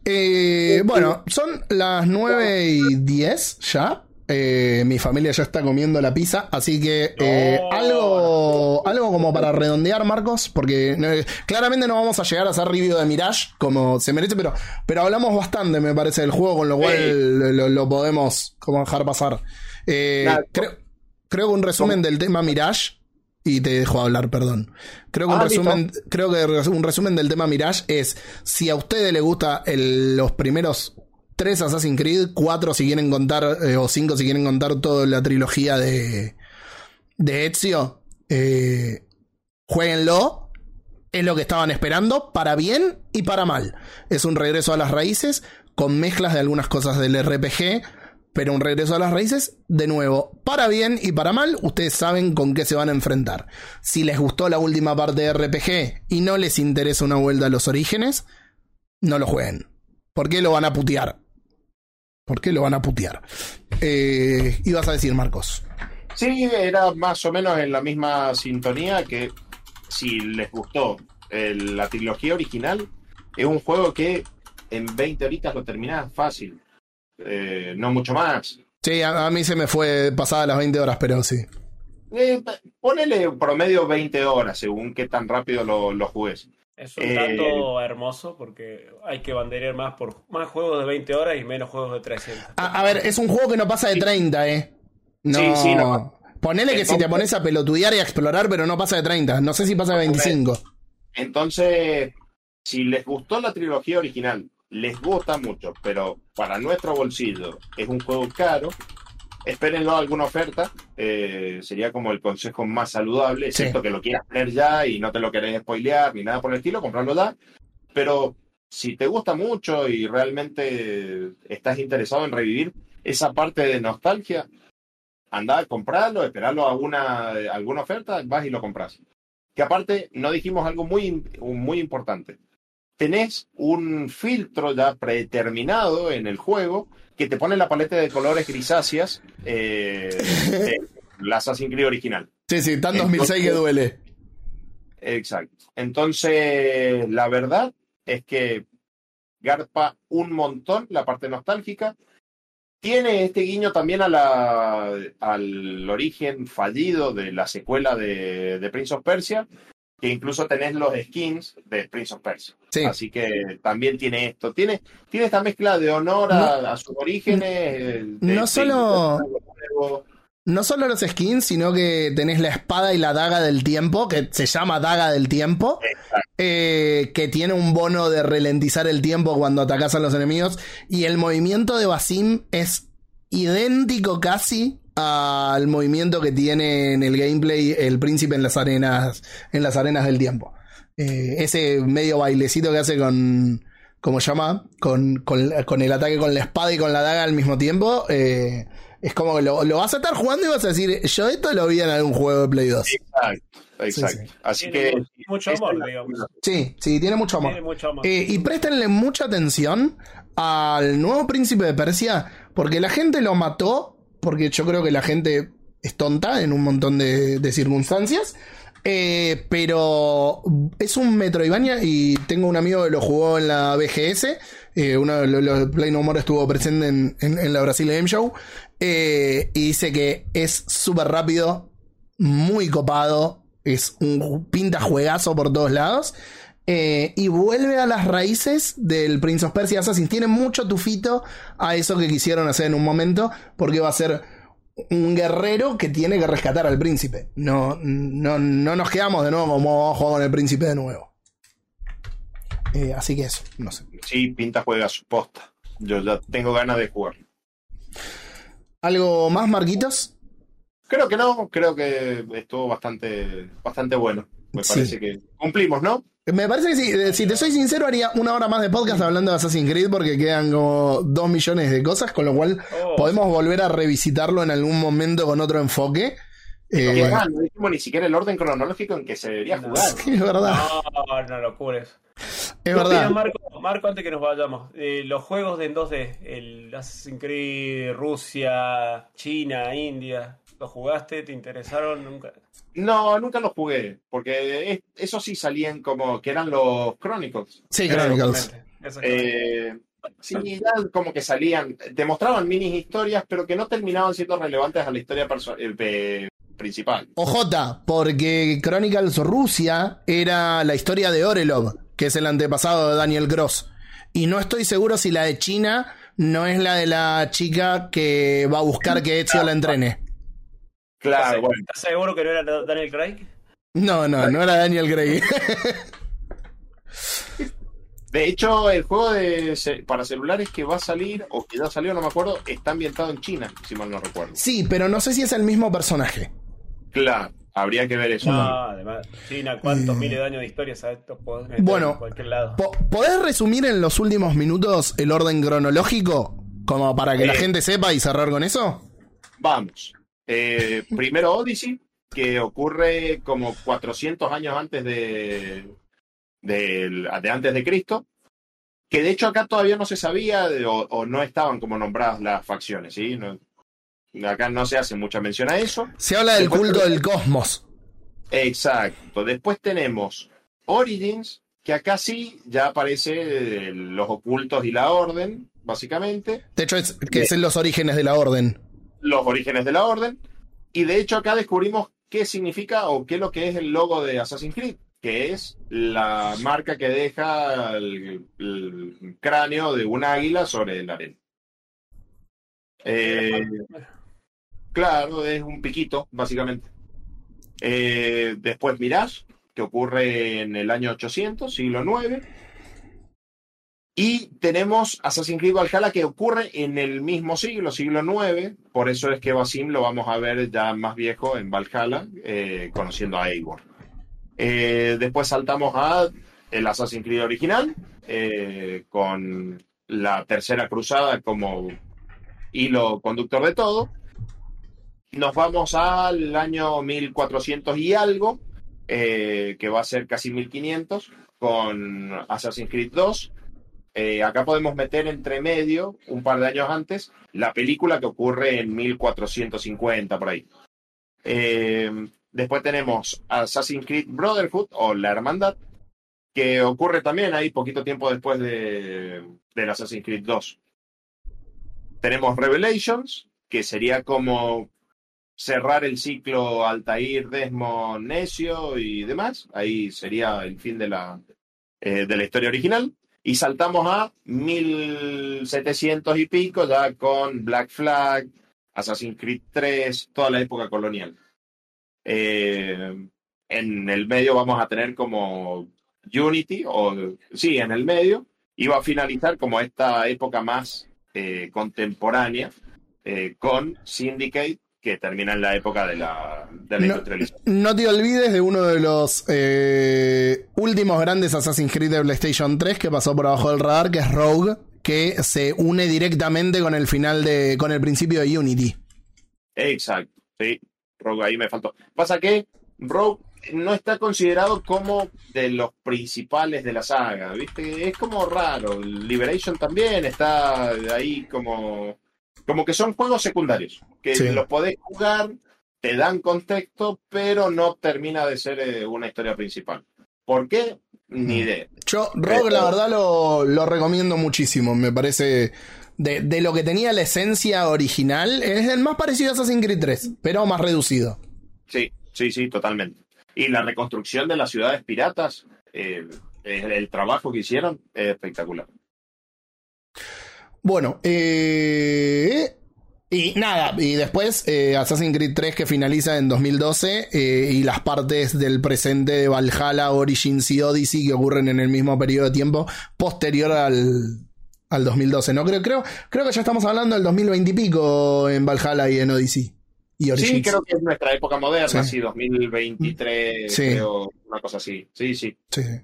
Eh, bueno, son las 9 y 10 ya. Eh, mi familia ya está comiendo la pizza, así que eh, No. algo, algo como para redondear, Marcos, porque eh, claramente no vamos a llegar a hacer review de Mirage como se merece, pero, pero hablamos bastante, me parece, del juego, con lo cual lo, lo podemos como dejar pasar. Creo, creo que un resumen del tema Mirage, y te dejo hablar, perdón. Creo que, un Ah, resumen, creo que un resumen del tema Mirage es, si a ustedes les gusta el- los primeros tres Assassin's Creed, cuatro si quieren contar, eh, o cinco si quieren contar toda la trilogía de, de Ezio, eh, jueguenlo. Es lo que estaban esperando, para bien y para mal. Es un regreso a las raíces, con mezclas de algunas cosas del RPG, pero un regreso a las raíces, de nuevo, para bien y para mal, ustedes saben con qué se van a enfrentar. Si les gustó la última parte de RPG y no les interesa una vuelta a los orígenes, no lo jueguen. ¿Por qué lo van a putear? ¿Por qué lo van a putear? Eh, ibas a decir, Marcos. Sí, era más o menos en la misma sintonía que si les gustó el- la trilogía original, es un juego que en 20 horitas lo terminás fácil. Eh, no mucho más. Sí, a, a mí se me fue pasada las 20 horas, pero sí. Eh, ponele promedio 20 horas según qué tan rápido lo, lo jugues. Es un Eh, dato hermoso porque hay que banderear más por más juegos de 20 horas y menos juegos de 300. A, a ver, es un juego que no pasa de 30, ¿eh? No. Sí, sí, no. Ponele que si te pones a pelotudear y a explorar, pero no pasa de 30. No sé si pasa de 25. Entonces, si les gustó la trilogía original, les gusta mucho, pero para nuestro bolsillo es un juego caro, espérenlo alguna oferta. eh, sería como el consejo más saludable, Sí. excepto que lo quieras tener ya y no te lo querés spoilear ni nada por el estilo, comprarlo ya. Pero si te gusta mucho y realmente estás interesado en revivir esa parte de nostalgia, anda a comprarlo, esperarlo a alguna, alguna oferta, vas y lo compras. Que aparte, no dijimos algo muy, muy importante. Tenés un filtro ya predeterminado en el juego que te pone la paleta de colores grisáceas eh, de la Assassin's Creed original. Sí, sí, tan 2006 que duele. Exacto. Entonces, la verdad es que garpa un montón la parte nostálgica. Tiene este guiño también a la, al origen fallido de la secuela de, de Prince of Persia, que incluso tenés los skins de Prince of Persia. Sí. Así que también tiene esto. Tiene, tiene esta mezcla de honor a, a sus orígenes. de- no solo- de- No solo los skins, sino que tenés la espada y la daga del tiempo, que se llama daga del tiempo, eh, que tiene un bono de ralentizar el tiempo cuando atacas a los enemigos. Y el movimiento de Basim es idéntico casi al movimiento que tiene en el gameplay el príncipe en las arenas, en las arenas del tiempo. Eh, ese medio bailecito que hace con, ¿cómo se llama? Con, con, con el ataque con la espada y con la daga al mismo tiempo. eh, Es como que lo, lo vas a estar jugando y vas a decir, yo esto lo vi en algún juego de Play 2. Exacto, exacto. Sí, Así Tiene que. mu- mucho amor, es digamos. Sí, sí, tiene mucho amor. Tiene mucho amor. Eh, y préstenle mucha atención al nuevo príncipe de Persia, porque la gente lo mató, porque yo creo que la gente es tonta en un montón de, circunstancias. Eh, pero es un Metroidvania y tengo un amigo que lo jugó en la BGS. eh, uno de los, los Play No More estuvo presente en, en- en la Brasil Game Show. eh, y dice que es súper rápido, muy copado. Es un pinta juegazo por todos lados. Eh, y vuelve a las raíces del Prince of Persia Assassin. Tiene mucho tufito a eso que quisieron hacer en un momento. Porque va a ser un guerrero que tiene que rescatar al príncipe. No, no, no nos quedamos de nuevo como vamos a jugar con el príncipe de nuevo. Eh, así que eso, no sé. Sí, pinta juega su posta. Yo ya tengo ganas de jugar. ¿Algo más, Marquitos? Creo que no, creo que estuvo bastante, bastante bueno. Me Sí. parece que cumplimos, ¿no? Me parece que sí. Eh, Si te soy sincero, haría una hora más de podcast hablando de Assassin's Creed porque quedan como dos millones de cosas, con lo cual Oh, podemos volver a revisitarlo en algún momento con otro enfoque. Eh, no dijimos ni siquiera el orden cronológico en que se debería No. jugar. sí, es verdad, No, no lo cures. es ¿Qué verdad. Marco, Marco, antes que nos vayamos, eh, los juegos de en 2D, el Assassin's Creed, Rusia, China, India, ¿los jugaste? ¿Te interesaron? Nunca. No, nunca los jugué, porque es- esos sí salían como que eran los Chronicles. Sí, Chronicles. Eh, sí, ya como que salían, te mostraban mini historias, pero que no terminaban siendo relevantes a la historia eh, principal. OJ, porque Chronicles Rusia era la historia de Orelov, que es el antepasado de Daniel Gross. Y no estoy seguro si la de China no es la de la chica que va a buscar que Ezio la entrene. Claro, ¿Estás, bueno. estás seguro que no era Daniel Craig? No, no, no era Daniel Craig. De hecho, el juego de para celulares que va a salir, o que ya salió, no me acuerdo, está ambientado en China, si mal no recuerdo. sí, pero no sé si es el mismo personaje. Claro, habría que ver eso. No, además, China, ¿cuántos miles de años de historia sabes? Bueno. en cualquier lado. Po- ¿Podés resumir en los últimos minutos el orden cronológico? Como para que la Eh. gente sepa y cerrar con eso. Vamos. Eh, primero Odyssey, que ocurre como 400 años antes de, de, de antes de Cristo, que de hecho acá todavía no se sabía de- o, o no estaban como nombradas las facciones, ¿sí? No- acá no se hace mucha mención a eso. Se habla del Después- culto del cosmos. Exacto. Después tenemos Origins, que acá sí ya aparece los ocultos y la orden, básicamente. De hecho, es que es en los orígenes de la orden. Los orígenes de la orden. Y de hecho acá descubrimos qué significa o qué es lo que es el logo de Assassin's Creed, que es la marca que deja el, el cráneo de un águila sobre la arena. Eh, claro, es un piquito, básicamente. Eh, después Mirage, que ocurre en el año 800, siglo IX. Y tenemos Assassin's Creed Valhalla que ocurre en el mismo siglo, siglo IX. Por eso es que Basim lo vamos a ver ya más viejo en Valhalla, eh, conociendo a Eivor. Eh, después saltamos a el Assassin's Creed original, eh, con la tercera cruzada como hilo conductor de todo. Nos vamos al año 1400 y algo, que va a ser casi 1500, con Assassin's Creed 2. Eh, acá podemos meter entre medio, un par de años antes, la película que ocurre en 1450, por ahí. Eh, después tenemos Assassin's Creed Brotherhood o La Hermandad, que ocurre también ahí poquito tiempo después de, Assassin's Creed 2. Tenemos Revelations, que sería como cerrar el ciclo Altair, Desmond, Necio y demás. Ahí sería el fin de la, eh, de la historia original. Y saltamos a 1700 y pico, ya con Black Flag, Assassin's Creed 3, toda la época colonial. Eh, en el medio vamos a tener como Unity, o sí, en el medio, y va a finalizar como esta época más eh, contemporánea eh, con Syndicate, que termina en la época de la, de la No. industrialización. No te olvides de uno de los eh, últimos grandes Assassin's Creed de PlayStation 3 que pasó por abajo del radar, que es Rogue, que se une directamente con el final de. con el principio de Unity. Exacto, sí. Rogue ahí me faltó. Pasa que Rogue no está considerado como de los principales de la saga, ¿viste? Es como raro. Liberation también está ahí como. Como que son juegos secundarios, que Sí. los podés jugar, te dan contexto, pero no termina de ser eh, una historia principal. ¿Por qué? Ni idea. Yo, Rogue, la verdad, lo, lo recomiendo muchísimo. Me parece. De, de lo que tenía la esencia original, es el más parecido a Assassin's Creed 3, pero más reducido. Sí, sí, sí, totalmente. Y la reconstrucción de las ciudades piratas, eh, el, el trabajo que hicieron es espectacular. Bueno, eh, y nada, y después eh, Assassin's Creed 3 que finaliza en 2012 eh, y las partes del presente de Valhalla, Origins y Odyssey que ocurren en el mismo periodo de tiempo posterior al, al 2012. No creo, creo, creo que ya estamos hablando del 2020 y pico en Valhalla y en Odyssey. Y Origins. Sí, creo que es nuestra época moderna, Sí. sí, 2023, Sí. creo, una cosa así. Sí, sí. Sí, sí.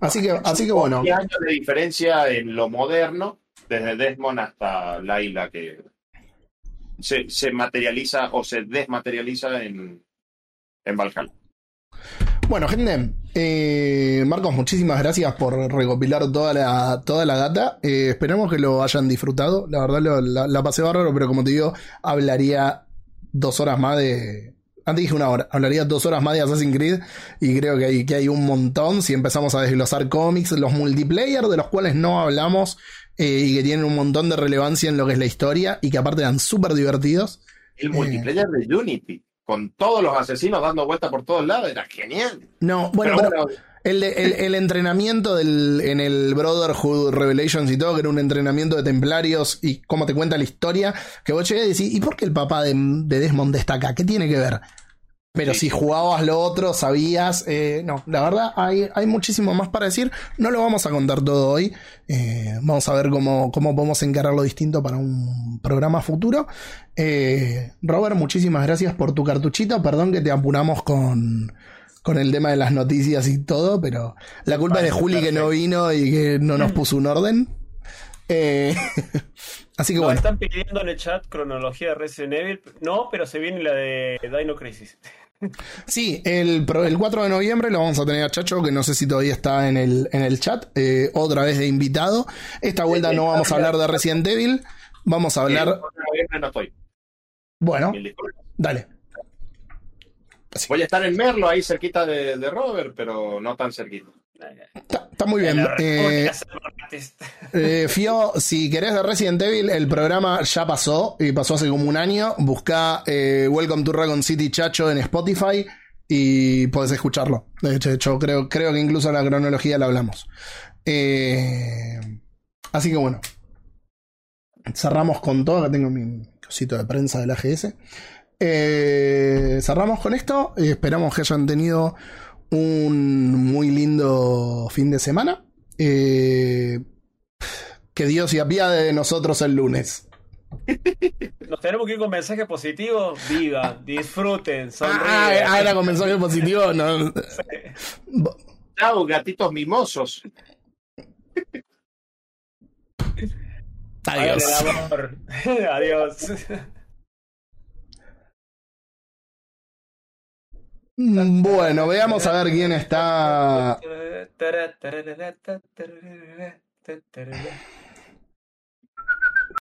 Así que, así que bueno. 10 años de diferencia en lo moderno, desde Desmond hasta Laila, que se, se materializa o se desmaterializa en, en Valhalla. Bueno, gente, eh, Marcos, muchísimas gracias por recopilar toda la, toda la data. Eh, esperamos que lo hayan disfrutado. La verdad, lo- la, la pasé bárbaro, pero como te digo, hablaría dos horas más de. Antes dije una hora, hablaría dos horas más de Assassin's Creed y creo que hay, que hay un montón si empezamos a desglosar cómics, los multiplayer de los cuales no hablamos eh, y que tienen un montón de relevancia en lo que es la historia y que aparte eran súper divertidos. El Eh. multiplayer de Unity, con todos los asesinos dando vueltas por todos lados, era genial. No, bueno, Pero pero- bueno, El, el, el entrenamiento del, en el Brotherhood Revelations y todo, que era un entrenamiento de templarios y cómo te cuenta la historia, que vos llegué y decís, ¿y por qué el papá de, de Desmond está acá? ¿Qué tiene que ver? Pero Sí. si jugabas lo otro, sabías. eh, no, la verdad, hay, hay muchísimo más para decir. No lo vamos a contar todo hoy. Eh, vamos a ver cómo, cómo podemos encararlo distinto para un programa futuro. Eh, Robert, muchísimas gracias por tu cartuchito. Perdón que te apuramos con, con el tema de las noticias y todo, pero la culpa es de Juli que no vino y que no nos puso un orden. Eh, así que Nos bueno. están pidiendo en el chat cronología de Resident Evil. No, pero se viene la de Dino Crisis. Sí, el, el 4 de noviembre lo vamos a tener a Chacho, que no sé si todavía está en el, en el chat, eh, otra vez de invitado. Esta vuelta no vamos a hablar de Resident Evil, vamos a hablar... Eh, no estoy. Bueno, dale. Voy a estar en Merlo, ahí cerquita de, de Robert, pero no tan cerquita. Está, está muy bien. Eh, República Separatista. eh, Fio, si querés de Resident Evil, el programa ya pasó, y pasó hace como un año. Busca eh, Welcome to Dragon City Chacho en Spotify y podés escucharlo. De hecho, creo, creo que incluso en la cronología la hablamos. Eh, así que bueno. Cerramos con todo. Acá tengo mi cosito de prensa del AGS. Eh, cerramos con esto. Eh, esperamos que hayan tenido un muy lindo fin de semana. Eh, que Dios se apiade de nosotros el lunes. Nos tenemos que ir con mensaje positivo. Viva, disfruten, sonríen. Ah, ah, era con mensaje positivo. No. Chao, gatitos mimosos. Adiós. Adiós. Bueno, veamos a ver quién está.